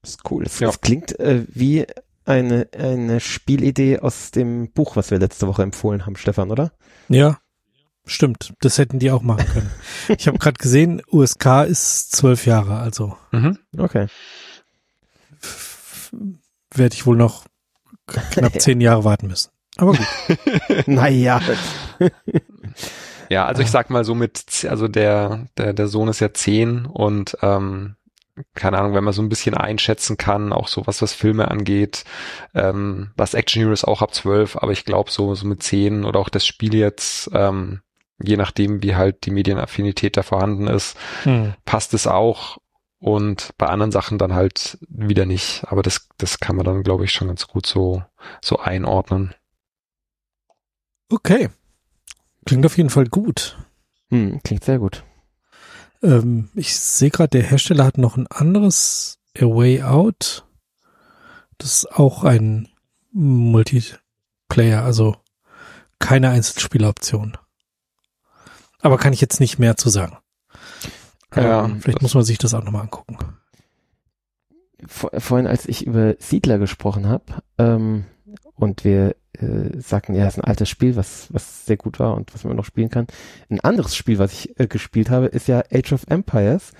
Das ist cool. Das, ja. das klingt äh, wie eine, eine Spielidee aus dem Buch, was wir letzte Woche empfohlen haben, Stefan, oder? Ja, Stimmt, das hätten die auch machen können. ich habe gerade gesehen, USK ist zwölf Jahre, also. Mhm. Okay. Werde ich wohl noch knapp zehn Jahre warten müssen. Aber gut. naja. ja, also ich sag mal so mit, also der, der, der Sohn ist ja zehn und ähm, keine Ahnung, wenn man so ein bisschen einschätzen kann, auch so was was Filme angeht, ähm, was Action Heroes auch ab zwölf, aber ich glaube so, so mit zehn oder auch das Spiel jetzt, ähm, je nachdem, wie halt die Medienaffinität da vorhanden ist, hm. passt es auch und bei anderen Sachen dann halt wieder nicht. Aber das, das kann man dann, glaube ich, schon ganz gut so, so einordnen. Okay. Klingt auf jeden Fall gut. Hm, klingt sehr gut. Ähm, ich sehe gerade, der Hersteller hat noch ein anderes A Way Out. Das ist auch ein Multiplayer, also keine Einzelspieleroption. Aber kann ich jetzt nicht mehr zu sagen. Ja, ähm, vielleicht muss man sich das auch nochmal angucken. Vor, vorhin, als ich über Siedler gesprochen habe, ähm, und wir äh, sagten, ja, es ist ein altes Spiel, was, was sehr gut war und was man noch spielen kann. Ein anderes Spiel, was ich äh, gespielt habe, ist ja Age of Empires.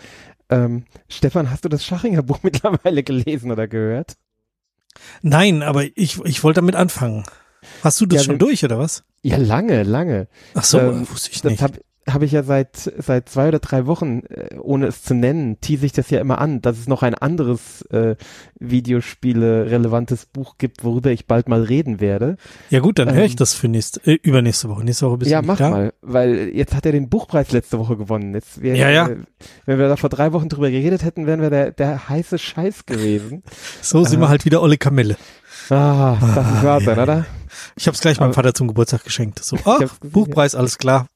Ähm, Stefan, hast du das Schachinger Buch mittlerweile gelesen oder gehört? Nein, aber ich, ich wollte damit anfangen. Hast du das ja, schon durch, oder was? Ja, lange, lange. Ach so, ähm, wusste ich nicht. Das habe ich ja seit seit zwei oder drei Wochen, äh, ohne es zu nennen, tease ich das ja immer an, dass es noch ein anderes äh, Videospiele relevantes Buch gibt, worüber ich bald mal reden werde. Ja gut, dann ähm, höre ich das für nächste, äh, übernächste Woche. Nächste Woche bist Ja, mach da. mal, weil jetzt hat er den Buchpreis letzte Woche gewonnen. Jetzt wär, ja, ja. Äh, wenn wir da vor drei Wochen drüber geredet hätten, wären wir der, der heiße Scheiß gewesen. so sind äh, wir halt wieder Olle Kamelle. Ah, das ist wahr sein, oder? Ich habe es gleich meinem Vater zum Geburtstag geschenkt. So, ah, Buchpreis, alles klar,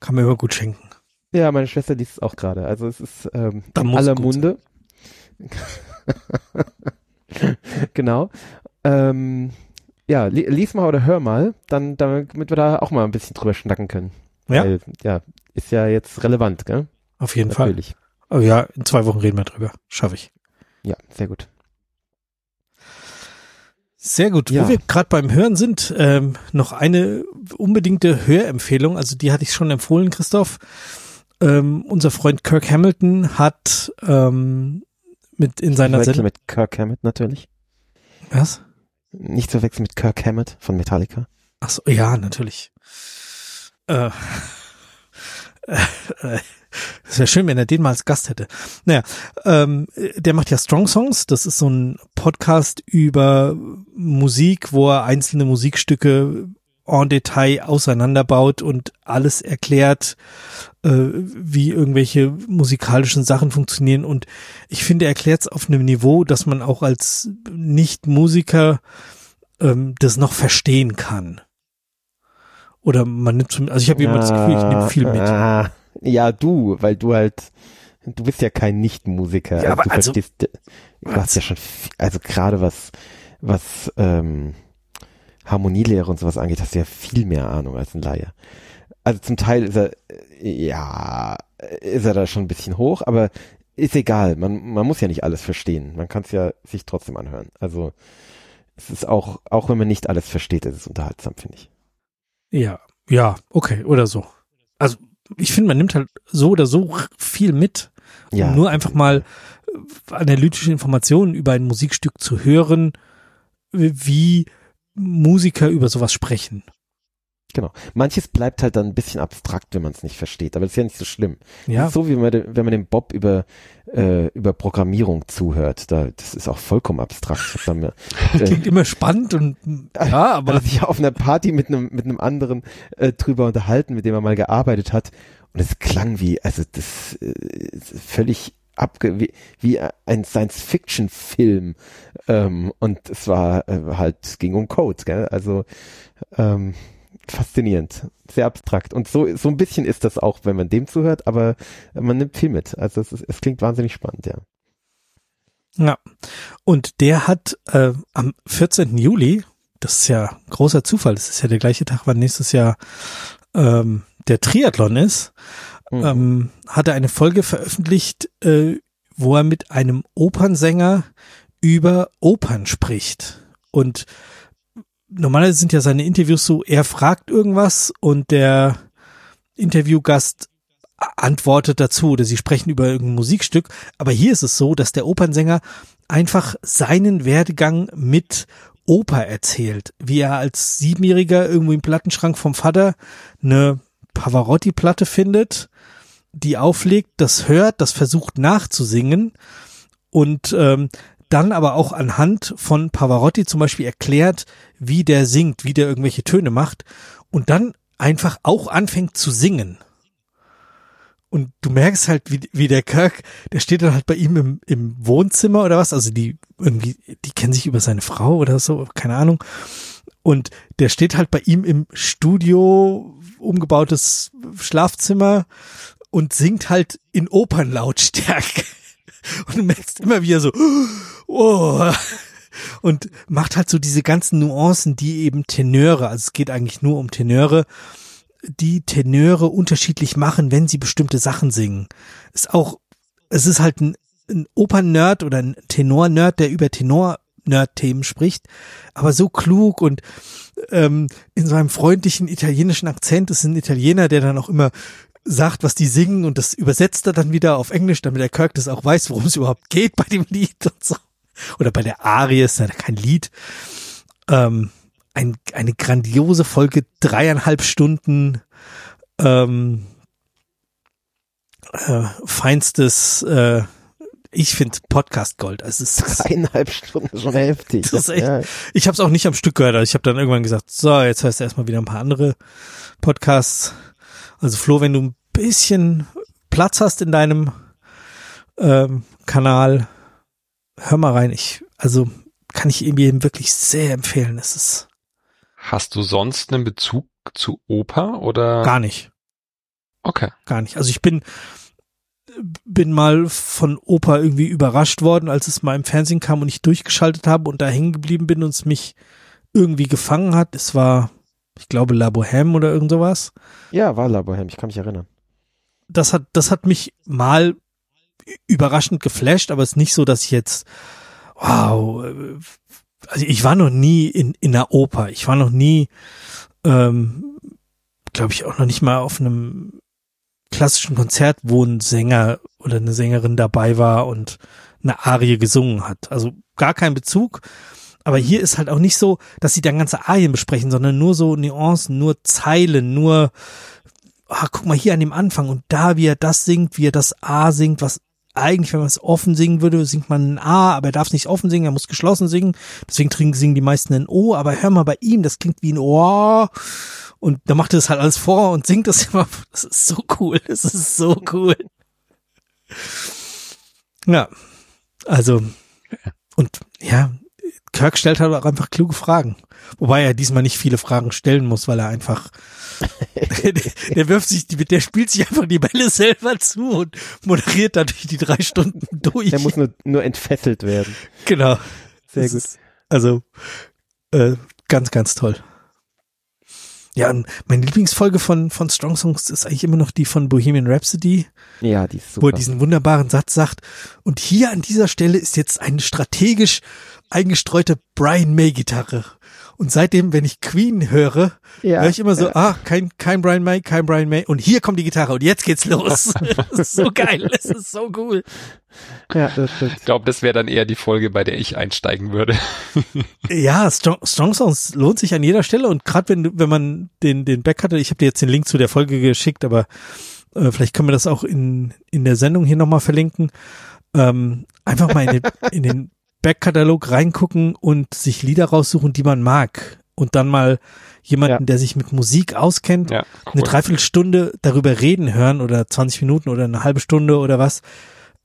kann mir immer gut schenken. Ja, meine Schwester liest es auch gerade. Also es ist ähm, in aller Munde. genau. Ähm, ja, li lies mal oder hör mal, dann, damit wir da auch mal ein bisschen drüber schnacken können. Ja. Weil, ja, ist ja jetzt relevant, gell? Auf jeden Natürlich. Fall. Oh ja, in zwei Wochen reden wir drüber. Schaffe ich. Ja, sehr gut. Sehr gut. Ja. Wo wir gerade beim Hören sind, ähm, noch eine unbedingte Hörempfehlung. Also die hatte ich schon empfohlen, Christoph. Ähm, unser Freund Kirk Hamilton hat ähm, mit in seiner Sendung mit Kirk Hammett natürlich. Was? Nicht zu wechseln mit Kirk Hammett von Metallica. Ach so, ja, natürlich. Äh, äh, es wäre schön, wenn er den mal als Gast hätte. Naja, ähm, der macht ja Strong Songs. Das ist so ein Podcast über Musik, wo er einzelne Musikstücke en Detail auseinanderbaut und alles erklärt, äh, wie irgendwelche musikalischen Sachen funktionieren. Und ich finde, er erklärt es auf einem Niveau, dass man auch als Nicht-Musiker ähm, das noch verstehen kann. Oder man nimmt, also ich habe immer das Gefühl, ich nehme viel mit. Ja, du, weil du halt, du bist ja kein Nicht-Musiker. Ja, also du also, verstehst, du hast ja schon, also gerade was, was ähm, Harmonielehre und sowas angeht, hast du ja viel mehr Ahnung als ein Laie. Also zum Teil ist er, ja, ist er da schon ein bisschen hoch, aber ist egal. Man, man muss ja nicht alles verstehen. Man kann es ja sich trotzdem anhören. Also es ist auch, auch wenn man nicht alles versteht, ist es unterhaltsam, finde ich. Ja, ja, okay, oder so. Also ich finde, man nimmt halt so oder so viel mit, um ja. nur einfach mal äh, analytische Informationen über ein Musikstück zu hören, wie Musiker über sowas sprechen. Genau. Manches bleibt halt dann ein bisschen abstrakt, wenn man es nicht versteht, aber das ist ja nicht so schlimm. Ja. so wie man, wenn man dem Bob über äh, über Programmierung zuhört, da das ist auch vollkommen abstrakt. Mir, äh, Klingt immer spannend und ja, aber hat sich auf einer Party mit einem mit einem anderen äh, drüber unterhalten, mit dem er mal gearbeitet hat und es klang wie also das äh, völlig abge wie, wie ein Science-Fiction-Film ähm, und es war äh, halt ging um Code, gell? Also ähm, faszinierend, sehr abstrakt. Und so, so ein bisschen ist das auch, wenn man dem zuhört, aber man nimmt viel mit. Also es, ist, es klingt wahnsinnig spannend, ja. Ja. Und der hat äh, am 14. Juli, das ist ja großer Zufall, das ist ja der gleiche Tag, wann nächstes Jahr ähm, der Triathlon ist, mhm. ähm, hat er eine Folge veröffentlicht, äh, wo er mit einem Opernsänger über Opern spricht. Und normalerweise sind ja seine Interviews so, er fragt irgendwas und der Interviewgast antwortet dazu oder sie sprechen über irgendein Musikstück. Aber hier ist es so, dass der Opernsänger einfach seinen Werdegang mit Oper erzählt, wie er als Siebenjähriger irgendwo im Plattenschrank vom Vater eine Pavarotti-Platte findet, die auflegt, das hört, das versucht nachzusingen und ähm, dann aber auch anhand von Pavarotti zum Beispiel erklärt, wie der singt, wie der irgendwelche Töne macht und dann einfach auch anfängt zu singen. Und du merkst halt, wie, wie der Kirk, der steht dann halt bei ihm im, im Wohnzimmer oder was, also die irgendwie, die kennen sich über seine Frau oder so, keine Ahnung. Und der steht halt bei ihm im Studio, umgebautes Schlafzimmer und singt halt in Opernlautstärke. Und du merkst immer wieder so, oh, und macht halt so diese ganzen Nuancen, die eben Tenöre, also es geht eigentlich nur um Tenöre, die Tenöre unterschiedlich machen, wenn sie bestimmte Sachen singen. Ist auch, es ist halt ein, ein Opern-Nerd oder ein Tenor-Nerd, der über Tenor-Nerd-Themen spricht, aber so klug und ähm, in seinem freundlichen italienischen Akzent ist ein Italiener, der dann auch immer sagt, was die singen und das übersetzt er dann wieder auf Englisch, damit der Kirk das auch weiß, worum es überhaupt geht bei dem Lied und so. Oder bei der Arie ist ja kein Lied. Ähm, ein, eine grandiose Folge, dreieinhalb Stunden ähm, äh, feinstes, äh, ich finde Podcast Gold. Also es ist Dreieinhalb Stunden schon heftig. Das ist echt- ja. Ich habe es auch nicht am Stück gehört. Also ich habe dann irgendwann gesagt, so, jetzt hörst du erstmal wieder ein paar andere Podcasts. Also Flo, wenn du ein bisschen Platz hast in deinem ähm, Kanal, hör mal rein. Ich, also kann ich ihm wirklich sehr empfehlen. Es ist Hast du sonst einen Bezug zu Oper oder? gar nicht, Okay. gar nicht. Also ich bin bin mal von Opa irgendwie überrascht worden, als es mal im Fernsehen kam und ich durchgeschaltet habe und da hängen geblieben bin und es mich irgendwie gefangen hat. Es war, ich glaube, La Bohème oder irgend sowas. ja, war La Bohème, ich kann mich erinnern. das hat, das hat mich mal überraschend geflasht, aber es ist nicht so, dass ich jetzt, wow, äh, also ich war noch nie in, in einer Oper. Ich war noch nie, ähm, glaube ich, auch noch nicht mal auf einem klassischen Konzert, wo ein Sänger oder eine Sängerin dabei war und eine Arie gesungen hat. Also gar kein Bezug. Aber hier ist halt auch nicht so, dass sie dann ganze Arien besprechen, sondern nur so Nuancen, nur Zeilen, nur ah, guck mal hier an dem Anfang und da, wie er das singt, wie er das A singt, was eigentlich, wenn man es offen singen würde, singt man ein A, aber er darf es nicht offen singen, er muss geschlossen singen. Deswegen trinken, singen die meisten ein O, aber hör mal bei ihm, das klingt wie ein O. Und da macht er das halt alles vor und singt das immer. Das ist so cool. Das ist so cool. Ja. Also, und ja, Kirk stellt halt auch einfach kluge Fragen. Wobei er diesmal nicht viele Fragen stellen muss, weil er einfach der, der wirft sich, der spielt sich einfach die Bälle selber zu und moderiert dadurch die drei Stunden durch. Der muss nur, nur entfesselt werden. genau. Sehr Das gut. Ist, also äh, ganz, ganz toll. Ja, und meine Lieblingsfolge von von Strong Songs ist eigentlich immer noch die von Bohemian Rhapsody, Ja, die ist wo er super. diesen wunderbaren Satz sagt. Und hier an dieser Stelle ist jetzt eine strategisch eingestreute Brian May Gitarre. Und seitdem, wenn ich Queen höre, Ja, höre ich immer so, ja. ah, kein, kein Brian May, kein Brian May. Und hier kommt die Gitarre und jetzt geht's los. das ist so geil, das ist so cool. Ja, das stimmt. Ich glaube, das wäre dann eher die Folge, bei der ich einsteigen würde. Ja, Strong, Strong Songs lohnt sich an jeder Stelle und gerade wenn, du- wenn man den, den Back hatte, ich habe dir jetzt den Link zu der Folge geschickt, aber äh, vielleicht können wir das auch in, in der Sendung hier nochmal verlinken. Ähm, einfach mal in den, in den Backkatalog reingucken und sich Lieder raussuchen, die man mag. Und dann mal jemanden, Ja. der sich mit Musik auskennt, Ja, eine cool. Dreiviertelstunde darüber reden hören oder 20 Minuten oder eine halbe Stunde oder was,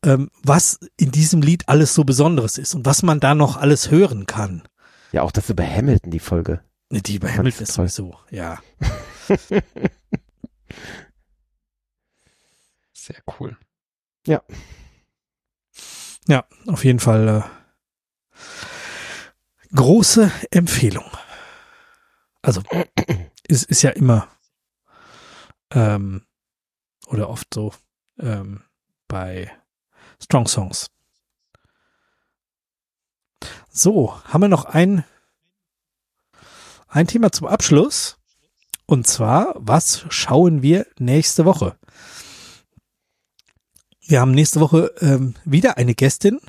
ähm, was in diesem Lied alles so Besonderes ist und was man da noch alles hören kann. Ja, auch das über Hamilton, die Folge. Ne, Die Fand Hamilton ist sowieso, ja. Sehr cool. Ja, auf jeden Fall äh, große Empfehlung. Also ist, ist ja immer ähm, oder oft so ähm, bei Strong Songs. So, haben wir noch ein, ein Thema zum Abschluss. Und zwar, was schauen wir nächste Woche? Wir haben nächste Woche ähm, wieder eine Gästin.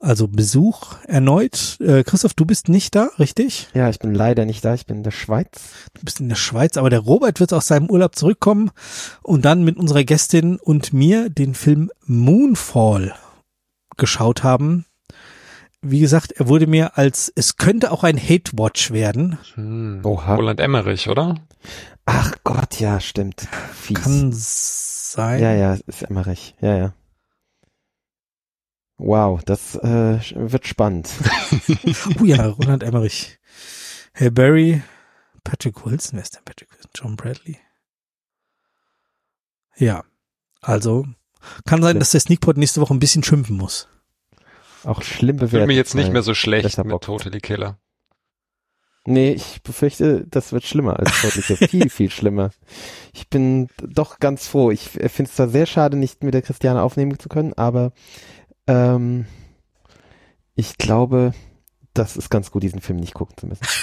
Also Besuch erneut. Äh, Christoph, du bist nicht da, richtig? Ja, ich bin leider nicht da, ich bin in der Schweiz. Du bist in der Schweiz, aber der Robert wird aus seinem Urlaub zurückkommen und dann mit unserer Gästin und mir den Film Moonfall geschaut haben. Wie gesagt, er wurde mir als, es könnte auch ein Hate-Watch werden. Hm. Oha. Roland Emmerich, oder? Ach Gott, ja, stimmt. Fies. Kann sein. ja, ja, ist Emmerich. Ja, ja. Wow, das äh, wird spannend. Oh ja, Roland Emmerich. Herr Barry, Patrick Wilson, wer ist denn Patrick Wilson? John Bradley. Ja, also kann sein, Ja. dass der Sneakpot nächste Woche ein bisschen schimpfen muss. Auch schlimm bewertet. Wird mir jetzt nicht mehr so schlecht mit Bock. Totally Killer. Nee, ich befürchte, das wird schlimmer als Totliche. viel, viel schlimmer. Ich bin doch ganz froh. Ich finde es zwar sehr schade, nicht mit der Christiane aufnehmen zu können, aber ähm, ich glaube, das ist ganz gut, diesen Film nicht gucken zu müssen.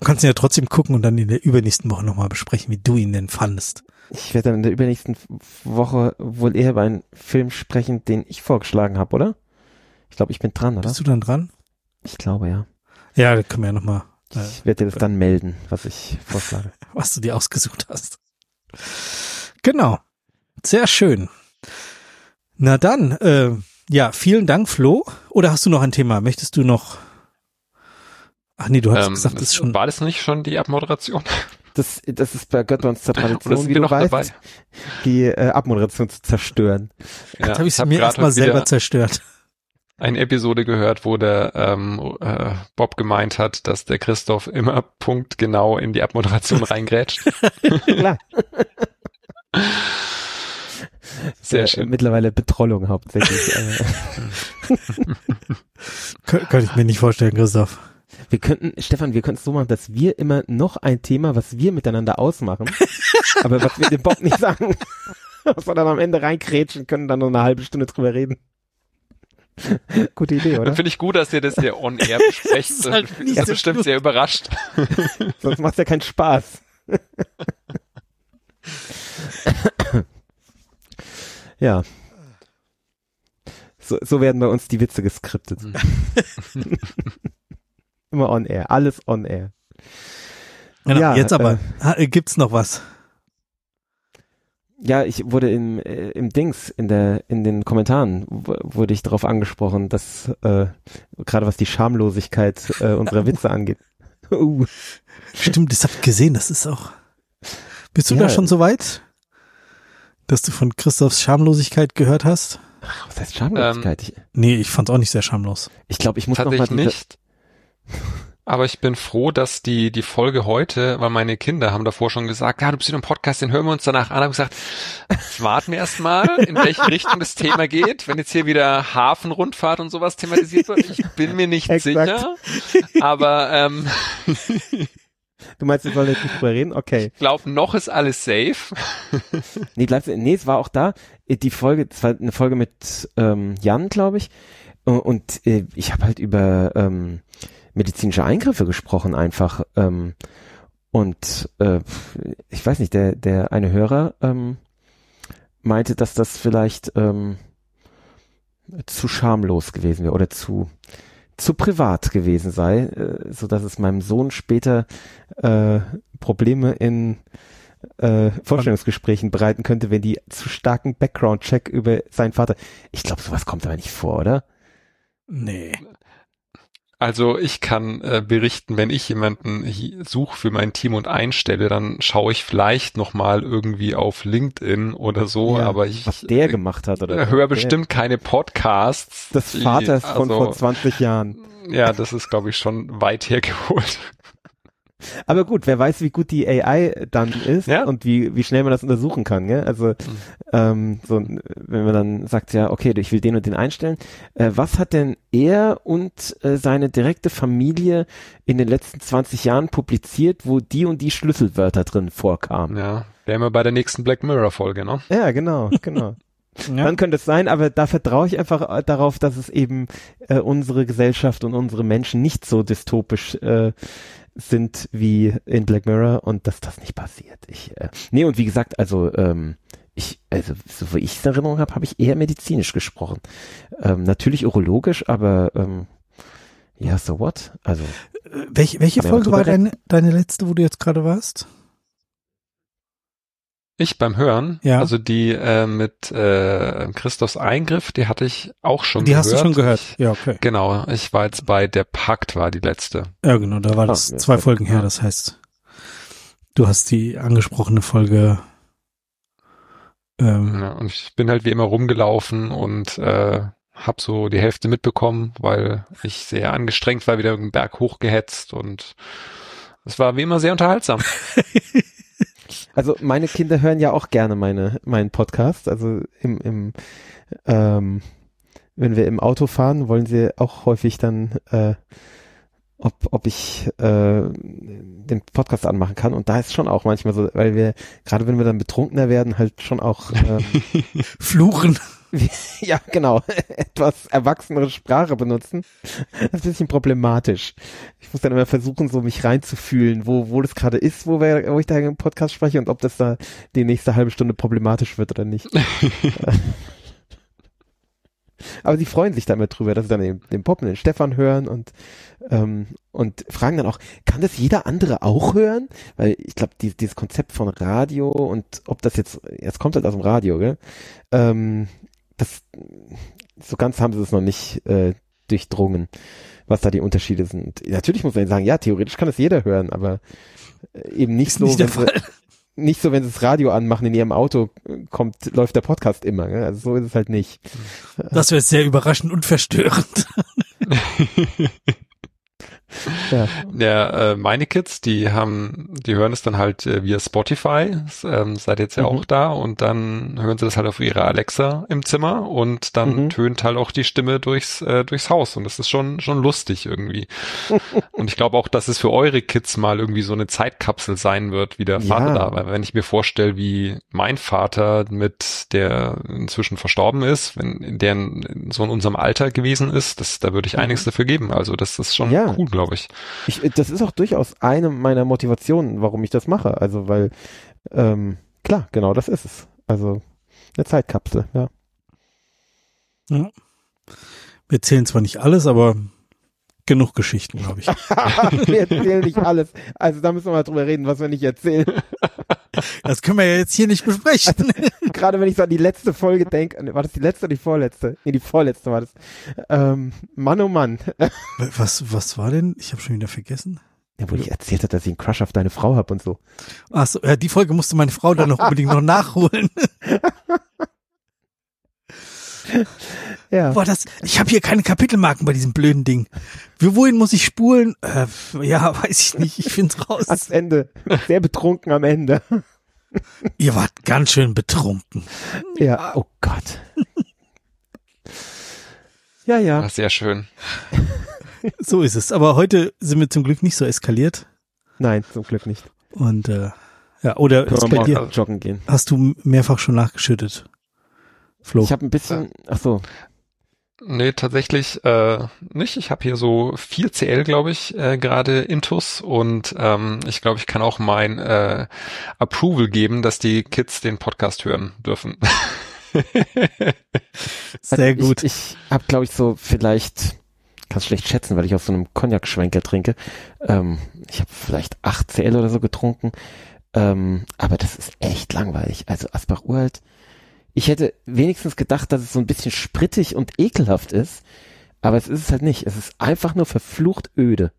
Du kannst ihn ja trotzdem gucken und dann in der übernächsten Woche nochmal besprechen, wie du ihn denn fandest. Ich werde dann in der übernächsten Woche wohl eher über einen Film sprechen, den ich vorgeschlagen habe, oder? Ich glaube, ich bin dran, oder? Bist du dann dran? Ich glaube, ja. Ja, da können wir ja nochmal, äh, Ich werde dir das dann melden, was ich vorschlage. was du dir ausgesucht hast. Genau. Sehr schön. Na dann, äh, ja, vielen Dank, Flo. Oder hast du noch ein Thema? Möchtest du noch? Ach nee, du hast ähm, gesagt, das ist schon. War das nicht schon die Abmoderation? Das, das ist bei Gott bei uns zur Tradition, wie du weißt, dabei? die äh, Abmoderation zu zerstören. Ja, Jetzt habe ich es mir erstmal selber zerstört. Eine Episode gehört, wo der ähm, äh, Bob gemeint hat, dass der Christoph immer punktgenau in die Abmoderation reingrätscht. Klar. Sehr schön. Mittlerweile Betrollung hauptsächlich. Könnte ich mir nicht vorstellen, Christoph. Wir könnten, Stefan, wir könnten es so machen, dass wir immer noch ein Thema, was wir miteinander ausmachen, aber was wir dem Bob nicht sagen, was wir dann am Ende reinkrätschen können, dann noch eine halbe Stunde drüber reden. Gute Idee, oder? Finde ich gut, dass ihr das hier on air besprecht. das ist, halt das ist bestimmt gut. sehr überrascht. Sonst macht ja keinen Spaß. Ja. So, so werden bei uns die Witze geskriptet. Immer on air, alles on air. Genau, ja, jetzt aber, äh, gibt's noch was? Ja, ich wurde im, äh, im Dings, in der, in den Kommentaren wurde ich darauf angesprochen, dass äh, gerade was die Schamlosigkeit äh, unserer Witze angeht. uh. Stimmt, das hab ich gesehen, das ist auch. Bist du ja, da schon so weit, dass du von Christophs Schamlosigkeit gehört hast? Ach, was heißt Schamlosigkeit? Ähm, nee, ich fand's auch nicht sehr schamlos. Ich glaube, ich muss noch mal nicht. Aber ich bin froh, dass die, die Folge heute, weil meine Kinder haben davor schon gesagt, ja, du bist in einem Podcast, den hören wir uns danach an. Haben gesagt, warten wir erst mal, in welche Richtung das Thema geht. Wenn jetzt hier wieder Hafenrundfahrt und sowas thematisiert wird, ich bin mir nicht sicher. Aber ähm, Du meinst, wir sollen jetzt nicht drüber reden? Okay. Ich glaube, noch ist alles safe. nee, du, nee, es war auch da. Die Folge, es war eine Folge mit ähm, Jan, glaube ich. Und äh, ich habe halt über ähm, medizinische Eingriffe gesprochen einfach. Ähm, und äh, ich weiß nicht, der, der eine Hörer ähm, meinte, dass das vielleicht ähm, zu schamlos gewesen wäre oder zu zu privat gewesen sei, äh, so dass es meinem Sohn später äh, Probleme in äh, Vorstellungsgesprächen bereiten könnte, wenn die zu starken Background-Check über seinen Vater. Ich glaube, sowas kommt aber nicht vor, oder? Nee. Also ich kann äh, berichten, wenn ich jemanden suche für mein Team und einstelle, dann schaue ich vielleicht nochmal irgendwie auf LinkedIn oder so, ja, aber ich was der gemacht hat oder höre bestimmt keine Podcasts. Des Vaters also, von vor 20 Jahren. Ja, das ist glaube ich schon weit hergeholt. Aber gut, wer weiß, wie gut die AI dann ist ja? und wie, wie schnell man das untersuchen kann. Gell? Also mhm. ähm, so, wenn man dann sagt, ja, okay, ich will den und den einstellen. Äh, was hat denn er und äh, seine direkte Familie in den letzten 20 Jahren publiziert, wo die und die Schlüsselwörter drin vorkamen? Ja, wären wir bei der nächsten Black Mirror Folge, ne? Ja, genau, genau. Ja. Dann könnte es sein, aber da vertraue ich einfach äh, darauf, dass es eben äh, unsere Gesellschaft und unsere Menschen nicht so dystopisch äh, sind wie in Black Mirror und dass das nicht passiert. Ich, äh, nee, und wie gesagt, also ähm, ich, also so wie ich es in Erinnerung habe, habe ich eher medizinisch gesprochen. Ähm, natürlich urologisch, aber ähm, ja, so what? Also welche, welche Folge war deine, deine letzte, wo du jetzt gerade warst? Ich beim Hören, ja. also die äh, mit äh, Christophs Eingriff, die hatte ich auch schon die gehört. Die hast du schon gehört, ja, okay. Genau, ich war jetzt bei Der Pakt war die letzte. Ja, genau, da war das ah, zwei ja, Folgen her, das heißt, du hast die angesprochene Folge ähm, ja, und ich bin halt wie immer rumgelaufen und äh, hab so die Hälfte mitbekommen, weil ich sehr angestrengt war, wieder einen Berg hochgehetzt und es war wie immer sehr unterhaltsam. Also meine Kinder hören ja auch gerne meine meinen Podcast. Also im, im ähm, wenn wir im Auto fahren, wollen sie auch häufig dann, äh, ob, ob ich äh, den Podcast anmachen kann. Und da ist schon auch manchmal so, weil wir, gerade wenn wir dann betrunkener werden, halt schon auch ähm, fluchen. ja, genau, etwas erwachsenere Sprache benutzen. Das ist ein bisschen problematisch. Ich muss dann immer versuchen, so mich reinzufühlen, wo, wo das gerade ist, wo, wir, wo ich da im Podcast spreche und ob das da die nächste halbe Stunde problematisch wird oder nicht. Aber sie freuen sich damit drüber, dass sie dann den, den Pop und den Stefan hören und, ähm, und fragen dann auch, kann das jeder andere auch hören? Weil ich glaube, die, dieses Konzept von Radio und ob das jetzt, jetzt kommt halt aus dem Radio, gell? Ähm, das, so ganz haben sie es noch nicht äh, durchdrungen, was da die Unterschiede sind. Natürlich muss man sagen, ja, theoretisch kann das jeder hören, aber äh, eben nicht so, nicht wenn sie, nicht so, wenn sie das Radio anmachen, in ihrem Auto kommt, läuft der Podcast immer. Gell? Also so ist es halt nicht. Das wäre sehr überraschend und verstörend. Ja, ja äh, meine Kids, die haben, die hören es dann halt äh, via Spotify, ähm, seid jetzt ja mhm. auch da und dann hören sie das halt auf ihre Alexa im Zimmer und dann mhm. tönt halt auch die Stimme durchs äh, durchs Haus und das ist schon schon lustig irgendwie. und ich glaube auch, dass es für eure Kids mal irgendwie so eine Zeitkapsel sein wird, wie der Vater ja. da, weil wenn ich mir vorstelle, wie mein Vater mit der inzwischen verstorben ist, wenn der in, so in unserem Alter gewesen ist, das da würde ich mhm. einiges dafür geben. Also das ist schon ja. cool, glaube ich. ich. Das ist auch durchaus eine meiner Motivationen, warum ich das mache. Also, weil, ähm, klar, genau das ist es. Also, eine Zeitkapsel, ja. Ja. Wir erzählen zwar nicht alles, aber genug Geschichten, glaube ich. wir erzählen nicht alles. Also da müssen wir mal drüber reden, was wir nicht erzählen. Das können wir ja jetzt hier nicht besprechen. Also, gerade wenn ich so an die letzte Folge denke, war das die letzte oder die vorletzte? Nee, die vorletzte war das. Ähm, Mann oh Mann. Was, was war denn? Ich habe schon wieder vergessen. Ja, wo ich erzählt hat, dass ich einen Crush auf deine Frau hab und so. Ach so, ja, die Folge musste meine Frau dann noch unbedingt noch nachholen. ja. Boah, das, ich habe hier keine Kapitelmarken bei diesem blöden Ding. Wie, wohin muss ich spulen? Äh, ja, weiß ich nicht. Ich find's raus. Ans Ende. Sehr betrunken am Ende. Ihr wart ganz schön betrunken. Ja, oh Gott. ja, ja. Ach, sehr schön. so ist es. Aber heute sind wir zum Glück nicht so eskaliert. Nein, zum Glück nicht. Und äh, ja, oder bei dir, joggen gehen. hast du mehrfach schon nachgeschüttet? Flo. Ich habe ein bisschen, ach so. Nee, tatsächlich äh, nicht. Ich habe hier so 4 CL, glaube ich, äh, gerade intus und ähm, ich glaube, ich kann auch mein äh, Approval geben, dass die Kids den Podcast hören dürfen. Sehr gut. Ich, ich habe, glaube ich, so vielleicht, kann schlecht schätzen, weil ich auf so einem Cognac-Schwenker trinke. Ähm, ich habe vielleicht 8 CL oder so getrunken. Ähm, aber das ist echt langweilig. Also Asbach Uralt ich hätte wenigstens gedacht, dass es so ein bisschen sprittig und ekelhaft ist, aber es ist es halt nicht. Es ist einfach nur verflucht öde.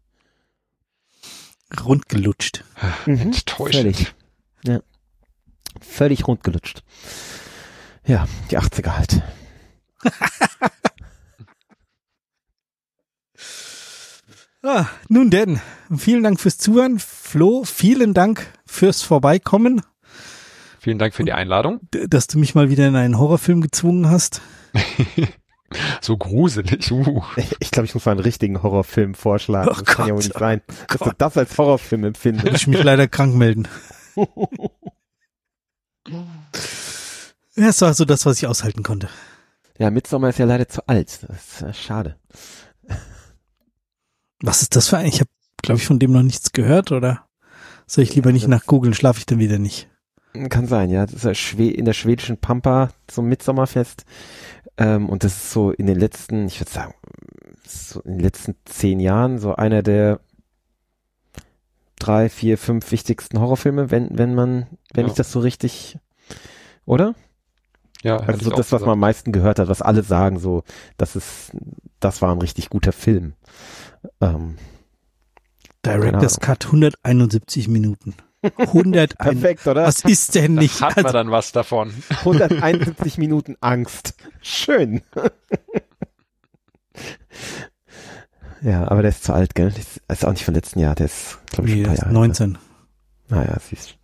Rundgelutscht. Mhm, Enttäuschend. Völlig. Ja. Völlig rundgelutscht. Ja, die 80er halt. ah, nun denn, vielen Dank fürs Zuhören. Flo, vielen Dank fürs Vorbeikommen. Vielen Dank für die Einladung. Dass du mich mal wieder in einen Horrorfilm gezwungen hast. so gruselig. Uh. Ich glaube, ich muss mal einen richtigen Horrorfilm vorschlagen. Oh das Gott. kann ja wohl nicht sein, oh dass du das als Horrorfilm empfindest. Muss ich mich leider krank melden. das war so das, was ich aushalten konnte. Ja, Midsommar ist ja leider zu alt. Das ist äh, schade. Was ist das für ein? Ich habe, glaube ich, von dem noch nichts gehört, oder? Soll ich lieber nicht nach googeln, schlafe ich dann wieder nicht. Kann sein, ja. Das ist ja in der schwedischen Pampa zum Mitsommerfest. Ähm, und das ist so in den letzten, ich würde sagen, so in den letzten zehn Jahren so einer der drei, vier, fünf wichtigsten Horrorfilme, wenn, wenn man, wenn ja. ich das so richtig, oder? Ja, also so das, was man am meisten gehört hat, was alle sagen, so, das ist, das war ein richtig guter Film. Ähm, Director's Cut 171 Minuten. 100 Perfekt, oder? Was ist denn nicht? Da hat man also, dann was davon. 171 Minuten Angst. Schön. ja, aber der ist zu alt, gell? Das ist auch nicht vom letzten Jahr, der ist, glaube ich, nee, ein paar Jahre 19. Naja, siehst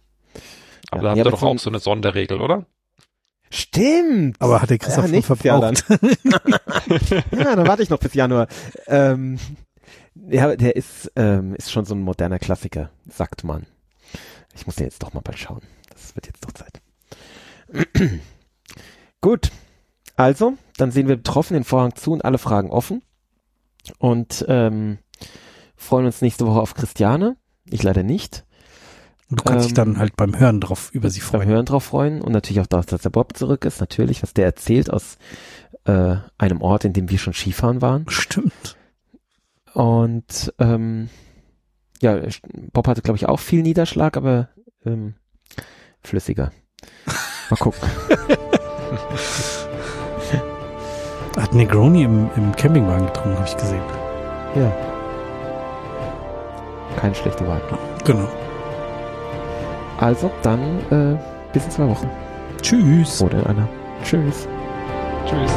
Aber ja, da habt ihr doch auch so eine Sonderregel, oder? Stimmt. Aber hat der Christoph ja, verbraucht. ja, dann warte ich noch bis Januar. Ähm, ja, der ist, ähm, ist schon so ein moderner Klassiker, sagt man. Ich muss den jetzt doch mal bald schauen. Das wird jetzt doch Zeit. Gut. Also, dann sehen wir betroffen den Vorhang zu und alle Fragen offen. Und ähm, freuen uns nächste Woche auf Christiane. Ich leider nicht. Du kannst ähm, dich dann halt beim Hören drauf über sie freuen. Beim Hören drauf freuen und natürlich auch darauf, dass der Bob zurück ist. Natürlich, was der erzählt aus äh, einem Ort, in dem wir schon Skifahren waren. Stimmt. Und ähm, ja, Bob hatte, glaube ich, auch viel Niederschlag, aber ähm, flüssiger. Mal gucken. Hat Negroni im, im Campingwagen getrunken, habe ich gesehen. Ja. Keine schlechte Wahl. Genau. Also, dann äh, bis in zwei Wochen. Tschüss. Oder in einer. Tschüss. Tschüss.